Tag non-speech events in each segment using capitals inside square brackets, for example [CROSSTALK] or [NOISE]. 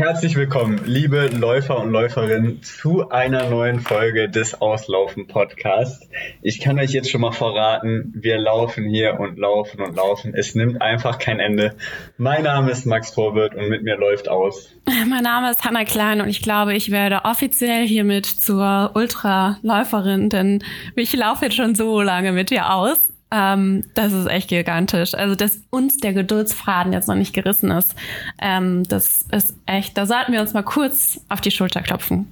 Herzlich willkommen, liebe Läufer und Läuferinnen, zu einer neuen Folge des Auslaufen Podcasts. Ich kann euch jetzt schon mal verraten, wir laufen hier und laufen und laufen. Es nimmt einfach kein Ende. Mein Name ist Max Vorwirt und mit mir läuft aus. Mein Name ist Hanna Klein und ich glaube, ich werde offiziell hiermit zur Ultraläuferin, denn ich laufe jetzt schon so lange mit dir aus. Ähm, das ist echt gigantisch. Also, dass uns der Geduldsfaden jetzt noch nicht gerissen ist, ähm, das ist echt, da sollten wir uns mal kurz auf die Schulter klopfen.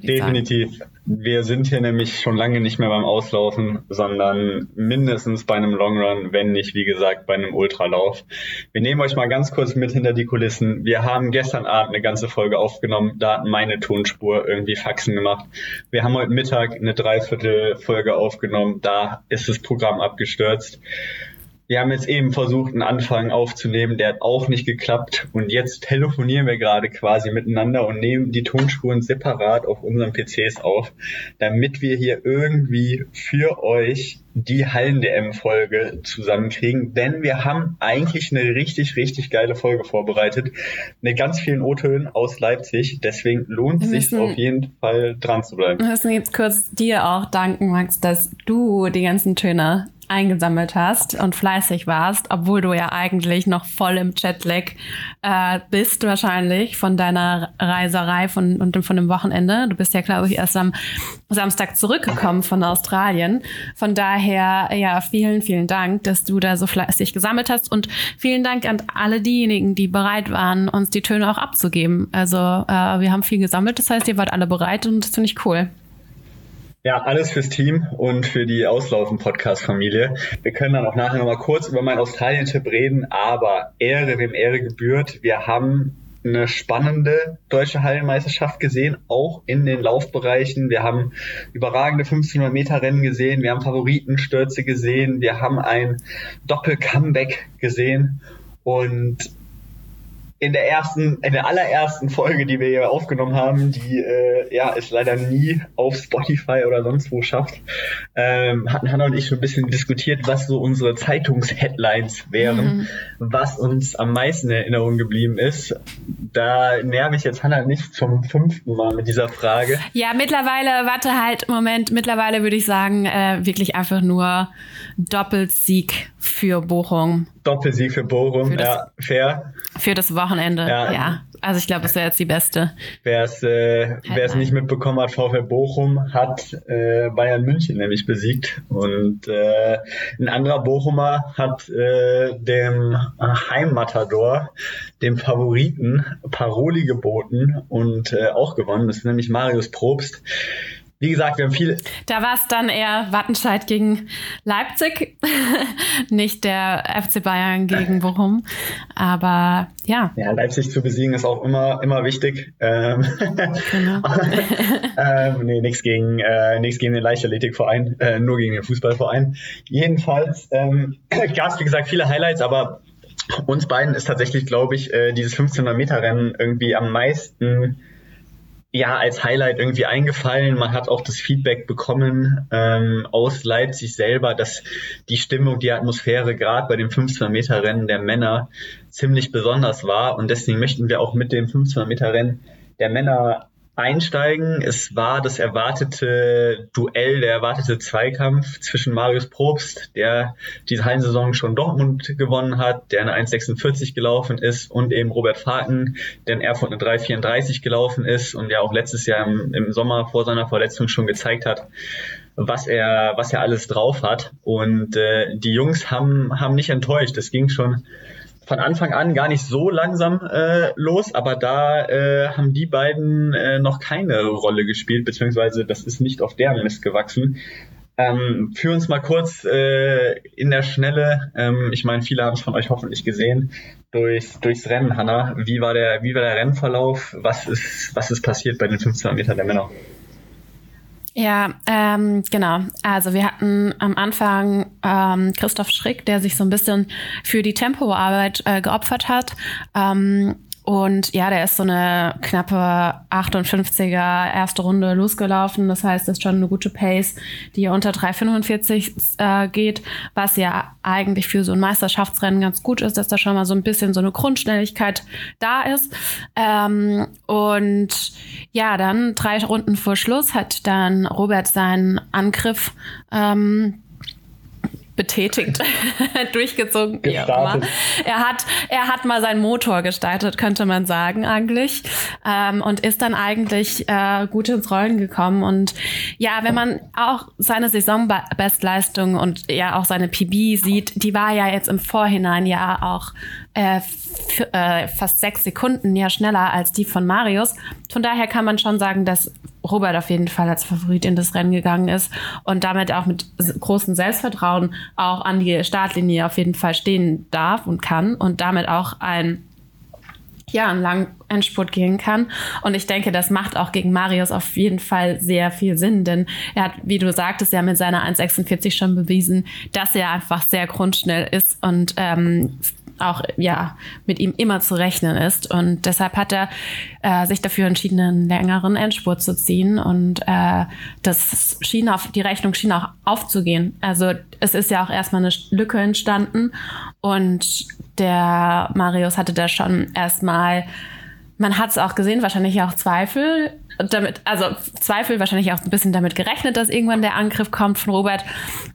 Definitiv. Wir sind hier nämlich schon lange nicht mehr beim Auslaufen, sondern mindestens bei einem Long Run, wenn nicht, wie gesagt, bei einem Ultralauf. Wir nehmen euch mal ganz kurz mit hinter die Kulissen. Wir haben gestern Abend eine ganze Folge aufgenommen. Da hat meine Tonspur irgendwie Faxen gemacht. Wir haben heute Mittag eine Dreiviertel Folge aufgenommen. Da ist das Programm abgestürzt. Wir haben jetzt eben versucht, einen Anfang aufzunehmen, der hat auch nicht geklappt. Und jetzt telefonieren wir gerade quasi miteinander und nehmen die Tonspuren separat auf unseren PCs auf, damit wir hier irgendwie für euch die Hallen-DM-Folge zusammenkriegen. Denn wir haben eigentlich eine richtig, richtig geile Folge vorbereitet. Mit ganz vielen O-Tönen aus Leipzig. Deswegen lohnt es sich auf jeden Fall dran zu bleiben. Wir müssen jetzt kurz dir auch danken, Max, dass du die ganzen Töne eingesammelt hast und fleißig warst, obwohl du ja eigentlich noch voll im Jetlag äh, bist wahrscheinlich von deiner Reiserei von, und von dem Wochenende. Du bist ja, glaube ich, erst am Samstag zurückgekommen von Australien. Von daher, ja, vielen, vielen Dank, dass du da so fleißig gesammelt hast und vielen Dank an alle diejenigen, die bereit waren, uns die Töne auch abzugeben. Also äh, wir haben viel gesammelt, das heißt, ihr wart alle bereit und das finde ich cool. Ja, alles fürs Team und für die Auslaufen-Podcast-Familie. Wir können dann auch nachher nochmal kurz über meinen Australien-Tipp reden, aber Ehre wem Ehre gebührt. Wir haben eine spannende deutsche Hallenmeisterschaft gesehen, auch in den Laufbereichen. Wir haben überragende 1500 Meter Rennen gesehen, wir haben Favoritenstürze gesehen, wir haben ein Doppel-Comeback gesehen und in der ersten, in der allerersten Folge, die wir hier aufgenommen haben, die äh, ja es leider nie auf Spotify oder sonst wo schafft, ähm, hatten Hannah und ich schon ein bisschen diskutiert, was so unsere Zeitungsheadlines wären, mhm. was uns am meisten in Erinnerung geblieben ist. Da nerv ich jetzt Hannah nicht zum fünften Mal mit dieser Frage. Ja, mittlerweile, warte halt, Moment, mittlerweile würde ich sagen, äh, wirklich einfach nur Doppelsieg für Bochum. Doppelsieg für Bochum, für ja, fair. Für das Wochenende, ja. ja. Also ich glaube, das wäre jetzt die beste. Wer es äh, nicht mitbekommen hat, VfL Bochum hat äh, Bayern München nämlich besiegt und äh, ein anderer Bochumer hat äh, dem Heimmatador, dem Favoriten, Paroli geboten und äh, auch gewonnen. Das ist nämlich Marius Probst wie gesagt, wir haben viel. Da war es dann eher Wattenscheid gegen Leipzig, [LAUGHS] nicht der FC Bayern gegen Bochum. Aber ja. Ja, Leipzig zu besiegen ist auch immer, immer wichtig. Ähm, genau. [LAUGHS] ähm, nee, nichts gegen, äh, nichts gegen den Leichtathletikverein, äh, nur gegen den Fußballverein. Jedenfalls ähm, [CLEARS THROAT] gab es, wie gesagt, viele Highlights, aber uns beiden ist tatsächlich, glaube ich, äh, dieses 1500 Meter Rennen irgendwie am meisten ja als Highlight irgendwie eingefallen. Man hat auch das Feedback bekommen ähm, aus Leipzig selber, dass die Stimmung, die Atmosphäre gerade bei dem 1500 Meter Rennen der Männer ziemlich besonders war. Und deswegen möchten wir auch mit dem 1500 Meter Rennen der Männer einsteigen. Es war das erwartete Duell, der erwartete Zweikampf zwischen Marius Probst, der diese Hallensaison schon Dortmund gewonnen hat, der eine 1,46 gelaufen ist, und eben Robert Faken, der in Erfurt eine 3,34 gelaufen ist und ja auch letztes Jahr im, im Sommer vor seiner Verletzung schon gezeigt hat, was er, was er alles drauf hat. Und äh, die Jungs haben, haben nicht enttäuscht. Es ging schon von Anfang an gar nicht so langsam äh, los, aber da äh, haben die beiden äh, noch keine Rolle gespielt, beziehungsweise das ist nicht auf deren Mist gewachsen. Ähm, führ uns mal kurz äh, in der Schnelle, ähm, ich meine, viele haben es von euch hoffentlich gesehen, durchs, durchs Rennen, Hanna. Wie war der, wie war der Rennverlauf? Was ist, was ist passiert bei den 1500 Metern der Männer? Ja, ähm, genau. Also wir hatten am Anfang ähm, Christoph Schrick, der sich so ein bisschen für die Tempoarbeit äh, geopfert hat. Ähm, und ja, der ist so eine knappe 58er erste Runde losgelaufen. Das heißt, das ist schon eine gute Pace, die unter 3,45 äh, geht, was ja eigentlich für so ein Meisterschaftsrennen ganz gut ist, dass da schon mal so ein bisschen so eine Grundschnelligkeit da ist. Ähm, und ja, dann drei Runden vor Schluss hat dann Robert seinen Angriff ähm, betätigt, [LAUGHS] durchgezogen, wie auch immer. Er hat, er hat mal seinen Motor gestartet, könnte man sagen, eigentlich. Ähm, und ist dann eigentlich äh, gut ins Rollen gekommen. Und ja, wenn man auch seine Saisonbestleistung und ja auch seine PB sieht, die war ja jetzt im Vorhinein ja auch äh, äh, fast sechs Sekunden ja schneller als die von Marius. Von daher kann man schon sagen, dass Robert auf jeden Fall als Favorit in das Rennen gegangen ist und damit auch mit großem Selbstvertrauen auch an die Startlinie auf jeden Fall stehen darf und kann und damit auch ein ja, einen langen Endspurt gehen kann. Und ich denke, das macht auch gegen Marius auf jeden Fall sehr viel Sinn, denn er hat, wie du sagtest, ja mit seiner 1,46 schon bewiesen, dass er einfach sehr grundschnell ist und ähm, auch ja mit ihm immer zu rechnen ist. Und deshalb hat er äh, sich dafür entschieden, einen längeren Endspurt zu ziehen. Und äh, das schien auf, die Rechnung schien auch aufzugehen. Also es ist ja auch erstmal eine Lücke entstanden. Und der Marius hatte da schon erstmal man hat es auch gesehen, wahrscheinlich auch Zweifel damit, also Zweifel wahrscheinlich auch ein bisschen damit gerechnet, dass irgendwann der Angriff kommt von Robert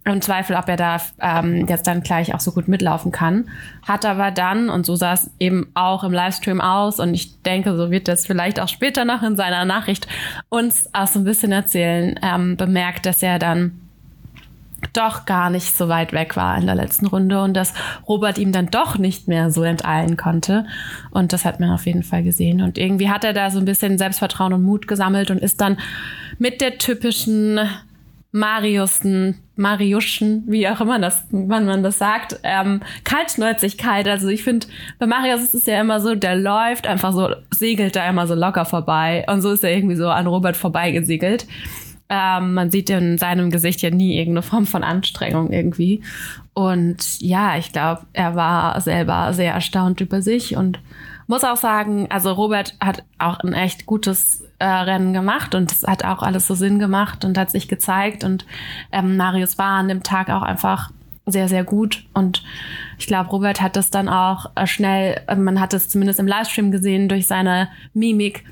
und Zweifel, ob er da ähm, jetzt dann gleich auch so gut mitlaufen kann. Hat aber dann, und so sah es eben auch im Livestream aus, und ich denke, so wird das vielleicht auch später noch in seiner Nachricht uns auch so ein bisschen erzählen, ähm, bemerkt, dass er dann doch gar nicht so weit weg war in der letzten Runde und dass Robert ihm dann doch nicht mehr so enteilen konnte. Und das hat man auf jeden Fall gesehen. Und irgendwie hat er da so ein bisschen Selbstvertrauen und Mut gesammelt und ist dann mit der typischen Mariusen, Mariuschen, wie auch immer das, wann man das sagt, ähm, Kaltschnäuzigkeit. Also ich finde, bei Marius ist es ja immer so, der läuft einfach so, segelt da immer so locker vorbei. Und so ist er irgendwie so an Robert vorbeigesegelt. Ähm, man sieht in seinem Gesicht ja nie irgendeine Form von Anstrengung irgendwie. Und ja, ich glaube, er war selber sehr erstaunt über sich und muss auch sagen, also Robert hat auch ein echt gutes äh, Rennen gemacht und es hat auch alles so Sinn gemacht und hat sich gezeigt und ähm, Marius war an dem Tag auch einfach sehr, sehr gut. Und ich glaube, Robert hat das dann auch äh, schnell, man hat es zumindest im Livestream gesehen, durch seine Mimik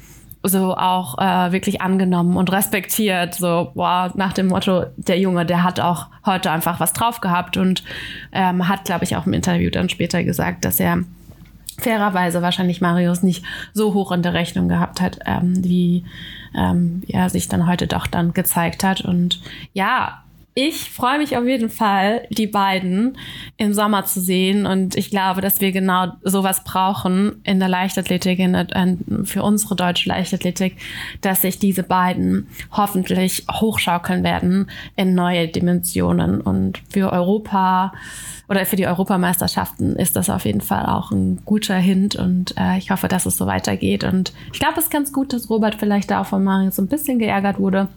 so auch äh, wirklich angenommen und respektiert. So, boah, nach dem Motto, der Junge, der hat auch heute einfach was drauf gehabt und ähm, hat, glaube ich, auch im Interview dann später gesagt, dass er fairerweise wahrscheinlich Marius nicht so hoch in der Rechnung gehabt hat, ähm, wie ähm, er sich dann heute doch dann gezeigt hat. Und ja, ich freue mich auf jeden Fall, die beiden im Sommer zu sehen. Und ich glaube, dass wir genau sowas brauchen in der Leichtathletik, in der, für unsere deutsche Leichtathletik, dass sich diese beiden hoffentlich hochschaukeln werden in neue Dimensionen. Und für Europa oder für die Europameisterschaften ist das auf jeden Fall auch ein guter Hint. Und äh, ich hoffe, dass es so weitergeht. Und ich glaube, es ist ganz gut, dass Robert vielleicht da auch von Mario so ein bisschen geärgert wurde.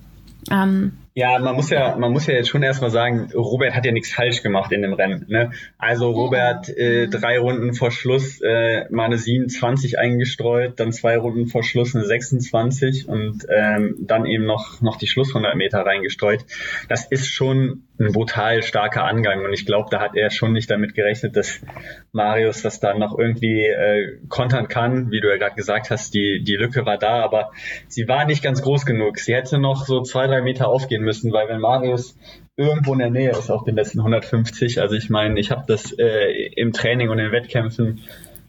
Ähm, ja, man muss ja, man muss ja jetzt schon erstmal sagen, Robert hat ja nichts falsch gemacht in dem Rennen. Ne? Also Robert äh, drei Runden vor Schluss äh, mal eine 27 eingestreut, dann zwei Runden vor Schluss eine 26 und ähm, dann eben noch noch die Schluss 100 Meter reingestreut. Das ist schon ein brutal starker Angang und ich glaube, da hat er schon nicht damit gerechnet, dass Marius das dann noch irgendwie äh, kontern kann, wie du ja gerade gesagt hast. Die die Lücke war da, aber sie war nicht ganz groß genug. Sie hätte noch so zwei drei Meter aufgehen müssen, weil wenn Marius irgendwo in der Nähe ist auf den letzten 150, also ich meine, ich habe das äh, im Training und in Wettkämpfen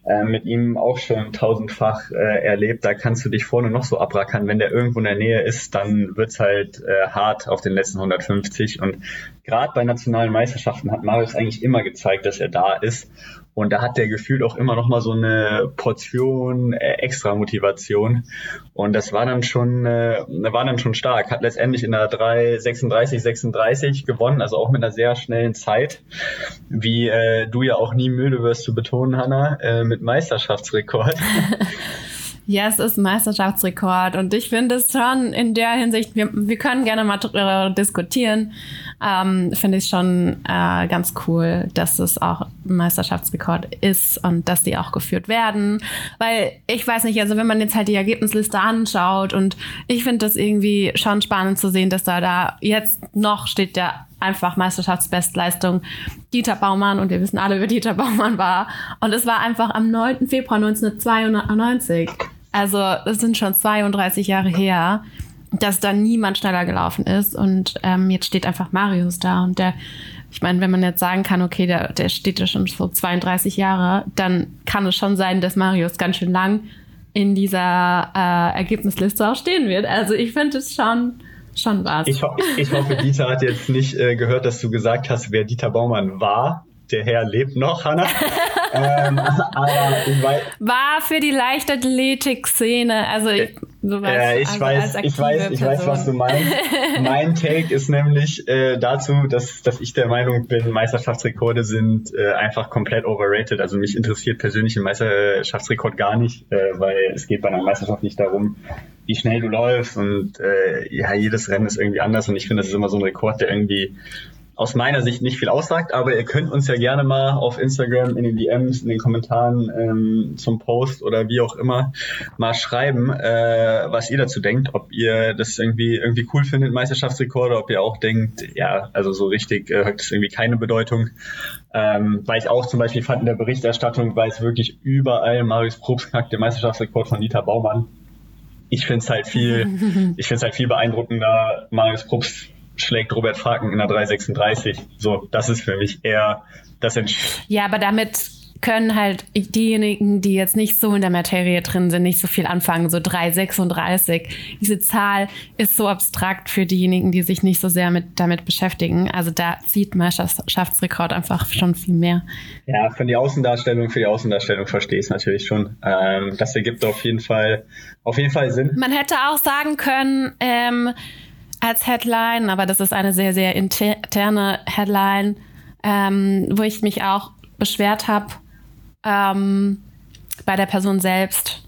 äh, mit ihm auch schon tausendfach äh, erlebt. Da kannst du dich vorne noch so abrackern. Wenn der irgendwo in der Nähe ist, dann wird's halt äh, hart auf den letzten 150. Und gerade bei nationalen Meisterschaften hat Marius eigentlich immer gezeigt, dass er da ist. Und da hat der gefühlt auch immer noch mal so eine Portion äh, extra Motivation. Und das war dann schon, äh, war dann schon stark. Hat letztendlich in der 3, 36, 36 gewonnen, also auch mit einer sehr schnellen Zeit. Wie äh, du ja auch nie müde wirst zu betonen, Hanna, äh, mit Meisterschaftsrekord. [LAUGHS] Ja, es ist Meisterschaftsrekord und ich finde es schon in der Hinsicht, wir, wir können gerne mal darüber diskutieren, ähm, finde ich schon äh, ganz cool, dass es auch Meisterschaftsrekord ist und dass die auch geführt werden. Weil ich weiß nicht, also wenn man jetzt halt die Ergebnisliste anschaut und ich finde das irgendwie schon spannend zu sehen, dass da da jetzt noch steht der einfach Meisterschaftsbestleistung Dieter Baumann und wir wissen alle, wer Dieter Baumann war. Und es war einfach am 9. Februar 1992. Also das sind schon 32 Jahre her, dass da niemand schneller gelaufen ist. Und ähm, jetzt steht einfach Marius da und der ich meine, wenn man jetzt sagen kann, okay, der, der steht ja schon so 32 Jahre, dann kann es schon sein, dass Marius ganz schön lang in dieser äh, Ergebnisliste auch stehen wird. Also ich finde es schon schon was. Ich, ho ich hoffe, Dieter hat jetzt nicht äh, gehört, dass du gesagt hast, wer Dieter Baumann war. Der Herr lebt noch, Hanna. [LAUGHS] ähm, war für die Leichtathletik-Szene, also ich, sowas, äh, ich, also weiß, ich weiß, ich weiß, was du meinst. [LAUGHS] mein Take ist nämlich äh, dazu, dass, dass ich der Meinung bin, Meisterschaftsrekorde sind äh, einfach komplett overrated. Also mich interessiert persönlich ein Meisterschaftsrekord gar nicht, äh, weil es geht bei einer Meisterschaft nicht darum, wie schnell du läufst und äh, ja, jedes Rennen ist irgendwie anders und ich finde, das ist immer so ein Rekord, der irgendwie aus meiner Sicht nicht viel aussagt, aber ihr könnt uns ja gerne mal auf Instagram in den DMs, in den Kommentaren ähm, zum Post oder wie auch immer mal schreiben, äh, was ihr dazu denkt, ob ihr das irgendwie irgendwie cool findet, Meisterschaftsrekorde, ob ihr auch denkt, ja, also so richtig äh, hat das irgendwie keine Bedeutung. Ähm, weil ich auch zum Beispiel fand in der Berichterstattung, weil es wirklich überall Marius Probst knackt, der Meisterschaftsrekord von Dieter Baumann. Ich finde es halt viel, [LAUGHS] ich finde es halt viel beeindruckender, Marius Probst schlägt Robert Faken in der 336. So, das ist für mich eher das Entsch Ja, aber damit können halt diejenigen, die jetzt nicht so in der Materie drin sind, nicht so viel anfangen. So 336. Diese Zahl ist so abstrakt für diejenigen, die sich nicht so sehr mit, damit beschäftigen. Also da sieht Meisterschaftsrekord einfach schon viel mehr. Ja, für die Außendarstellung, für die Außendarstellung verstehe ich es natürlich schon. Ähm, das ergibt auf jeden Fall, auf jeden Fall Sinn. Man hätte auch sagen können, ähm, als Headline, aber das ist eine sehr, sehr interne Headline, ähm, wo ich mich auch beschwert habe ähm, bei der Person selbst.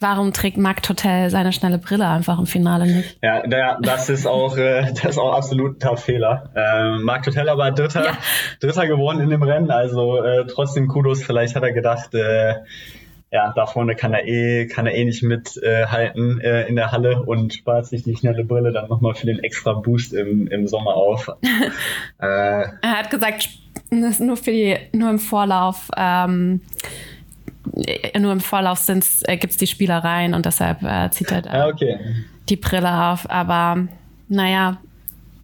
Warum trägt Mark Hotel seine schnelle Brille einfach im Finale nicht? Ja, der, das ist auch, äh, das ist auch absolut ein Fehler. Ähm, Marc Hotel aber Dritter, ja. Dritter geworden in dem Rennen, also äh, trotzdem Kudos. Vielleicht hat er gedacht, äh, ja, da vorne kann er eh, kann er eh nicht mithalten äh, äh, in der Halle und spart sich die schnelle Brille dann nochmal für den extra Boost im, im Sommer auf. [LAUGHS] äh, er hat gesagt, nur für die, nur im Vorlauf, ähm, nur im Vorlauf äh, gibt es die Spielereien und deshalb äh, zieht er da ja, okay. die Brille auf. Aber naja,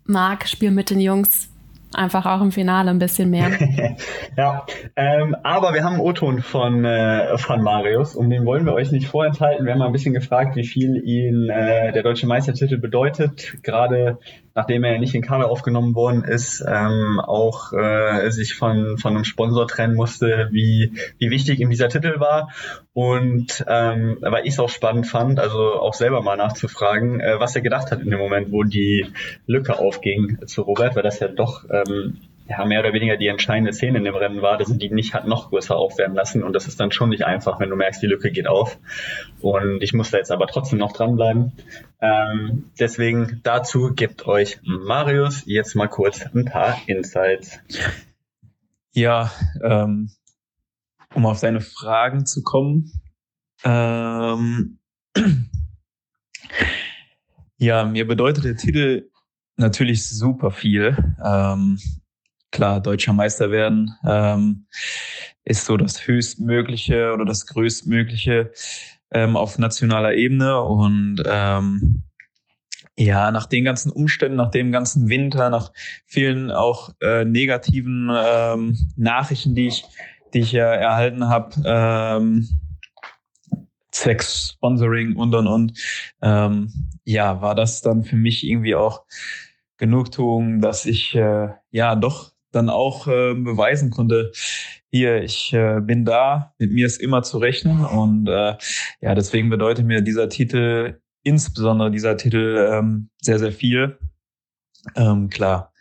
Marc, spiel mit den Jungs, einfach auch im Finale ein bisschen mehr. [LAUGHS] ja, ähm, aber wir haben einen O-Ton von, äh, von Marius und den wollen wir euch nicht vorenthalten. Wir haben mal ein bisschen gefragt, wie viel ihn äh, der deutsche Meistertitel bedeutet, gerade nachdem er nicht in Kader aufgenommen worden ist, ähm, auch äh, sich von, von einem Sponsor trennen musste, wie, wie wichtig ihm dieser Titel war. Und ähm, weil ich es auch spannend fand, also auch selber mal nachzufragen, äh, was er gedacht hat in dem Moment, wo die Lücke aufging zu Robert, weil das ja doch ähm, ja, mehr oder weniger die entscheidende Szene in dem Rennen war, dass er die nicht hat noch größer aufwerten lassen. Und das ist dann schon nicht einfach, wenn du merkst, die Lücke geht auf. Und ich muss da jetzt aber trotzdem noch dranbleiben. Ähm, deswegen dazu gibt euch Marius jetzt mal kurz ein paar Insights. Ja, ähm, um auf seine Fragen zu kommen. Ähm, [CLEARS THROAT] ja, mir bedeutet der Titel natürlich super viel. Ähm, klar, deutscher Meister werden ähm, ist so das höchstmögliche oder das größtmögliche ähm, auf nationaler Ebene. Und ähm, ja, nach den ganzen Umständen, nach dem ganzen Winter, nach vielen auch äh, negativen ähm, Nachrichten, die ich, die ich ja erhalten habe, ähm, zwecks Sponsoring und und und, ähm, ja, war das dann für mich irgendwie auch Genugtuung, dass ich äh, ja doch dann auch äh, beweisen konnte, hier, ich äh, bin da, mit mir ist immer zu rechnen und äh, ja, deswegen bedeutet mir dieser Titel, insbesondere dieser Titel, ähm, sehr, sehr viel. Ähm, klar,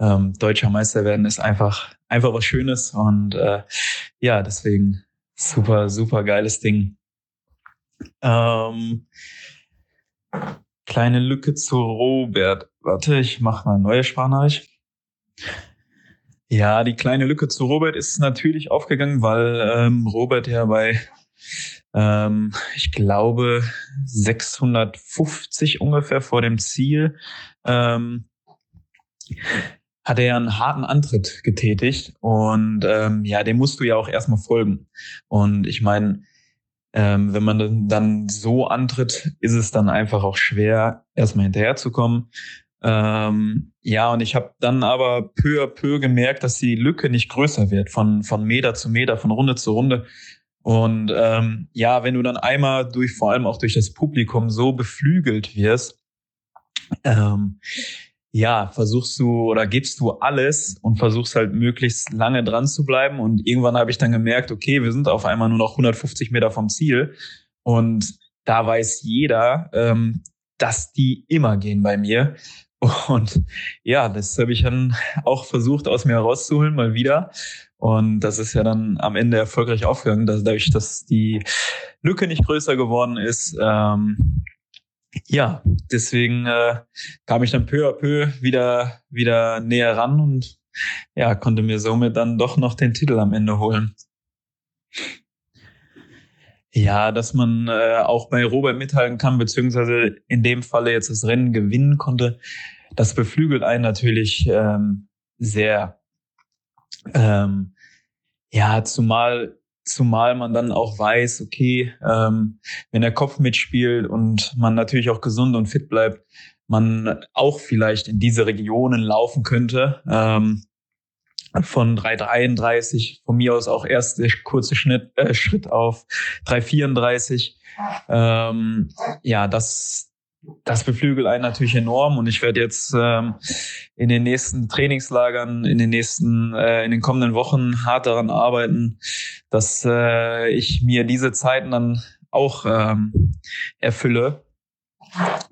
ähm, deutscher Meister werden ist einfach, einfach was Schönes und äh, ja, deswegen super, super geiles Ding. Ähm, kleine Lücke zu Robert. Warte, ich mache mal eine neue Sprachnachricht. Ja, die kleine Lücke zu Robert ist natürlich aufgegangen, weil ähm, Robert ja bei, ähm, ich glaube, 650 ungefähr vor dem Ziel ähm, hat er ja einen harten Antritt getätigt und ähm, ja, dem musst du ja auch erstmal folgen. Und ich meine, ähm, wenn man dann so antritt, ist es dann einfach auch schwer, erstmal hinterherzukommen. Ähm, ja, und ich habe dann aber peu à peu gemerkt, dass die Lücke nicht größer wird, von, von Meter zu Meter, von Runde zu Runde. Und ähm, ja, wenn du dann einmal durch, vor allem auch durch das Publikum so beflügelt wirst, ähm, ja, versuchst du oder gibst du alles und versuchst halt möglichst lange dran zu bleiben. Und irgendwann habe ich dann gemerkt, okay, wir sind auf einmal nur noch 150 Meter vom Ziel. Und da weiß jeder, ähm, dass die immer gehen bei mir. Und ja, das habe ich dann auch versucht, aus mir herauszuholen, mal wieder. Und das ist ja dann am Ende erfolgreich aufgegangen, dass dadurch, dass die Lücke nicht größer geworden ist, ähm, ja, deswegen äh, kam ich dann peu à peu wieder, wieder näher ran und ja, konnte mir somit dann doch noch den Titel am Ende holen. Ja, dass man äh, auch bei Robert mithalten kann, beziehungsweise in dem Falle jetzt das Rennen gewinnen konnte, das beflügelt einen natürlich ähm, sehr. Ähm, ja, zumal Zumal man dann auch weiß, okay, ähm, wenn der Kopf mitspielt und man natürlich auch gesund und fit bleibt, man auch vielleicht in diese Regionen laufen könnte. Ähm, von 3,33, von mir aus auch erst der kurze Schnitt, äh, Schritt auf 3,34. Ähm, ja, das, das beflügelt einen natürlich enorm und ich werde jetzt ähm, in den nächsten Trainingslagern, in den nächsten, äh, in den kommenden Wochen hart daran arbeiten, dass äh, ich mir diese Zeiten dann auch ähm, erfülle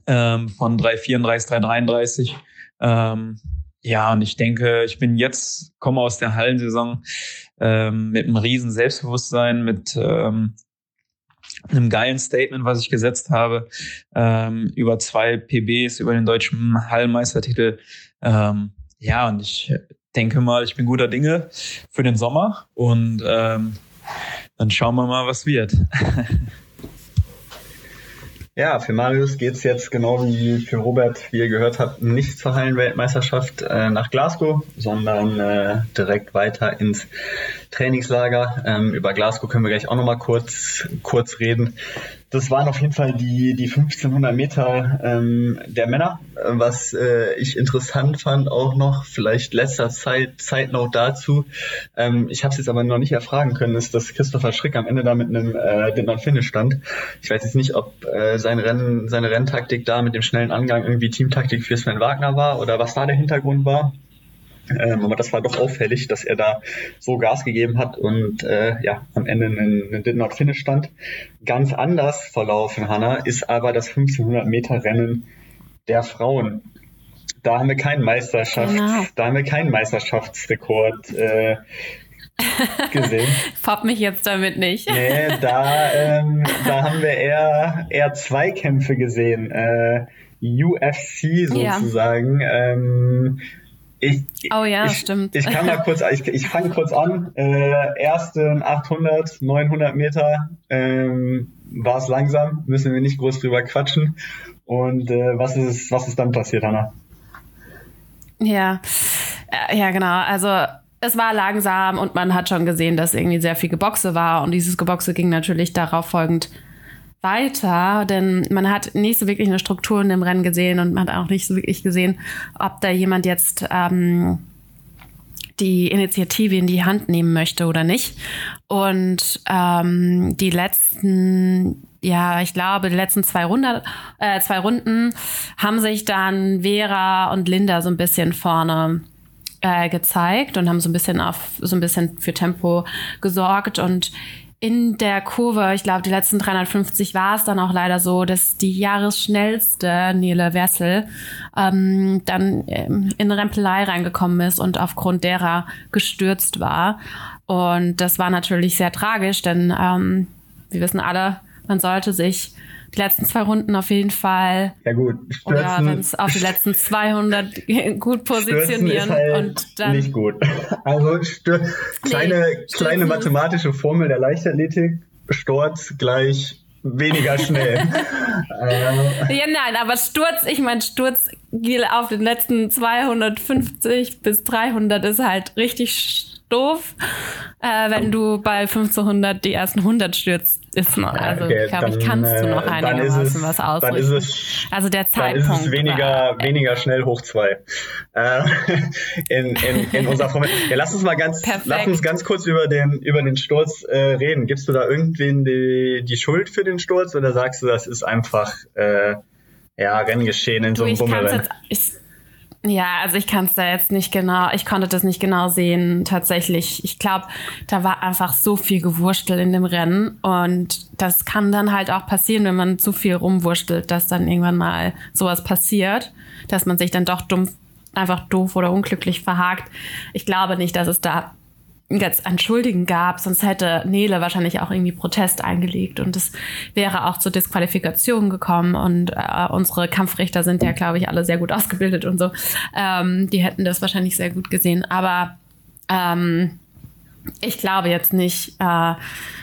ähm, von 334, 333. Ähm, ja, und ich denke, ich bin jetzt, komme aus der Hallensaison ähm, mit einem riesen Selbstbewusstsein, mit ähm, einem geilen Statement, was ich gesetzt habe, ähm, über zwei PBs, über den deutschen Hallenmeistertitel. Ähm, ja, und ich denke mal, ich bin guter Dinge für den Sommer und ähm, dann schauen wir mal, was wird. [LAUGHS] Ja, für Marius geht's jetzt genau wie für Robert, wie ihr gehört habt, nicht zur Hallenweltmeisterschaft äh, nach Glasgow, sondern äh, direkt weiter ins Trainingslager. Ähm, über Glasgow können wir gleich auch nochmal kurz, kurz reden. Das waren auf jeden Fall die, die 1500 Meter ähm, der Männer. Was äh, ich interessant fand auch noch, vielleicht letzter Zeit, Zeit noch dazu, ähm, ich habe es jetzt aber noch nicht erfragen können, ist, dass Christopher Schrick am Ende da mit einem äh, Dinner Finish stand. Ich weiß jetzt nicht, ob äh, sein Rennen, seine Renntaktik da mit dem schnellen Angang irgendwie Teamtaktik für Sven Wagner war oder was da der Hintergrund war. Ähm, aber das war doch auffällig, dass er da so Gas gegeben hat und äh, ja, am Ende einen, einen Did Not Finish stand. Ganz anders verlaufen, Hanna, ist aber das 1500 Meter Rennen der Frauen. Da haben wir keinen Meisterschaft, genau. da haben wir keinen Meisterschaftsrekord äh, [LAUGHS] gesehen. Fopp mich jetzt damit nicht. Nee, da, ähm, da haben wir eher, eher Zweikämpfe gesehen. Äh, UFC sozusagen. Ja. Ähm, ich, oh ja, ich, stimmt. Ich kann mal kurz, ich, ich fange kurz an. Äh, ersten 800, 900 Meter ähm, war es langsam, müssen wir nicht groß drüber quatschen. Und äh, was ist was ist dann passiert, Hanna? Ja, äh, ja genau. Also es war langsam und man hat schon gesehen, dass irgendwie sehr viel Geboxe war und dieses Geboxe ging natürlich darauf folgend weiter, denn man hat nicht so wirklich eine Struktur in dem Rennen gesehen und man hat auch nicht so wirklich gesehen, ob da jemand jetzt ähm, die Initiative in die Hand nehmen möchte oder nicht. Und ähm, die letzten, ja, ich glaube, die letzten zwei, Runde, äh, zwei Runden haben sich dann Vera und Linda so ein bisschen vorne äh, gezeigt und haben so ein bisschen auf so ein bisschen für Tempo gesorgt und in der Kurve, ich glaube, die letzten 350 war es dann auch leider so, dass die jahresschnellste Nele Wessel ähm, dann ähm, in Rempelei reingekommen ist und aufgrund derer gestürzt war. Und das war natürlich sehr tragisch, denn ähm, wir wissen alle, man sollte sich die letzten zwei Runden auf jeden Fall. Ja gut, stürzen, oder wenn es auf die letzten 200 [LAUGHS] gut positionieren halt und dann nicht gut. [LAUGHS] Also stür kleine nee, kleine mathematische Formel der Leichtathletik: Sturz gleich weniger schnell. [LAUGHS] äh. Ja, nein, aber Sturz, ich meine, Sturz auf den letzten 250 bis 300 ist halt richtig doof. Äh, wenn du bei 1500 die ersten 100 stürzt, ist noch, also okay, glaube ich, kannst du noch äh, einigermaßen was ausrichten. Dann ist es, also der Zeitpunkt. Dann ist es weniger, war, weniger schnell hoch zwei. Äh, [LAUGHS] in, in, in unserer Formel. Ja, lass uns mal ganz, Perfekt. lass uns ganz kurz über den, über den Sturz äh, reden. Gibst du da irgendwen die, die Schuld für den Sturz oder sagst du, das ist einfach, äh, ja, Renngeschehen in du, so einem Bummel? Ja, also ich kann es da jetzt nicht genau, ich konnte das nicht genau sehen tatsächlich. Ich glaube, da war einfach so viel Gewurstel in dem Rennen und das kann dann halt auch passieren, wenn man zu viel rumwurstelt, dass dann irgendwann mal sowas passiert, dass man sich dann doch dumm, einfach doof oder unglücklich verhakt. Ich glaube nicht, dass es da jetzt ein Schuldigen gab, sonst hätte Nele wahrscheinlich auch irgendwie Protest eingelegt und es wäre auch zur Disqualifikation gekommen und äh, unsere Kampfrichter sind ja, glaube ich, alle sehr gut ausgebildet und so. Ähm, die hätten das wahrscheinlich sehr gut gesehen, aber ähm, ich glaube jetzt nicht, äh,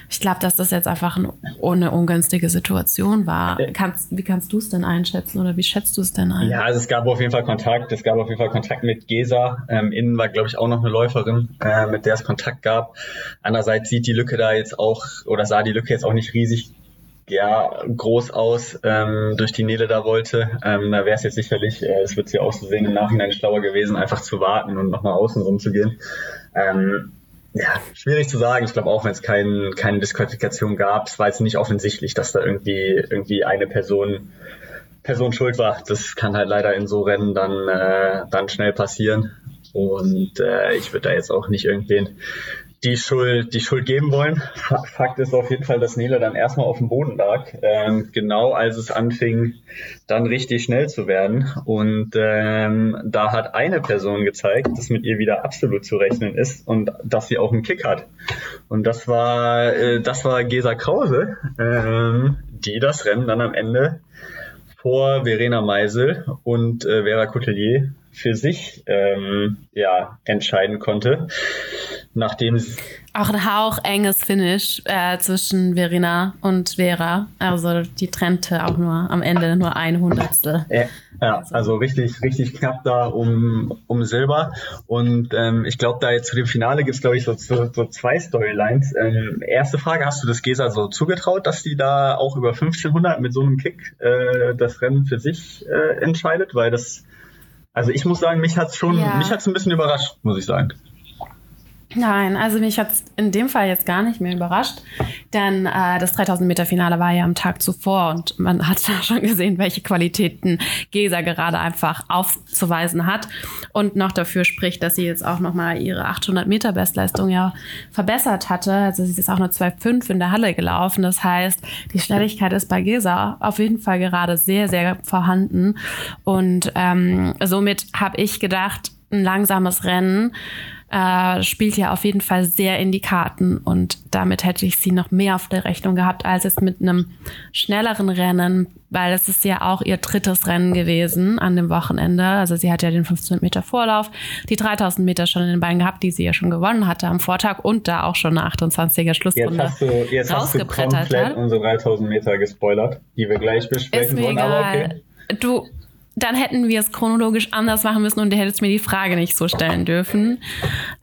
ich glaube, dass das jetzt einfach eine, ungünstige Situation war. Kannst, wie kannst du es denn einschätzen oder wie schätzt du es denn ein? Ja, also es gab auf jeden Fall Kontakt. Es gab auf jeden Fall Kontakt mit Gesa. Ähm, innen war, glaube ich, auch noch eine Läuferin, äh, mit der es Kontakt gab. Andererseits sieht die Lücke da jetzt auch, oder sah die Lücke jetzt auch nicht riesig ja, groß aus ähm, durch die Nele da wollte. Ähm, da wäre es jetzt sicherlich, äh, es wird sie auch so sehen, im Nachhinein schlauer gewesen, einfach zu warten und nochmal außen rum zu gehen. Ähm, ja, schwierig zu sagen. Ich glaube auch, wenn es kein, keine Disqualifikation gab, es war jetzt nicht offensichtlich, dass da irgendwie, irgendwie eine Person, Person schuld war. Das kann halt leider in so Rennen dann, äh, dann schnell passieren. Und äh, ich würde da jetzt auch nicht irgendwen die Schuld, die Schuld geben wollen. Fakt ist auf jeden Fall, dass Nele dann erstmal auf dem Boden lag, ähm, genau als es anfing, dann richtig schnell zu werden. Und ähm, da hat eine Person gezeigt, dass mit ihr wieder absolut zu rechnen ist und dass sie auch einen Kick hat. Und das war, äh, das war Gesa Krause, ähm, die das Rennen dann am Ende vor Verena Meisel und äh, Vera Coutelier für sich ähm, ja, entscheiden konnte nachdem auch ein Hauch enges Finish äh, zwischen Verena und Vera. Also die trennte auch nur am Ende nur ein Hundertstel. Ja, ja also richtig, richtig knapp da um, um Silber. Und ähm, ich glaube, da jetzt zu dem Finale gibt es, glaube ich, so, so, so, zwei Storylines. Ähm, erste Frage, hast du das Gesa so zugetraut, dass die da auch über 1500 mit so einem Kick äh, das Rennen für sich äh, entscheidet? Weil das, also ich muss sagen, mich hat's schon, ja. mich hat's ein bisschen überrascht, muss ich sagen. Nein, also mich hat es in dem Fall jetzt gar nicht mehr überrascht, denn äh, das 3000 Meter Finale war ja am Tag zuvor und man hat ja [LAUGHS] schon gesehen, welche Qualitäten Gesa gerade einfach aufzuweisen hat und noch dafür spricht, dass sie jetzt auch noch mal ihre 800 Meter Bestleistung ja verbessert hatte. Also sie ist auch nur 2,5 in der Halle gelaufen. Das heißt, die Schnelligkeit ist bei Gesa auf jeden Fall gerade sehr, sehr vorhanden und ähm, somit habe ich gedacht, ein langsames Rennen äh, spielt ja auf jeden Fall sehr in die Karten und damit hätte ich sie noch mehr auf der Rechnung gehabt als es mit einem schnelleren Rennen, weil es ist ja auch ihr drittes Rennen gewesen an dem Wochenende. Also sie hat ja den 1500 Meter Vorlauf, die 3000 Meter schon in den Beinen gehabt, die sie ja schon gewonnen hatte am Vortag und da auch schon eine 28er Schlussrunde jetzt hast du, jetzt hast du komplett unsere 3000 Meter gespoilert, die wir gleich besprechen wollen. Aber okay. Du, dann hätten wir es chronologisch anders machen müssen und du hättest mir die Frage nicht so stellen dürfen.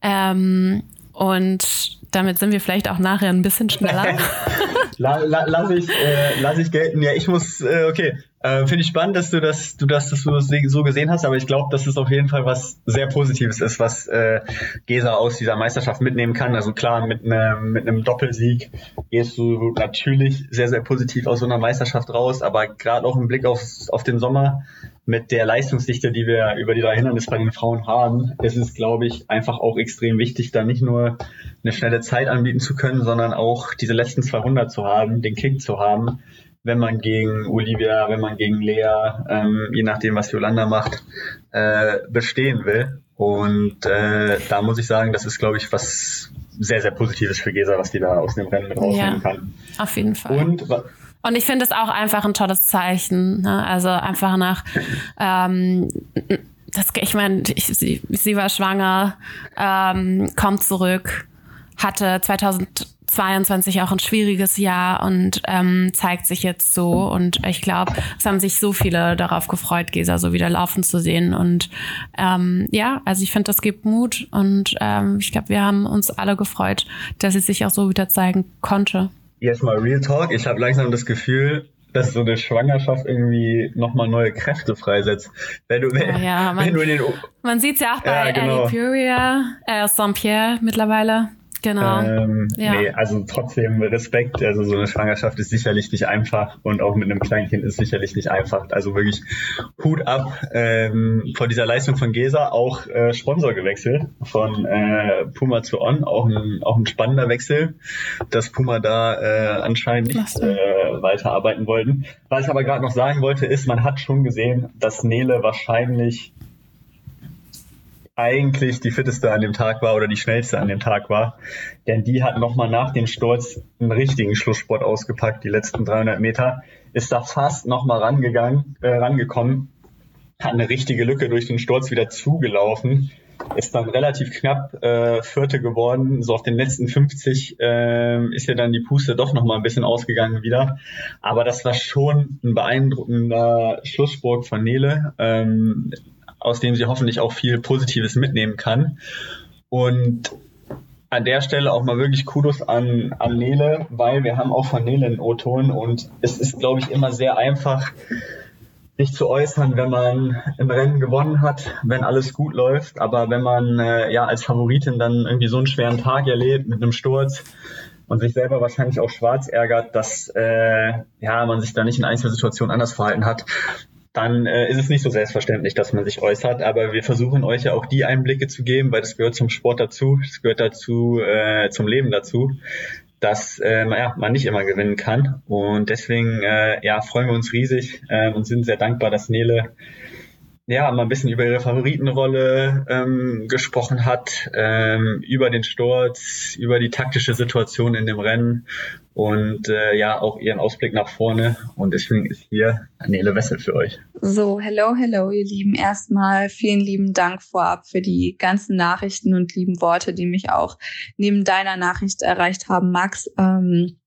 Ähm, und damit sind wir vielleicht auch nachher ein bisschen schneller. [LAUGHS] la, la, lass, ich, äh, lass ich gelten. Ja, ich muss, äh, okay. Äh, Finde ich spannend, dass du das, du das, das so gesehen hast, aber ich glaube, dass es auf jeden Fall was sehr Positives ist, was äh, Gesa aus dieser Meisterschaft mitnehmen kann. Also klar, mit, ne, mit einem Doppelsieg gehst du natürlich sehr, sehr positiv aus so einer Meisterschaft raus, aber gerade auch im Blick auf, auf den Sommer mit der Leistungsdichte, die wir über die drei Hindernisse bei den Frauen haben, ist es, glaube ich, einfach auch extrem wichtig, da nicht nur eine schnelle Zeit anbieten zu können, sondern auch diese letzten 200 zu haben, den Kick zu haben, wenn man gegen Olivia, wenn man gegen Lea, ähm, je nachdem, was Yolanda macht, äh, bestehen will. Und äh, da muss ich sagen, das ist, glaube ich, was sehr, sehr Positives für Gesa, was die da aus dem Rennen mit rausnehmen ja, kann. Auf jeden Fall. Und Und ich finde es auch einfach ein tolles Zeichen. Ne? Also einfach nach, ähm, das, ich meine, sie, sie war schwanger, ähm, kommt zurück, hatte 2022 auch ein schwieriges Jahr und ähm, zeigt sich jetzt so. Und ich glaube, es haben sich so viele darauf gefreut, Gesa so wieder laufen zu sehen. Und ähm, ja, also ich finde, das gibt Mut und ähm, ich glaube, wir haben uns alle gefreut, dass sie sich auch so wieder zeigen konnte jetzt mal Real Talk. Ich habe langsam das Gefühl, dass so eine Schwangerschaft irgendwie nochmal neue Kräfte freisetzt. Wenn du, wenn, ja, man, wenn du den, man sieht es ja auch bei ja, genau. Furia, äh, Saint-Pierre mittlerweile. Genau. Ähm, ja. Nee, also trotzdem Respekt. Also so eine Schwangerschaft ist sicherlich nicht einfach und auch mit einem Kleinkind ist sicherlich nicht einfach. Also wirklich Hut ab ähm, von dieser Leistung von Gesa. Auch äh, Sponsor gewechselt von äh, Puma zu On. Auch ein, auch ein spannender Wechsel, dass Puma da äh, anscheinend nicht äh, weiterarbeiten wollten. Was ich aber gerade noch sagen wollte, ist, man hat schon gesehen, dass Nele wahrscheinlich eigentlich die fitteste an dem Tag war oder die schnellste an dem Tag war. Denn die hat nochmal nach dem Sturz einen richtigen Schlusssport ausgepackt, die letzten 300 Meter. Ist da fast nochmal rangegangen, äh, rangekommen, hat eine richtige Lücke durch den Sturz wieder zugelaufen, ist dann relativ knapp äh, Vierte geworden. So auf den letzten 50 äh, ist ja dann die Puste doch nochmal ein bisschen ausgegangen wieder. Aber das war schon ein beeindruckender Schlusssport von Nele. Ähm, aus dem sie hoffentlich auch viel Positives mitnehmen kann. Und an der Stelle auch mal wirklich Kudos an, an Nele, weil wir haben auch von Nele einen O-Ton und es ist, glaube ich, immer sehr einfach, sich zu äußern, wenn man im Rennen gewonnen hat, wenn alles gut läuft. Aber wenn man äh, ja als Favoritin dann irgendwie so einen schweren Tag erlebt mit einem Sturz und sich selber wahrscheinlich auch schwarz ärgert, dass äh, ja man sich da nicht in Einzelsituationen anders verhalten hat, dann äh, ist es nicht so selbstverständlich, dass man sich äußert. Aber wir versuchen euch ja auch die Einblicke zu geben, weil das gehört zum Sport dazu, das gehört dazu, äh, zum Leben dazu, dass äh, ja, man nicht immer gewinnen kann. Und deswegen äh, ja, freuen wir uns riesig äh, und sind sehr dankbar, dass Nele ja, mal ein bisschen über ihre Favoritenrolle ähm, gesprochen hat, ähm, über den Sturz, über die taktische Situation in dem Rennen und äh, ja, auch ihren Ausblick nach vorne. Und deswegen ist hier Nele Wessel für euch. So, hello, hello, ihr Lieben. Erstmal vielen lieben Dank vorab für die ganzen Nachrichten und lieben Worte, die mich auch neben deiner Nachricht erreicht haben, Max. Ähm,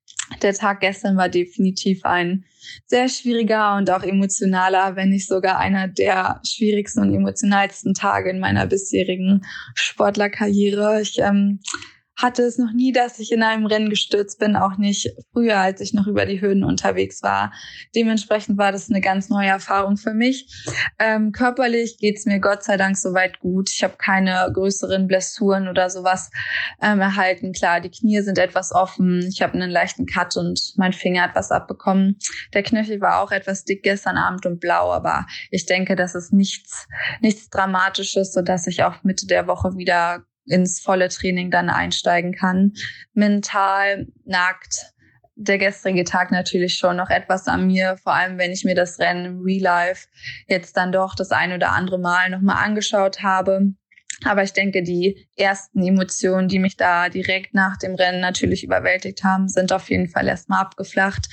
der Tag gestern war definitiv ein sehr schwieriger und auch emotionaler, wenn nicht sogar einer der schwierigsten und emotionalsten Tage in meiner bisherigen Sportlerkarriere. Ich ähm, hatte es noch nie, dass ich in einem Rennen gestürzt bin, auch nicht früher, als ich noch über die Höhen unterwegs war. Dementsprechend war das eine ganz neue Erfahrung für mich. Ähm, körperlich geht's mir Gott sei Dank soweit gut. Ich habe keine größeren Blessuren oder sowas ähm, erhalten. Klar, die Knie sind etwas offen. Ich habe einen leichten Cut und mein Finger hat was abbekommen. Der Knöchel war auch etwas dick gestern Abend und blau, aber ich denke, das ist nichts, nichts Dramatisches, sodass ich auch Mitte der Woche wieder ins volle Training dann einsteigen kann. Mental nagt der gestrige Tag natürlich schon noch etwas an mir, vor allem wenn ich mir das Rennen im Real Life jetzt dann doch das ein oder andere Mal nochmal angeschaut habe. Aber ich denke, die ersten Emotionen, die mich da direkt nach dem Rennen natürlich überwältigt haben, sind auf jeden Fall erstmal abgeflacht.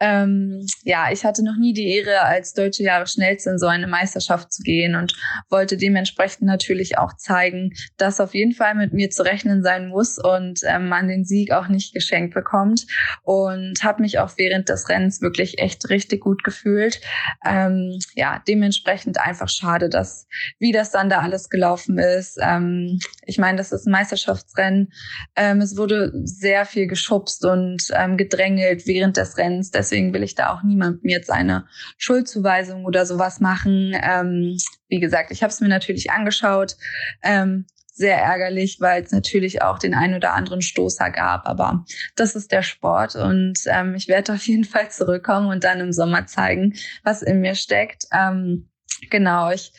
Ähm, ja, ich hatte noch nie die Ehre, als deutsche Jahresschnellste in so eine Meisterschaft zu gehen und wollte dementsprechend natürlich auch zeigen, dass auf jeden Fall mit mir zu rechnen sein muss und ähm, man den Sieg auch nicht geschenkt bekommt. Und habe mich auch während des Rennens wirklich echt richtig gut gefühlt. Ähm, ja, dementsprechend einfach schade, dass wie das dann da alles gelaufen ist. Ähm, ich meine, das ist ein Meisterschaftsrennen. Ähm, es wurde sehr viel geschubst und ähm, gedrängelt während des Rennens. Deswegen will ich da auch niemandem jetzt eine Schuldzuweisung oder sowas machen. Ähm, wie gesagt, ich habe es mir natürlich angeschaut. Ähm, sehr ärgerlich, weil es natürlich auch den ein oder anderen Stoßer gab. Aber das ist der Sport und ähm, ich werde auf jeden Fall zurückkommen und dann im Sommer zeigen, was in mir steckt. Ähm, genau, ich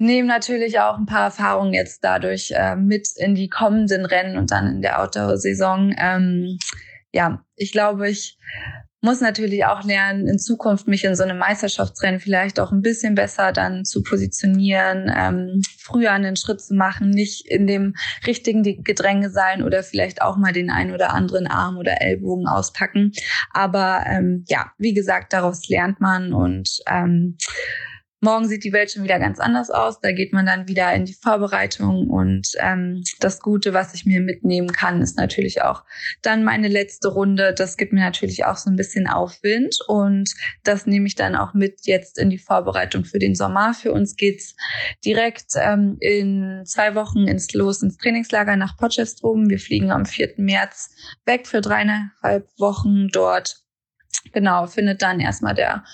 nehme natürlich auch ein paar Erfahrungen jetzt dadurch äh, mit in die kommenden Rennen und dann in der Outdoor-Saison. Ähm, ja, ich glaube, ich muss natürlich auch lernen, in Zukunft mich in so einem Meisterschaftsrennen vielleicht auch ein bisschen besser dann zu positionieren, ähm, früher einen Schritt zu machen, nicht in dem richtigen Gedränge sein oder vielleicht auch mal den einen oder anderen Arm oder Ellbogen auspacken. Aber ähm, ja, wie gesagt, daraus lernt man und ähm, Morgen sieht die Welt schon wieder ganz anders aus. Da geht man dann wieder in die Vorbereitung. Und ähm, das Gute, was ich mir mitnehmen kann, ist natürlich auch dann meine letzte Runde. Das gibt mir natürlich auch so ein bisschen Aufwind. Und das nehme ich dann auch mit jetzt in die Vorbereitung für den Sommer. Für uns geht's direkt ähm, in zwei Wochen ins Los ins Trainingslager nach Potchefstroom. Wir fliegen am 4. März weg für dreieinhalb Wochen dort genau, findet dann erstmal der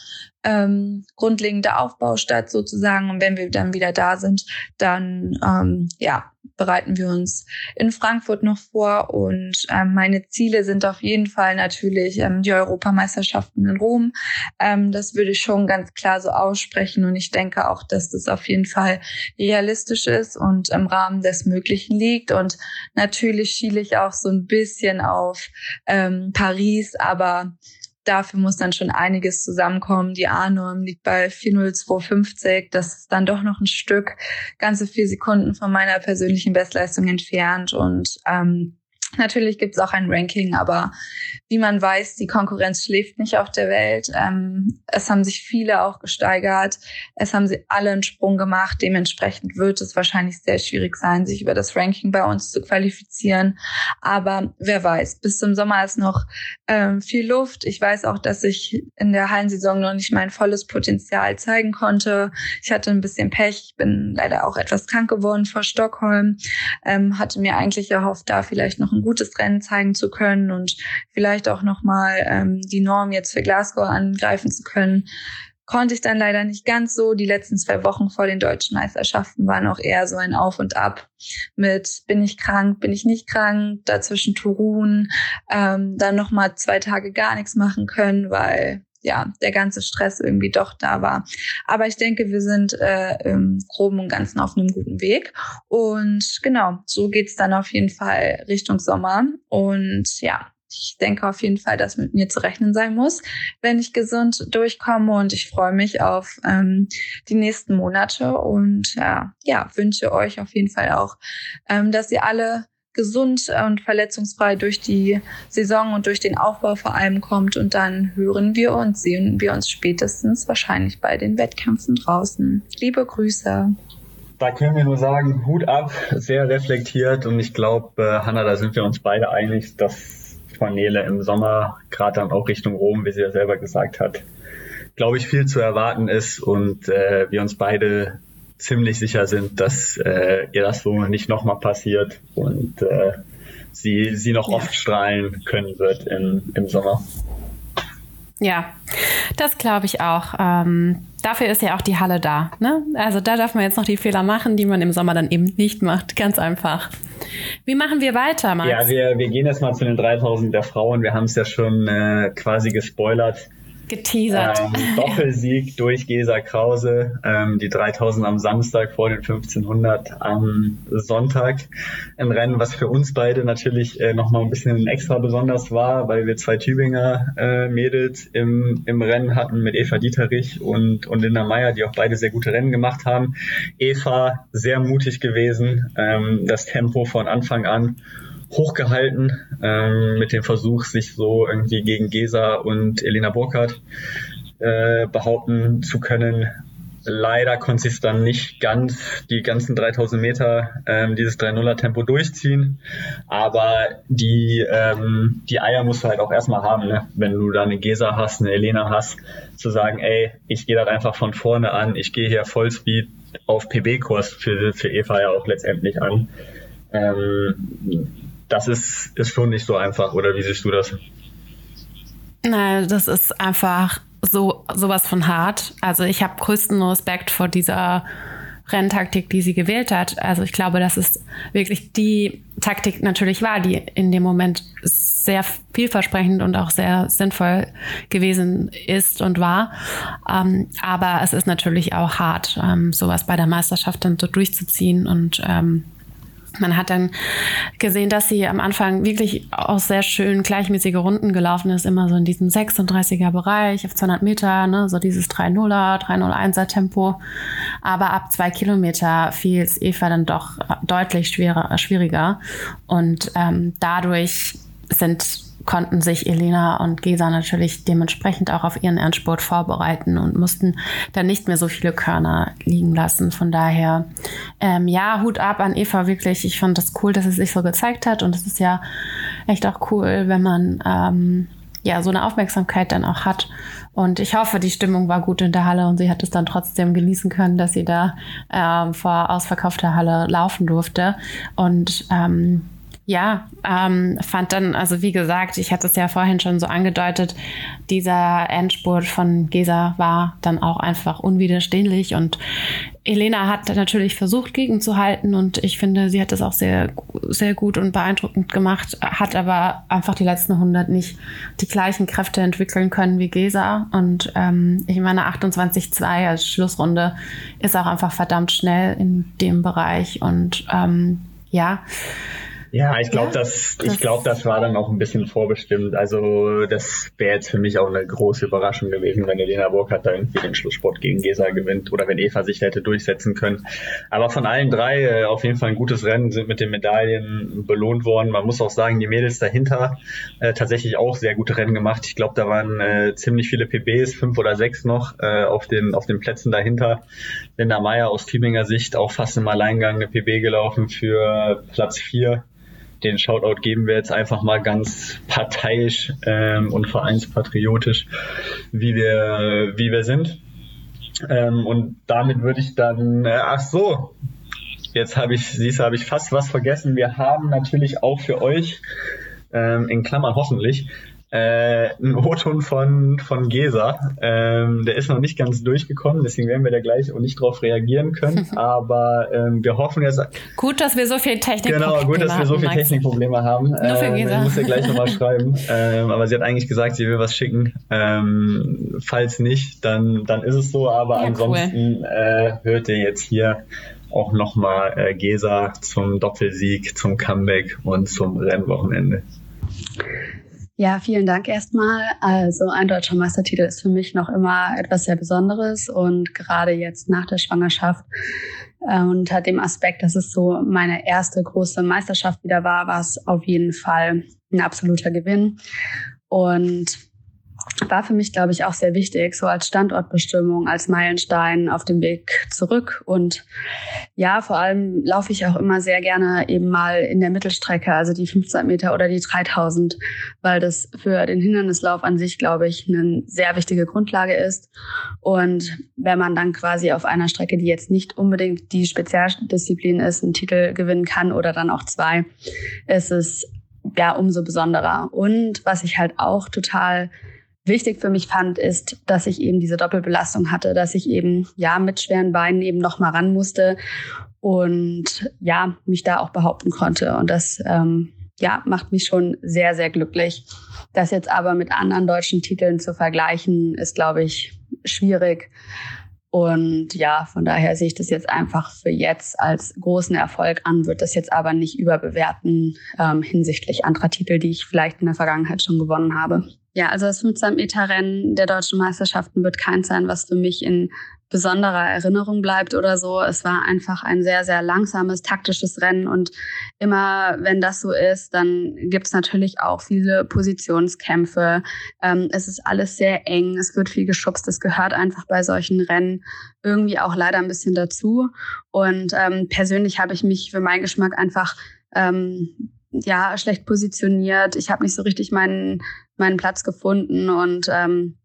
ähm, grundlegende Aufbau statt sozusagen. Und wenn wir dann wieder da sind, dann ähm, ja, bereiten wir uns in Frankfurt noch vor. Und ähm, meine Ziele sind auf jeden Fall natürlich ähm, die Europameisterschaften in Rom. Ähm, das würde ich schon ganz klar so aussprechen. Und ich denke auch, dass das auf jeden Fall realistisch ist und im Rahmen des Möglichen liegt. Und natürlich schiele ich auch so ein bisschen auf ähm, Paris, aber dafür muss dann schon einiges zusammenkommen. Die A-Norm liegt bei 40250. Das ist dann doch noch ein Stück, ganze vier Sekunden von meiner persönlichen Bestleistung entfernt. Und ähm, Natürlich gibt es auch ein Ranking, aber wie man weiß, die Konkurrenz schläft nicht auf der Welt. Ähm, es haben sich viele auch gesteigert. Es haben sie alle einen Sprung gemacht. Dementsprechend wird es wahrscheinlich sehr schwierig sein, sich über das Ranking bei uns zu qualifizieren. Aber wer weiß, bis zum Sommer ist noch ähm, viel Luft. Ich weiß auch, dass ich in der Hallensaison noch nicht mein volles Potenzial zeigen konnte. Ich hatte ein bisschen Pech. Ich bin leider auch etwas krank geworden vor Stockholm. Ähm, hatte mir eigentlich erhofft, da vielleicht noch ein gutes Rennen zeigen zu können und vielleicht auch nochmal ähm, die Norm jetzt für Glasgow angreifen zu können. Konnte ich dann leider nicht ganz so. Die letzten zwei Wochen vor den deutschen Meisterschaften waren auch eher so ein Auf und Ab mit bin ich krank, bin ich nicht krank, dazwischen Turun, ähm, dann nochmal zwei Tage gar nichts machen können, weil ja, der ganze Stress irgendwie doch da war. Aber ich denke, wir sind äh, im Groben und Ganzen auf einem guten Weg. Und genau, so geht's dann auf jeden Fall Richtung Sommer. Und ja, ich denke auf jeden Fall, dass mit mir zu rechnen sein muss, wenn ich gesund durchkomme. Und ich freue mich auf ähm, die nächsten Monate und äh, ja, wünsche euch auf jeden Fall auch, ähm, dass ihr alle gesund und verletzungsfrei durch die Saison und durch den Aufbau vor allem kommt. Und dann hören wir uns, sehen wir uns spätestens wahrscheinlich bei den Wettkämpfen draußen. Liebe Grüße. Da können wir nur sagen, Hut ab, sehr reflektiert und ich glaube, äh, Hanna, da sind wir uns beide einig, dass von Nele im Sommer, gerade dann auch Richtung Rom, wie sie ja selber gesagt hat, glaube ich, viel zu erwarten ist und äh, wir uns beide ziemlich sicher sind, dass äh, ihr das so nicht nochmal passiert und äh, sie, sie noch oft strahlen können wird im, im Sommer. Ja, das glaube ich auch. Ähm, dafür ist ja auch die Halle da. Ne? Also da darf man jetzt noch die Fehler machen, die man im Sommer dann eben nicht macht. Ganz einfach. Wie machen wir weiter, Max? Ja, wir, wir gehen jetzt mal zu den 3000 der Frauen. Wir haben es ja schon äh, quasi gespoilert. Geteasert. Ähm, [LAUGHS] Doppelsieg durch Gesa Krause, ähm, die 3000 am Samstag vor den 1500 am Sonntag. Ein Rennen, was für uns beide natürlich äh, nochmal ein bisschen extra besonders war, weil wir zwei Tübinger äh, Mädels im, im Rennen hatten mit Eva Dieterich und, und Linda Meyer, die auch beide sehr gute Rennen gemacht haben. Eva sehr mutig gewesen, ähm, das Tempo von Anfang an hochgehalten ähm, mit dem Versuch, sich so irgendwie gegen Gesa und Elena Burkhardt äh, behaupten zu können. Leider konnte sie es dann nicht ganz die ganzen 3000 Meter ähm, dieses 3-0er Tempo durchziehen. Aber die, ähm, die Eier musst du halt auch erstmal haben, ne? wenn du da eine Gesa hast, eine Elena hast, zu sagen, ey, ich gehe das einfach von vorne an, ich gehe hier Vollspeed auf PB-Kurs für, für Eva ja auch letztendlich an. Ähm, das ist, ist schon nicht so einfach, oder wie siehst du das? Nein, das ist einfach so sowas von hart. Also ich habe größten Respekt vor dieser Renntaktik, die sie gewählt hat. Also ich glaube, dass es wirklich die Taktik natürlich war, die in dem Moment sehr vielversprechend und auch sehr sinnvoll gewesen ist und war. Ähm, aber es ist natürlich auch hart, ähm, sowas bei der Meisterschaft dann so durchzuziehen und ähm, man hat dann gesehen, dass sie am Anfang wirklich auch sehr schön gleichmäßige Runden gelaufen ist, immer so in diesem 36er Bereich auf 200 Meter, ne, so dieses 3-0er, 3-0-1er Tempo. Aber ab zwei Kilometer fiel es Eva dann doch deutlich schwerer, schwieriger. Und ähm, dadurch sind konnten sich Elena und Gesa natürlich dementsprechend auch auf ihren Endspurt vorbereiten und mussten dann nicht mehr so viele Körner liegen lassen. Von daher, ähm, ja, Hut ab an Eva wirklich. Ich fand das cool, dass es sich so gezeigt hat und es ist ja echt auch cool, wenn man ähm, ja so eine Aufmerksamkeit dann auch hat. Und ich hoffe, die Stimmung war gut in der Halle und sie hat es dann trotzdem genießen können, dass sie da ähm, vor ausverkaufter Halle laufen durfte. Und ähm, ja, ähm, fand dann, also wie gesagt, ich hatte es ja vorhin schon so angedeutet, dieser Endspurt von Gesa war dann auch einfach unwiderstehlich und Elena hat natürlich versucht gegenzuhalten und ich finde, sie hat das auch sehr, sehr gut und beeindruckend gemacht, hat aber einfach die letzten 100 nicht die gleichen Kräfte entwickeln können wie Gesa und ähm, ich meine 28,2 als Schlussrunde ist auch einfach verdammt schnell in dem Bereich und ähm, ja, ja, ich glaube, ja, das, ich glaube, das war dann auch ein bisschen vorbestimmt. Also das wäre jetzt für mich auch eine große Überraschung gewesen, wenn Elena Burkhardt da irgendwie den Schlusssport gegen Gesa gewinnt oder wenn Eva sich da hätte durchsetzen können. Aber von allen drei äh, auf jeden Fall ein gutes Rennen, sind mit den Medaillen belohnt worden. Man muss auch sagen, die Mädels dahinter äh, tatsächlich auch sehr gute Rennen gemacht. Ich glaube, da waren äh, ziemlich viele PBs, fünf oder sechs noch äh, auf den auf den Plätzen dahinter. Linda Meyer aus Tübinger Sicht auch fast im Alleingang eine PB gelaufen für Platz vier den Shoutout geben wir jetzt einfach mal ganz parteiisch ähm, und vereinspatriotisch, wie wir, wie wir sind. Ähm, und damit würde ich dann, äh, ach so, jetzt habe ich, siehst habe ich fast was vergessen. Wir haben natürlich auch für euch, ähm, in Klammern hoffentlich, äh, ein O-Ton von, von Gesa. Ähm, der ist noch nicht ganz durchgekommen, deswegen werden wir da gleich auch nicht drauf reagieren können. [LAUGHS] Aber ähm, wir hoffen jetzt. Gut, dass wir so viel Technikprobleme haben. Genau, gut, dass wir so viel Technikprobleme haben. Nur für ähm, Gesa. Ich muss ja gleich nochmal [LAUGHS] schreiben. Ähm, aber sie hat eigentlich gesagt, sie will was schicken. Ähm, falls nicht, dann, dann ist es so. Aber ja, ansonsten cool. äh, hört ihr jetzt hier auch nochmal äh, Gesa zum Doppelsieg, zum Comeback und zum Rennwochenende. Ja, vielen Dank erstmal. Also ein deutscher Meistertitel ist für mich noch immer etwas sehr Besonderes und gerade jetzt nach der Schwangerschaft äh, unter dem Aspekt, dass es so meine erste große Meisterschaft wieder war, war es auf jeden Fall ein absoluter Gewinn. Und war für mich, glaube ich, auch sehr wichtig, so als Standortbestimmung, als Meilenstein auf dem Weg zurück. Und ja, vor allem laufe ich auch immer sehr gerne eben mal in der Mittelstrecke, also die 15 Meter oder die 3000, weil das für den Hindernislauf an sich, glaube ich, eine sehr wichtige Grundlage ist. Und wenn man dann quasi auf einer Strecke, die jetzt nicht unbedingt die Spezialdisziplin ist, einen Titel gewinnen kann oder dann auch zwei, ist es ja umso besonderer. Und was ich halt auch total wichtig für mich fand, ist, dass ich eben diese Doppelbelastung hatte, dass ich eben ja mit schweren Beinen eben noch mal ran musste und ja mich da auch behaupten konnte und das ähm, ja macht mich schon sehr sehr glücklich. Das jetzt aber mit anderen deutschen Titeln zu vergleichen, ist glaube ich schwierig. Und ja, von daher sehe ich das jetzt einfach für jetzt als großen Erfolg an, wird das jetzt aber nicht überbewerten ähm, hinsichtlich anderer Titel, die ich vielleicht in der Vergangenheit schon gewonnen habe. Ja, also das 15-Meter-Rennen der deutschen Meisterschaften wird keins sein, was für mich in besonderer Erinnerung bleibt oder so. Es war einfach ein sehr, sehr langsames, taktisches Rennen und immer wenn das so ist, dann gibt es natürlich auch viele Positionskämpfe. Ähm, es ist alles sehr eng, es wird viel geschubst, es gehört einfach bei solchen Rennen irgendwie auch leider ein bisschen dazu. Und ähm, persönlich habe ich mich für meinen Geschmack einfach ähm, ja schlecht positioniert. Ich habe nicht so richtig meinen meinen Platz gefunden und ähm,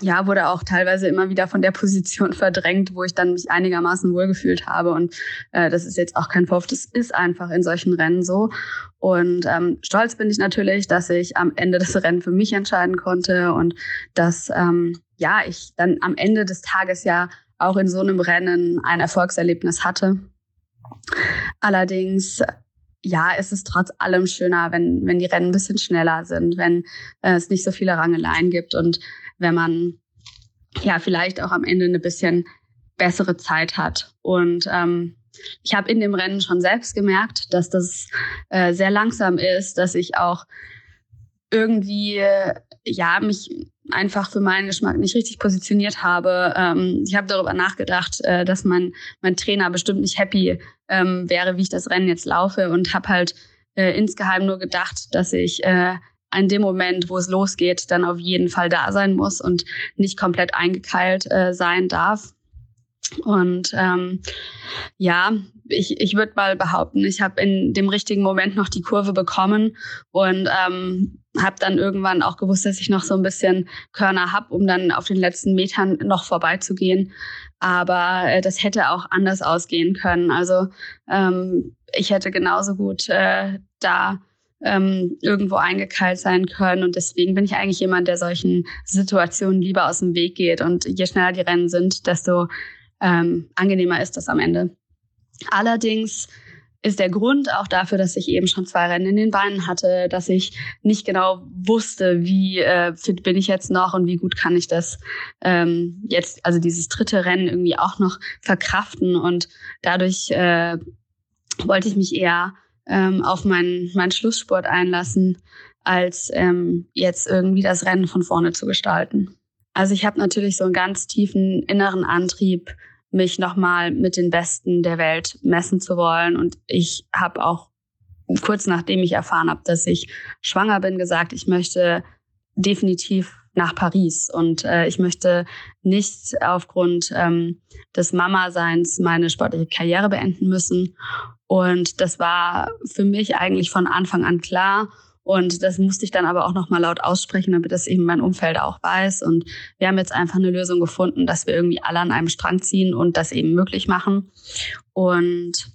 ja, wurde auch teilweise immer wieder von der Position [LAUGHS] verdrängt, wo ich dann mich einigermaßen wohlgefühlt habe. Und äh, das ist jetzt auch kein Vorwurf, das ist einfach in solchen Rennen so. Und ähm, stolz bin ich natürlich, dass ich am Ende das Rennen für mich entscheiden konnte und dass ähm, ja ich dann am Ende des Tages ja auch in so einem Rennen ein Erfolgserlebnis hatte. Allerdings ja, es ist trotz allem schöner, wenn, wenn die Rennen ein bisschen schneller sind, wenn äh, es nicht so viele Rangeleien gibt und wenn man ja vielleicht auch am Ende eine bisschen bessere Zeit hat. Und ähm, ich habe in dem Rennen schon selbst gemerkt, dass das äh, sehr langsam ist, dass ich auch irgendwie ja mich einfach für meinen Geschmack nicht richtig positioniert habe. Ähm, ich habe darüber nachgedacht, äh, dass mein mein Trainer bestimmt nicht happy ähm, wäre, wie ich das Rennen jetzt laufe und habe halt äh, insgeheim nur gedacht, dass ich äh, in dem Moment, wo es losgeht, dann auf jeden Fall da sein muss und nicht komplett eingekeilt äh, sein darf. Und ähm, ja, ich, ich würde mal behaupten, ich habe in dem richtigen Moment noch die Kurve bekommen und ähm, habe dann irgendwann auch gewusst, dass ich noch so ein bisschen Körner hab, um dann auf den letzten Metern noch vorbeizugehen. Aber äh, das hätte auch anders ausgehen können. Also ähm, ich hätte genauso gut äh, da ähm, irgendwo eingekeilt sein können. Und deswegen bin ich eigentlich jemand, der solchen Situationen lieber aus dem Weg geht. Und je schneller die Rennen sind, desto ähm, angenehmer ist das am Ende. Allerdings ist der Grund auch dafür, dass ich eben schon zwei Rennen in den Beinen hatte, dass ich nicht genau wusste, wie äh, fit bin ich jetzt noch und wie gut kann ich das ähm, jetzt, also dieses dritte Rennen irgendwie auch noch verkraften. Und dadurch äh, wollte ich mich eher ähm, auf meinen, meinen Schlusssport einlassen, als ähm, jetzt irgendwie das Rennen von vorne zu gestalten. Also ich habe natürlich so einen ganz tiefen inneren Antrieb, mich nochmal mit den Besten der Welt messen zu wollen. Und ich habe auch kurz nachdem ich erfahren habe, dass ich schwanger bin, gesagt, ich möchte definitiv nach Paris und äh, ich möchte nicht aufgrund ähm, des Mama-Seins meine sportliche Karriere beenden müssen. Und das war für mich eigentlich von Anfang an klar. Und das musste ich dann aber auch nochmal laut aussprechen, damit das eben mein Umfeld auch weiß. Und wir haben jetzt einfach eine Lösung gefunden, dass wir irgendwie alle an einem Strang ziehen und das eben möglich machen. Und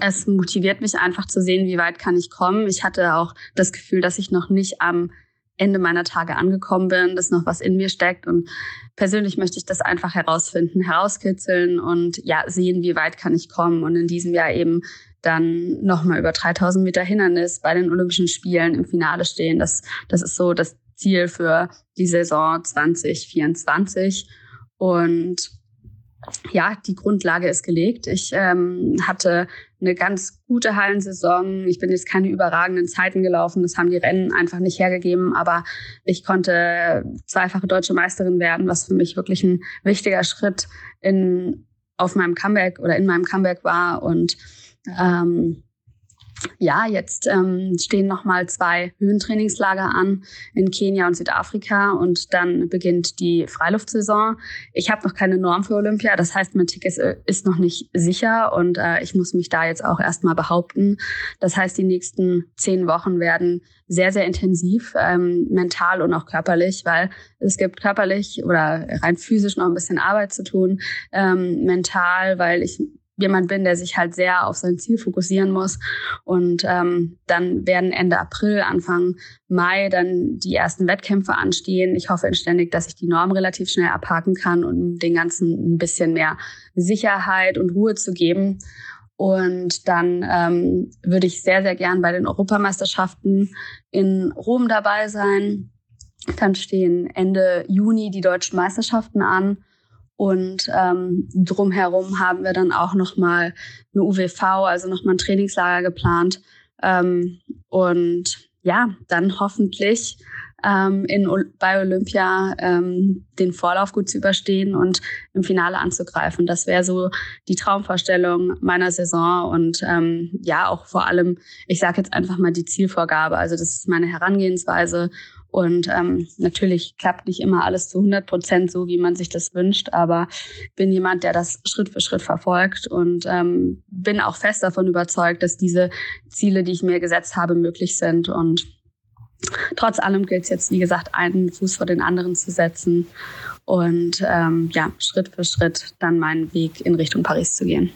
es motiviert mich einfach zu sehen, wie weit kann ich kommen. Ich hatte auch das Gefühl, dass ich noch nicht am Ende meiner Tage angekommen bin, dass noch was in mir steckt. Und persönlich möchte ich das einfach herausfinden, herauskitzeln und ja, sehen, wie weit kann ich kommen. Und in diesem Jahr eben dann nochmal über 3000 Meter Hindernis bei den Olympischen Spielen im Finale stehen. Das, das ist so das Ziel für die Saison 2024. Und ja, die Grundlage ist gelegt. Ich ähm, hatte eine ganz gute Hallensaison. Ich bin jetzt keine überragenden Zeiten gelaufen. Das haben die Rennen einfach nicht hergegeben. Aber ich konnte zweifache deutsche Meisterin werden, was für mich wirklich ein wichtiger Schritt in, auf meinem Comeback oder in meinem Comeback war. Und ähm, ja, jetzt ähm, stehen nochmal zwei Höhentrainingslager an in Kenia und Südafrika und dann beginnt die Freiluftsaison. Ich habe noch keine Norm für Olympia, das heißt, mein Ticket ist noch nicht sicher und äh, ich muss mich da jetzt auch erstmal behaupten. Das heißt, die nächsten zehn Wochen werden sehr, sehr intensiv, ähm, mental und auch körperlich, weil es gibt körperlich oder rein physisch noch ein bisschen Arbeit zu tun, ähm, mental, weil ich jemand bin, der sich halt sehr auf sein Ziel fokussieren muss. Und ähm, dann werden Ende April, Anfang Mai dann die ersten Wettkämpfe anstehen. Ich hoffe inständig, dass ich die Norm relativ schnell abhaken kann und den ganzen ein bisschen mehr Sicherheit und Ruhe zu geben. Und dann ähm, würde ich sehr, sehr gern bei den Europameisterschaften in Rom dabei sein. Dann stehen Ende Juni die deutschen Meisterschaften an. Und ähm, drumherum haben wir dann auch nochmal eine UWV, also nochmal ein Trainingslager geplant. Ähm, und ja, dann hoffentlich ähm, in, bei Olympia ähm, den Vorlauf gut zu überstehen und im Finale anzugreifen. Das wäre so die Traumvorstellung meiner Saison und ähm, ja, auch vor allem, ich sage jetzt einfach mal die Zielvorgabe. Also das ist meine Herangehensweise und ähm, natürlich klappt nicht immer alles zu 100 Prozent so, wie man sich das wünscht, aber bin jemand, der das Schritt für Schritt verfolgt und ähm, bin auch fest davon überzeugt, dass diese Ziele, die ich mir gesetzt habe, möglich sind. Und trotz allem gilt es jetzt, wie gesagt, einen Fuß vor den anderen zu setzen und ähm, ja, Schritt für Schritt dann meinen Weg in Richtung Paris zu gehen.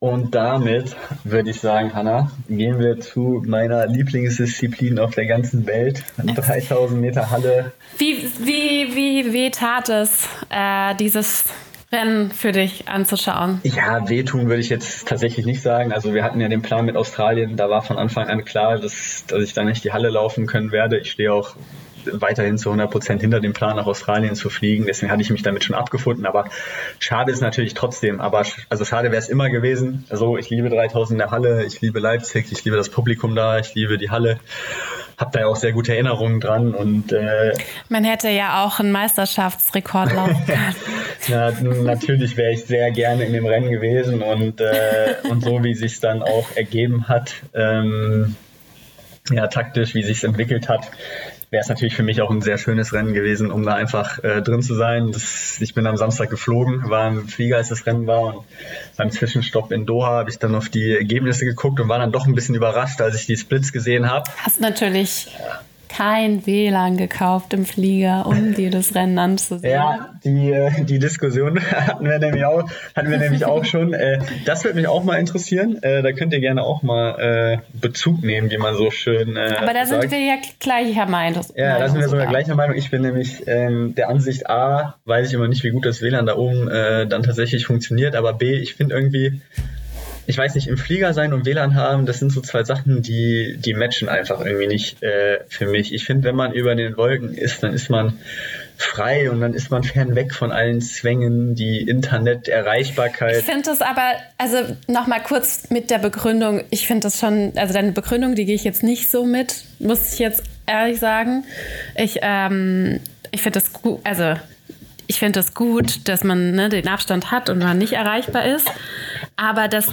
Und damit würde ich sagen, Hanna, gehen wir zu meiner Lieblingsdisziplin auf der ganzen Welt. 3000 Meter Halle. Wie, wie, wie weh tat es, äh, dieses Rennen für dich anzuschauen? Ja, wehtun würde ich jetzt tatsächlich nicht sagen. Also wir hatten ja den Plan mit Australien, da war von Anfang an klar, dass, dass ich da nicht die Halle laufen können werde. Ich stehe auch weiterhin zu 100 Prozent hinter dem Plan nach Australien zu fliegen. Deswegen hatte ich mich damit schon abgefunden. Aber schade ist natürlich trotzdem. Aber also schade wäre es immer gewesen. Also ich liebe 3000 in der Halle, ich liebe Leipzig, ich liebe das Publikum da, ich liebe die Halle habe da ja auch sehr gute Erinnerungen dran und äh, man hätte ja auch einen Meisterschaftsrekord laufen [LAUGHS] können. Na, natürlich wäre ich sehr gerne in dem Rennen gewesen und äh, und so wie sich dann auch ergeben hat, ähm, ja taktisch, wie sich entwickelt hat, wäre es natürlich für mich auch ein sehr schönes Rennen gewesen, um da einfach äh, drin zu sein. Das, ich bin am Samstag geflogen, war im Flieger, als das Rennen war und beim Zwischenstopp in Doha habe ich dann auf die Ergebnisse geguckt und war dann doch ein bisschen überrascht, als ich die Splits gesehen habe. Hast natürlich kein WLAN gekauft im Flieger, um dir das Rennen anzusehen. Ja, die, äh, die Diskussion [LAUGHS] hatten wir nämlich auch, hatten wir nämlich auch schon. Äh, das würde mich auch mal interessieren. Äh, da könnt ihr gerne auch mal Bezug nehmen, wie man so schön. Aber da sagt. sind wir ja gleicher Meinung. Ja, da sind wir sogar gleicher Meinung. Ich bin nämlich ähm, der Ansicht A, weiß ich immer nicht, wie gut das WLAN da oben dann tatsächlich funktioniert, aber B, ich finde irgendwie ich weiß nicht, im Flieger sein und WLAN haben, das sind so zwei Sachen, die, die matchen einfach irgendwie nicht äh, für mich. Ich finde, wenn man über den Wolken ist, dann ist man frei und dann ist man fernweg von allen Zwängen, die Internet-Erreichbarkeit. Ich finde das aber, also nochmal kurz mit der Begründung, ich finde das schon, also deine Begründung, die gehe ich jetzt nicht so mit, muss ich jetzt ehrlich sagen. Ich, ähm, ich finde das gut, also ich finde das gut, dass man ne, den Abstand hat und man nicht erreichbar ist. Aber das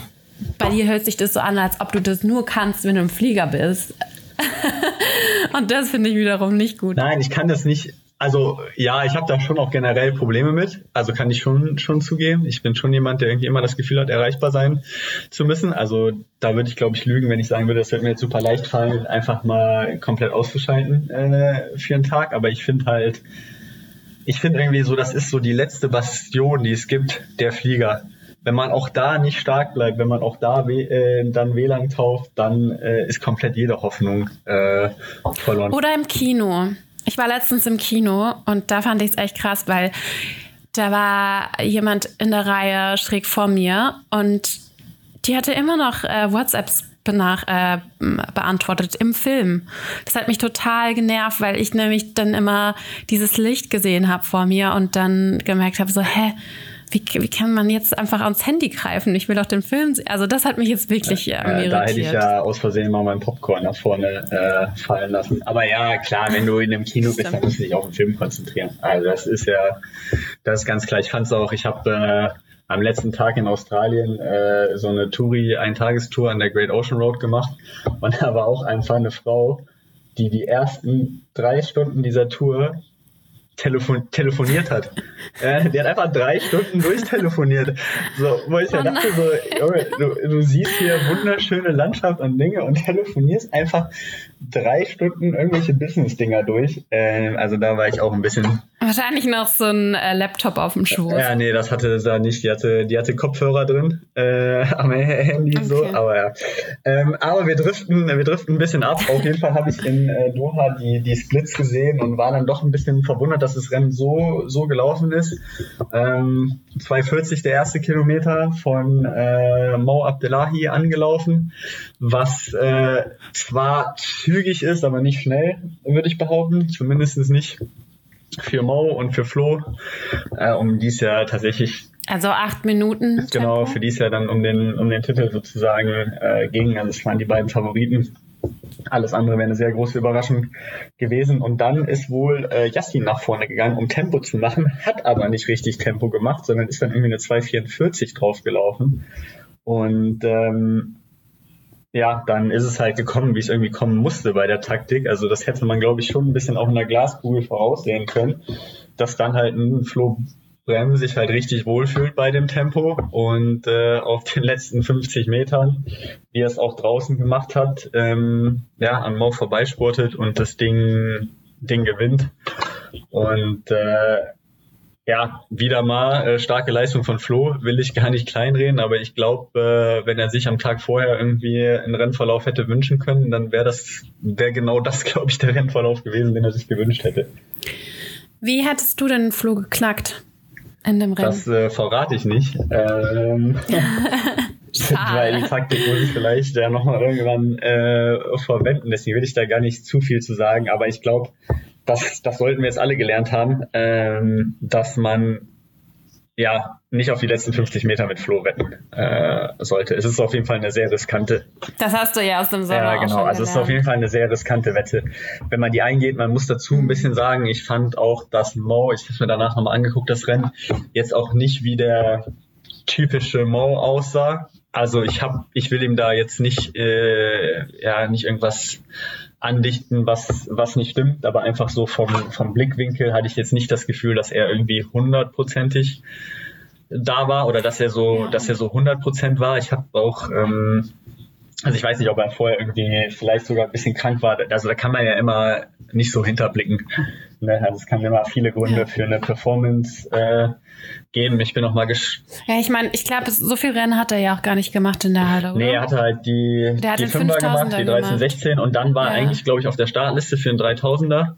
bei dir hört sich das so an, als ob du das nur kannst, wenn du im Flieger bist. [LAUGHS] Und das finde ich wiederum nicht gut. Nein, ich kann das nicht. Also ja, ich habe da schon auch generell Probleme mit. Also kann ich schon schon zugeben. Ich bin schon jemand, der irgendwie immer das Gefühl hat, erreichbar sein zu müssen. Also da würde ich, glaube ich, lügen, wenn ich sagen würde, es wird mir jetzt super leicht fallen, einfach mal komplett auszuschalten äh, für einen Tag. Aber ich finde halt, ich finde irgendwie so, das ist so die letzte Bastion, die es gibt, der Flieger wenn man auch da nicht stark bleibt, wenn man auch da äh, dann WLAN tauft, dann äh, ist komplett jede Hoffnung äh, verloren. Oder im Kino. Ich war letztens im Kino und da fand ich es echt krass, weil da war jemand in der Reihe schräg vor mir und die hatte immer noch äh, WhatsApps benach, äh, beantwortet im Film. Das hat mich total genervt, weil ich nämlich dann immer dieses Licht gesehen habe vor mir und dann gemerkt habe, so, hä? Wie, wie kann man jetzt einfach ans Handy greifen? Ich will doch den Film sehen. Also das hat mich jetzt wirklich ja, äh, Da hätte ich ja aus Versehen mal meinen Popcorn nach vorne äh, fallen lassen. Aber ja, klar, wenn du in einem Kino bist, dann musst du dich auf den Film konzentrieren. Also das ist ja, das ist ganz klar. Ich fand es auch, ich habe äh, am letzten Tag in Australien äh, so eine Touri, Eintagestour an der Great Ocean Road gemacht. Und da war auch einfach eine Frau, die die ersten drei Stunden dieser Tour telefon telefoniert hat. äh, der hat einfach drei Stunden durchtelefoniert. So, wo ich ja oh dachte, so, du, du siehst hier wunderschöne Landschaft und Dinge und telefonierst einfach drei Stunden irgendwelche Business-Dinger durch. Äh, also da war ich auch ein bisschen. Wahrscheinlich noch so ein äh, Laptop auf dem Schoß. Ja, nee, das hatte da nicht. Die hatte, die hatte Kopfhörer drin äh, [LAUGHS] am Handy okay. so, aber ja. Ähm, aber wir driften, wir driften ein bisschen ab. Auf jeden Fall habe ich in äh, Doha die, die Splits gesehen und war dann doch ein bisschen verwundert, dass das Rennen so, so gelaufen ist. Ähm, 2,40 der erste Kilometer von äh, Mo Abdellahi angelaufen, was äh, zwar zügig ist, aber nicht schnell, würde ich behaupten. Zumindest nicht für Mo und für Flo, äh, um dies Jahr tatsächlich. Also acht Minuten. Genau, Tempo. für dies Jahr dann um den, um den Titel sozusagen äh, ging. Also es waren die beiden Favoriten. Alles andere wäre eine sehr große Überraschung gewesen. Und dann ist wohl äh, Yassin nach vorne gegangen, um Tempo zu machen, hat aber nicht richtig Tempo gemacht, sondern ist dann irgendwie eine 2,44 draufgelaufen. Und ähm, ja, dann ist es halt gekommen, wie es irgendwie kommen musste bei der Taktik. Also das hätte man, glaube ich, schon ein bisschen auch in der Glaskugel voraussehen können, dass dann halt ein Flo Brem sich halt richtig wohlfühlt bei dem Tempo und äh, auf den letzten 50 Metern, wie er es auch draußen gemacht hat, ähm, ja, an Mo vorbeisportet und das Ding, Ding gewinnt. Und äh, ja, wieder mal äh, starke Leistung von Flo, will ich gar nicht kleinreden, aber ich glaube, äh, wenn er sich am Tag vorher irgendwie einen Rennverlauf hätte wünschen können, dann wäre das, wäre genau das, [LAUGHS] glaube ich, der Rennverlauf gewesen, den er sich gewünscht hätte. Wie hättest du denn Flo geknackt in dem Rennen? Das äh, verrate ich nicht. Ähm, [LAUGHS] [LAUGHS] weil die Taktik muss ich vielleicht ja nochmal irgendwann äh, verwenden, deswegen will ich da gar nicht zu viel zu sagen, aber ich glaube, das, das sollten wir jetzt alle gelernt haben, ähm, dass man ja, nicht auf die letzten 50 Meter mit Flo wetten äh, sollte. Es ist auf jeden Fall eine sehr riskante. Das hast du ja aus dem Sommer. Ja, genau. also es ist auf jeden Fall eine sehr riskante Wette. Wenn man die eingeht, man muss dazu ein bisschen sagen, ich fand auch, dass Mo, ich habe mir danach nochmal angeguckt, das Rennen, jetzt auch nicht wie der typische Mo aussah. Also ich habe, ich will ihm da jetzt nicht, äh, ja, nicht irgendwas andichten, was, was nicht stimmt, aber einfach so vom, vom Blickwinkel hatte ich jetzt nicht das Gefühl, dass er irgendwie hundertprozentig da war oder dass er so, dass er so hundert Prozent war. Ich habe auch, ähm, also ich weiß nicht, ob er vorher irgendwie vielleicht sogar ein bisschen krank war. Also da kann man ja immer nicht so hinterblicken. Ne? Also es kann immer viele Gründe für eine Performance äh, geben. Ich bin noch mal gesch Ja, ich meine, ich glaube, so viel Rennen hat er ja auch gar nicht gemacht in der Halle, oder? Nee, er hatte halt die, Der die Fünfer gemacht, die 13, 16 und dann war er Ja. eigentlich, glaube ich, auf der Startliste für den 3000er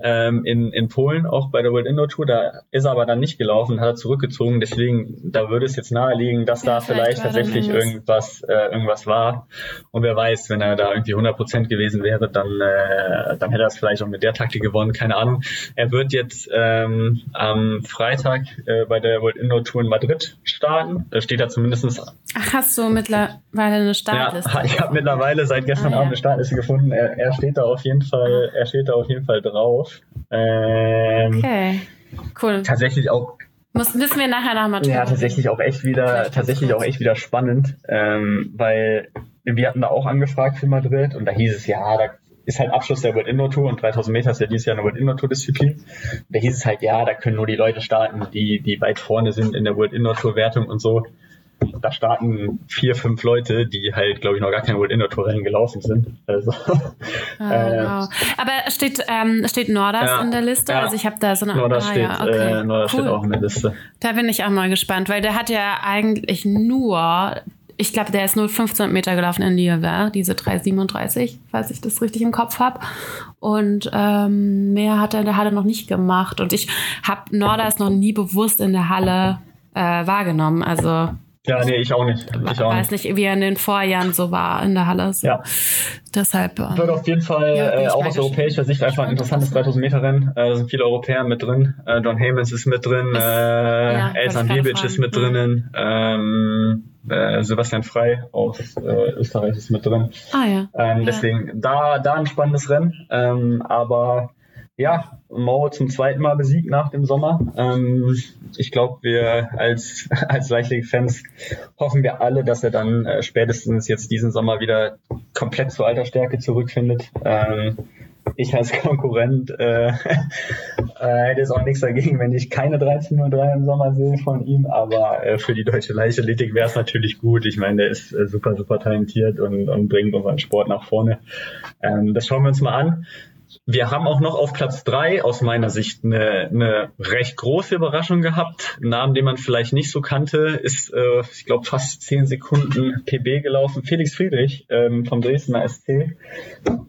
ähm, in, in Polen, auch bei der World Indoor Tour. Da ist er aber dann nicht gelaufen, hat er zurückgezogen. Deswegen, da würde es jetzt naheliegen, dass Ja, da vielleicht tatsächlich irgendwas. irgendwas, äh, irgendwas war. Und wer weiß, wenn er da irgendwie 100% gewesen wäre, dann, äh, dann hätte er es vielleicht auch mit der Taktik gewonnen, keine Ahnung. Er wird jetzt ähm, am Freitag äh, bei der World Indoor Tour in Madrid starten. Da steht da zumindestens Ach, hast du mittlerweile eine Startliste? ja, [LAUGHS] ich habe mittlerweile seit gestern Ah. Abend eine Startliste gefunden. Er, er steht da auf jeden Fall, er steht da auf jeden Fall drauf. Ähm, Okay, cool. Tatsächlich auch, Muss, wissen wir nachher nochmal ja, tatsächlich auch echt wieder, tatsächlich auch echt wieder spannend, ähm, weil wir hatten da auch angefragt für Madrid und da hieß es ja, da ist halt Abschluss der World Indoor Tour und 3000 Meter ist ja dieses Jahr eine World Indoor Tour Disziplin. Da hieß es halt, ja, da können nur die Leute starten, die, die weit vorne sind in der World Indoor Tour Wertung und so. Da starten vier, fünf Leute, die halt, glaube ich, noch gar kein World Indoor Tour Rennen gelaufen sind. Also, Ah, äh, wow. Aber steht, ähm, steht Nordas Ja, in der Liste? ja. Also ich habe da so eine. Nur da ah, steht, ja, okay. äh, nur da cool. steht auch in der Liste. Da bin ich auch mal gespannt, weil der hat ja eigentlich nur, ich glaube, der ist nur 15 Meter gelaufen in Lièvre, diese 3,37, falls ich das richtig im Kopf habe. Und ähm, mehr hat er in der Halle noch nicht gemacht. Und ich habe Nordas noch nie bewusst in der Halle äh, wahrgenommen. Also Ja, nee, ich auch nicht. Ich auch weiß nicht. wie er in den Vorjahren so war in der Halle. So. Ja. Deshalb. ähm, Wird auf jeden Fall Ja, äh, auch aus europäischer Sicht einfach ein interessantes 3000 Meter Rennen. Äh, da sind viele Europäer mit drin. Äh, John Hamans ist mit drin. Ist- Äh, ja, Elsan Bibic ist mit Ja. drinnen. Ähm, äh, Sebastian Frei aus äh, Österreich ist mit drin. ah ja. Ähm, Ja. Deswegen da, da ein spannendes Rennen. Ähm, aber ja, Mo zum zweiten Mal besiegt nach dem Sommer. Ähm, ich glaube, wir als, [LAUGHS] als Leichtathletik-Fans hoffen wir alle, dass er dann äh, spätestens jetzt diesen Sommer wieder komplett zur alter Stärke zurückfindet. Ähm, ich als [LAUGHS] Konkurrent äh, [LAUGHS] äh, hätte jetzt auch nichts dagegen, wenn ich keine 13.03 im Sommer sehe von ihm, aber äh, für die deutsche Leichtathletik wäre es natürlich gut. Ich meine, der ist äh, super, super talentiert und, und bringt unseren Sport nach vorne. Ähm, das schauen wir uns mal an. Wir haben auch noch auf Platz drei aus meiner Sicht eine, eine recht große Überraschung gehabt. Ein Namen, den man vielleicht nicht so kannte, ist, äh, ich glaube, fast zehn Sekunden PB gelaufen. Felix Friedrich ähm, vom Dresdner SC.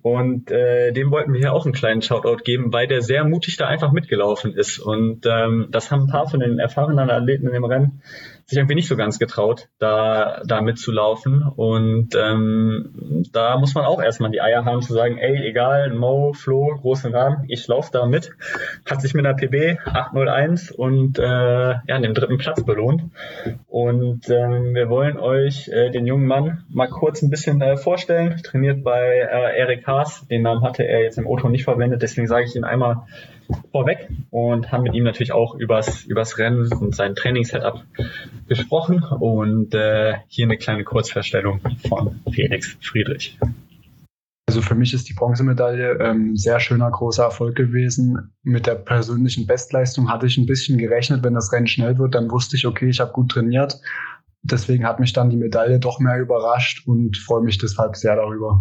Und äh, dem wollten wir hier auch einen kleinen Shoutout geben, weil der sehr mutig da einfach mitgelaufen ist. Und ähm, das haben ein paar von den erfahrenen Athleten in dem Rennen sich irgendwie nicht so ganz getraut, da, da mitzulaufen. Und ähm, da muss man auch erstmal die Eier haben zu sagen, ey, egal, Mo, Flo, großen Rahmen, ich laufe da mit. Hat sich mit einer PB 801 und äh, ja, dem dritten Platz belohnt. Und ähm, wir wollen euch äh, den jungen Mann mal kurz ein bisschen äh, vorstellen. Trainiert bei äh, Erik Haas. Den Namen hatte er jetzt im Auto nicht verwendet, deswegen sage ich ihn einmal vorweg und haben mit ihm natürlich auch übers, übers Rennen und sein Trainingssetup gesprochen und äh, hier eine kleine Kurzverstellung von Felix Friedrich. Also für mich ist die Bronzemedaille ähm, sehr schöner großer Erfolg gewesen. Mit der persönlichen Bestleistung hatte ich ein bisschen gerechnet, wenn das Rennen schnell wird, dann wusste ich, okay, ich habe gut trainiert. Deswegen hat mich dann die Medaille doch mehr überrascht und freue mich deshalb sehr darüber.